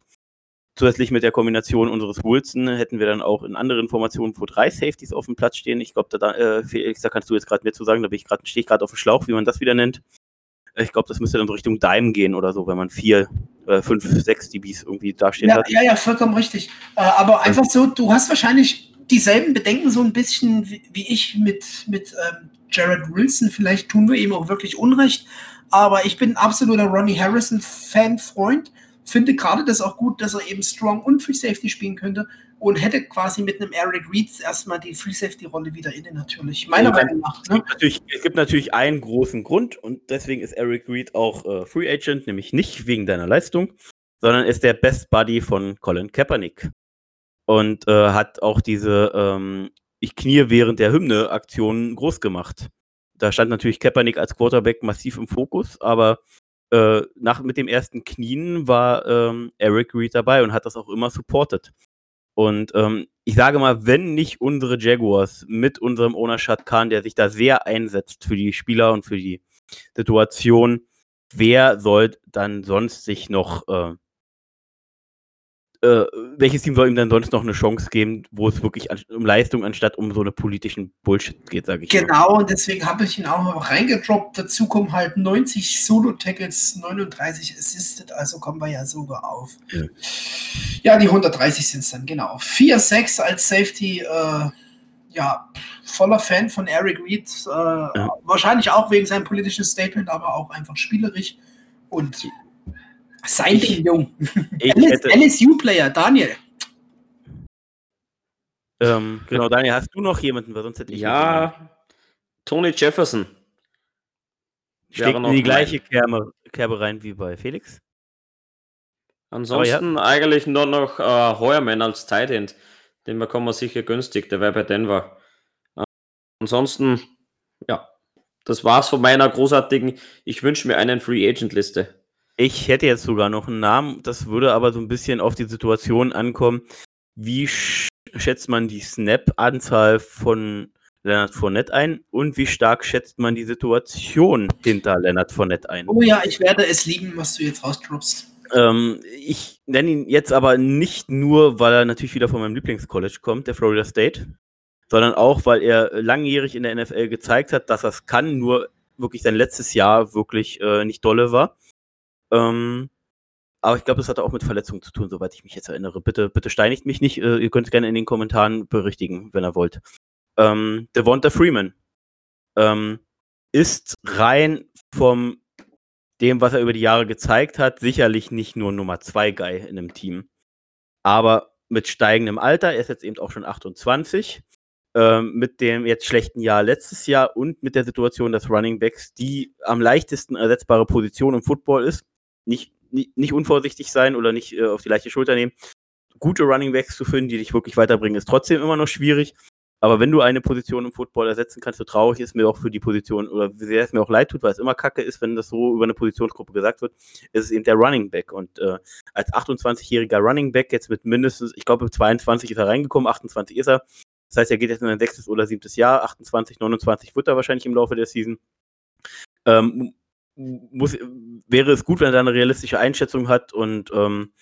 Speaker 2: Zusätzlich mit der Kombination unseres Wilson hätten wir dann auch in anderen Formationen, wo drei Safeties auf dem Platz stehen. Ich glaube, da, äh, Felix, da kannst du jetzt gerade mehr zu sagen, da bin ich gerade, stehe ich gerade auf dem Schlauch, wie man das wieder nennt. Ich glaube, das müsste dann so Richtung Dime gehen oder so, wenn man vier, äh, fünf, sechs DBs irgendwie dastehen
Speaker 1: ja,
Speaker 2: hat.
Speaker 1: Ja, ja, vollkommen richtig. Äh, aber einfach so, du hast wahrscheinlich dieselben Bedenken so ein bisschen wie, wie ich mit, mit ähm, Jared Wilson. Vielleicht tun wir ihm auch wirklich Unrecht. Aber ich bin absoluter Ronnie Harrison-Fan-Freund finde gerade das auch gut, dass er eben Strong und Free Safety spielen könnte und hätte quasi mit einem Eric Reeds erstmal die Free Safety Rolle wieder inne natürlich. Meiner Meinung nach.
Speaker 2: Ne? Es, gibt natürlich einen großen Grund und deswegen ist Eric Reed auch äh, Free Agent, nämlich nicht wegen deiner Leistung, sondern ist der Best Buddy von Colin Kaepernick und äh, hat auch diese ähm, Ich knie während der Hymne Aktion groß gemacht. Da stand natürlich Kaepernick als Quarterback massiv im Fokus, aber äh, nach, mit dem ersten Knien war ähm, Eric Reed dabei und hat das auch immer supportet. Und ähm, ich sage mal, wenn nicht unsere Jaguars mit unserem Owner Shad Khan, der sich da sehr einsetzt für die Spieler und für die Situation, wer soll dann sonst sich noch äh, äh, welches Team soll ihm dann sonst noch eine Chance geben, wo es wirklich an, um Leistung anstatt um so eine politischen Bullshit geht, sage ich.
Speaker 1: Genau, mal. und deswegen habe ich ihn auch reingedroppt. Dazu kommen halt 90 Solo-Tackles, 39 Assisted, also kommen wir ja sogar auf. Ja, ja die 130 sind es dann, genau. 4-6 als Safety, äh, ja, voller Fan von Eric Reed. Äh, ja. Wahrscheinlich auch wegen seinem politischen Statement, aber auch einfach spielerisch. Und sein Ding, Jung. LSU-Player, Daniel.
Speaker 2: Ähm, genau, Daniel, hast du noch jemanden? Weil sonst hätte
Speaker 3: ich ja, Tony Jefferson.
Speaker 2: Steckt in die gleiche Kerbe, Kerbe, rein wie bei Felix.
Speaker 3: Ansonsten ja. eigentlich nur noch äh, Heuermann als Tight End. Den bekommen wir sicher günstig, der wäre bei Denver. Äh, ansonsten, ja, das war's von meiner großartigen, ich wünsche mir einen Free Agent Liste.
Speaker 2: Ich hätte jetzt sogar noch einen Namen, das würde aber so ein bisschen auf die Situation ankommen. Wie schätzt man die Snap-Anzahl von Leonard Fournette ein und wie stark schätzt man die Situation hinter Leonard Fournette ein?
Speaker 1: Oh ja, ich werde es lieben, was du jetzt rausdroppst.
Speaker 2: Ähm, ich nenne ihn jetzt aber nicht nur, weil er natürlich wieder von meinem Lieblingscollege kommt, der Florida State, sondern auch, weil er langjährig in der NFL gezeigt hat, dass er es kann, nur wirklich sein letztes Jahr wirklich äh, nicht dolle war. Ähm, aber ich glaube, das hatte auch mit Verletzungen zu tun, soweit ich mich jetzt erinnere. Bitte, bitte steinigt mich nicht. Äh, ihr könnt es gerne in den Kommentaren berichtigen, wenn ihr wollt. Ähm, Devonta Freeman ähm, ist rein vom dem, was er über die Jahre gezeigt hat, sicherlich nicht nur Nummer 2 Guy in einem Team. aber mit steigendem Alter, er ist jetzt eben auch schon 28, ähm, mit dem jetzt schlechten Jahr letztes Jahr und mit der Situation, dass Running Backs die am leichtesten ersetzbare Position im Football ist, nicht, nicht, nicht unvorsichtig sein oder nicht äh, auf die leichte Schulter nehmen. Gute Running Backs zu finden, die dich wirklich weiterbringen, ist trotzdem immer noch schwierig. Aber wenn du eine Position im Football ersetzen kannst, so traurig ist mir auch für die Position oder sehr es mir auch leid tut, weil es immer kacke ist, wenn das so über eine Positionsgruppe gesagt wird, ist es eben der Running Back. Und äh, als 28-jähriger Running Back jetzt mit mindestens, ich glaube 22 ist er reingekommen, 28 ist er. Das heißt, er geht jetzt in ein sechstes oder siebtes Jahr, 28, 29 wird er wahrscheinlich im Laufe der Season. Ähm, muss, wäre es gut, wenn er da eine realistische Einschätzung hat und ähm,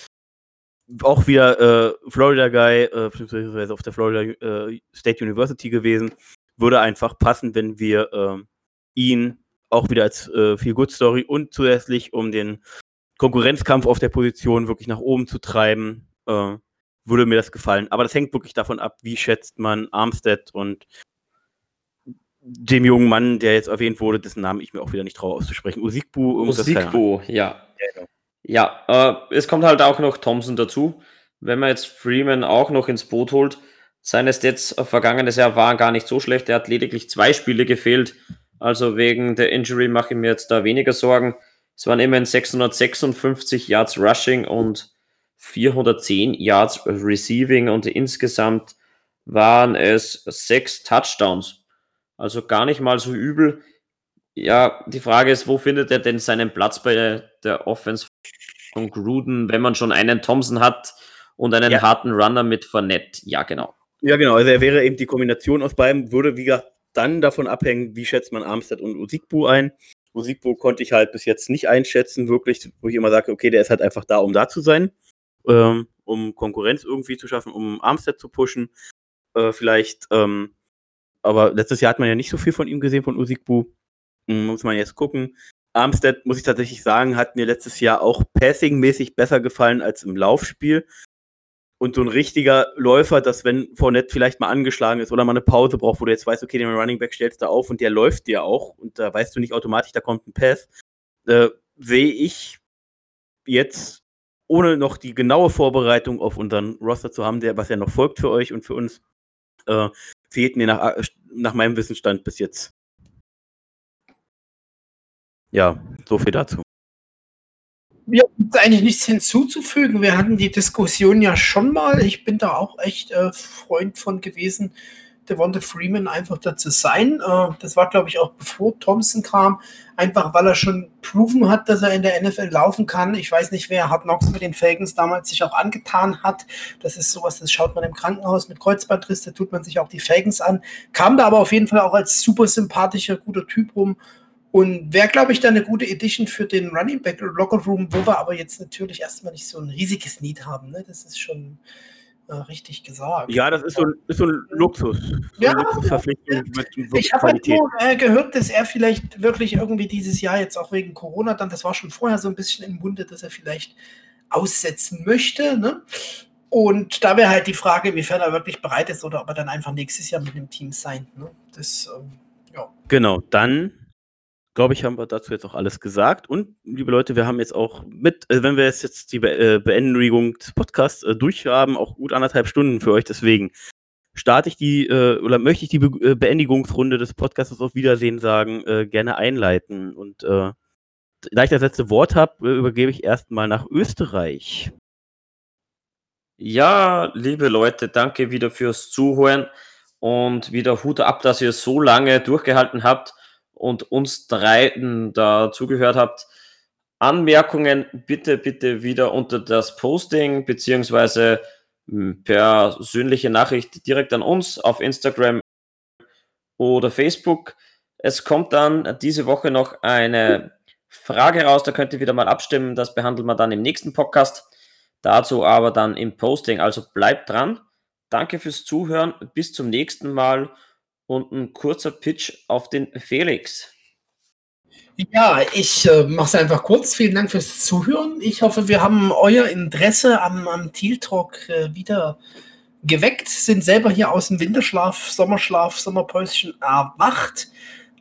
Speaker 2: auch wieder äh, Florida Guy, äh, beziehungsweise auf der Florida äh, State University gewesen. Würde einfach passen, wenn wir äh, ihn auch wieder als äh, Feel Good Story und zusätzlich, um den Konkurrenzkampf auf der Position wirklich nach oben zu treiben, äh, würde mir das gefallen. Aber das hängt wirklich davon ab, wie schätzt man Armstead und dem jungen Mann, der jetzt erwähnt wurde, dessen Namen ich mir auch wieder nicht traue auszusprechen. Usikbu.
Speaker 3: Usikbu, ja. ja. Ja, äh, es kommt halt auch noch Thompson dazu. Wenn man jetzt Freeman auch noch ins Boot holt, seine Stats vergangenes Jahr waren gar nicht so schlecht. Er hat lediglich zwei Spiele gefehlt. Also wegen der Injury mache ich mir jetzt da weniger Sorgen. Es waren immerhin 656 Yards Rushing und 410 Yards Receiving und insgesamt waren es sechs Touchdowns. Also gar nicht mal so übel. Ja, die Frage ist, wo findet er denn seinen Platz bei der Offense von Gruden, wenn man schon einen Thompson hat und einen ja. harten Runner mit Fournette? Ja, genau.
Speaker 2: Ja, genau. Also er wäre eben die Kombination aus beiden, würde wie gesagt dann davon abhängen, wie schätzt man Armstead und Usikbu ein. Usikbu konnte ich halt bis jetzt nicht einschätzen, wirklich, wo ich immer sage, okay, der ist halt einfach da, um da zu sein, ähm, um Konkurrenz irgendwie zu schaffen, um Armstead zu pushen. Äh, vielleicht, ähm, aber letztes Jahr hat man ja nicht so viel von ihm gesehen, von Usikbu. Hm, muss man jetzt gucken. Armstead, muss ich tatsächlich sagen, hat mir letztes Jahr auch passing-mäßig besser gefallen als im Laufspiel. Und so ein richtiger Läufer, dass wenn Fournette vielleicht mal angeschlagen ist oder mal eine Pause braucht, wo du jetzt weißt, okay, den Running Back stellst du auf und der läuft dir auch und da weißt du nicht automatisch, da kommt ein Pass, äh, sehe ich jetzt, ohne noch die genaue Vorbereitung auf unseren Roster zu haben, der, was ja noch folgt für euch und für uns, äh, fehlt mir nach, nach meinem Wissensstand bis jetzt ja, so viel dazu.
Speaker 1: Mir gibt eigentlich nichts hinzuzufügen. Wir hatten die Diskussion ja schon mal. Ich bin da auch echt äh, Freund von gewesen, Devonta Freeman einfach da zu sein. Äh, das war, glaube ich, auch bevor Thompson kam, einfach weil er schon proven hat, dass er in der NFL laufen kann. Ich weiß nicht, wer Hard Knocks mit den Falcons damals sich auch angetan hat. Das ist sowas, das schaut man im Krankenhaus mit Kreuzbandriss, da tut man sich auch die Falcons an. Kam da aber auf jeden Fall auch als super sympathischer, guter Typ rum und wäre, glaube ich, dann eine gute Edition für den Running Back Locker Room, wo wir aber jetzt natürlich erstmal nicht so ein riesiges Need haben. Ne? Das ist schon richtig gesagt.
Speaker 2: Ja, das ist so, ist so ein Luxus. So
Speaker 1: ja, Luxusverpflichtung ja. mit Ich habe halt nur äh, gehört, dass er vielleicht wirklich irgendwie dieses Jahr jetzt auch wegen Corona dann, das war schon vorher so ein bisschen im Munde, dass er vielleicht aussetzen möchte. Ne? Und da wäre halt die Frage, inwiefern er wirklich bereit ist oder ob er dann einfach nächstes Jahr mit dem Team sein. Ne? Das, ähm,
Speaker 2: ja. Genau, dann glaube ich, haben wir dazu jetzt auch alles gesagt. Und, liebe Leute, wir haben jetzt auch mit, äh, wenn wir jetzt, die Be äh, Beendigung des Podcasts äh, durchhaben, auch gut anderthalb Stunden für euch. Deswegen starte ich die, äh, oder möchte ich die Be äh, Beendigungsrunde des Podcasts auf Wiedersehen sagen, äh, gerne einleiten. Und da ich das letzte Wort habe, übergebe ich erstmal nach Österreich.
Speaker 3: Ja, liebe Leute, danke wieder fürs Zuhören und wieder Hut ab, dass ihr so lange durchgehalten habt und uns dreien da zugehört habt. Anmerkungen bitte, bitte wieder unter das Posting beziehungsweise hm, persönliche Nachricht direkt an uns auf Instagram oder Facebook. Es kommt dann diese Woche noch eine Frage raus, da könnt ihr wieder mal abstimmen. Das behandeln wir dann im nächsten Podcast. Dazu aber dann im Posting. Also bleibt dran. Danke fürs Zuhören. Bis zum nächsten Mal und ein kurzer Pitch auf den Felix.
Speaker 1: Ja, ich äh, mache es einfach kurz. Vielen Dank fürs Zuhören. Ich hoffe, wir haben euer Interesse am, am Teal Talk äh, wieder geweckt, sind selber hier aus dem Winterschlaf, Sommerschlaf, Sommerpäuschen erwacht,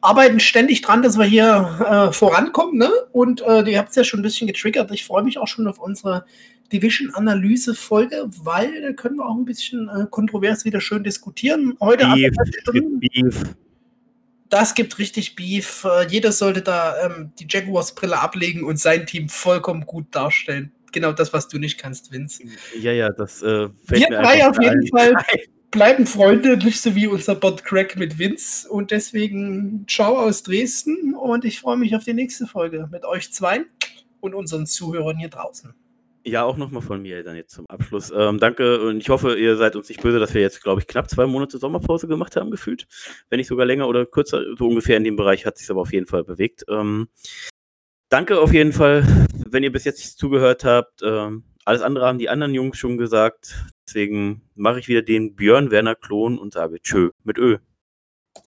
Speaker 1: arbeiten ständig dran, dass wir hier äh, vorankommen. Ne? Und äh, ihr habt es ja schon ein bisschen getriggert. Ich freue mich auch schon auf unsere Division-Analyse-Folge, weil da können wir auch ein bisschen äh, kontrovers wieder schön diskutieren. Heute Beef, Beef. Das gibt richtig Beef. Äh, jeder sollte da ähm, die Jaguars-Brille ablegen und sein Team vollkommen gut darstellen. Genau das, was du nicht kannst, Vince.
Speaker 2: Ja, ja, das äh,
Speaker 1: fällt Wir drei auf jeden Fall bleiben Freunde, nicht so wie unser Bot Crack mit Vince. Und deswegen ciao aus Dresden und ich freue mich auf die nächste Folge mit euch zwei und unseren Zuhörern hier draußen.
Speaker 2: Ja, auch nochmal von mir dann jetzt zum Abschluss. Ähm, danke und ich hoffe, ihr seid uns nicht böse, dass wir jetzt, glaube ich, knapp zwei Monate Sommerpause gemacht haben, gefühlt. Wenn nicht sogar länger oder kürzer, so ungefähr in dem Bereich hat sich aber auf jeden Fall bewegt. Ähm, danke auf jeden Fall, wenn ihr bis jetzt zugehört habt. Ähm, alles andere haben die anderen Jungs schon gesagt. Deswegen mache ich wieder den Björn Werner Klon und sage Tschö mit Ö.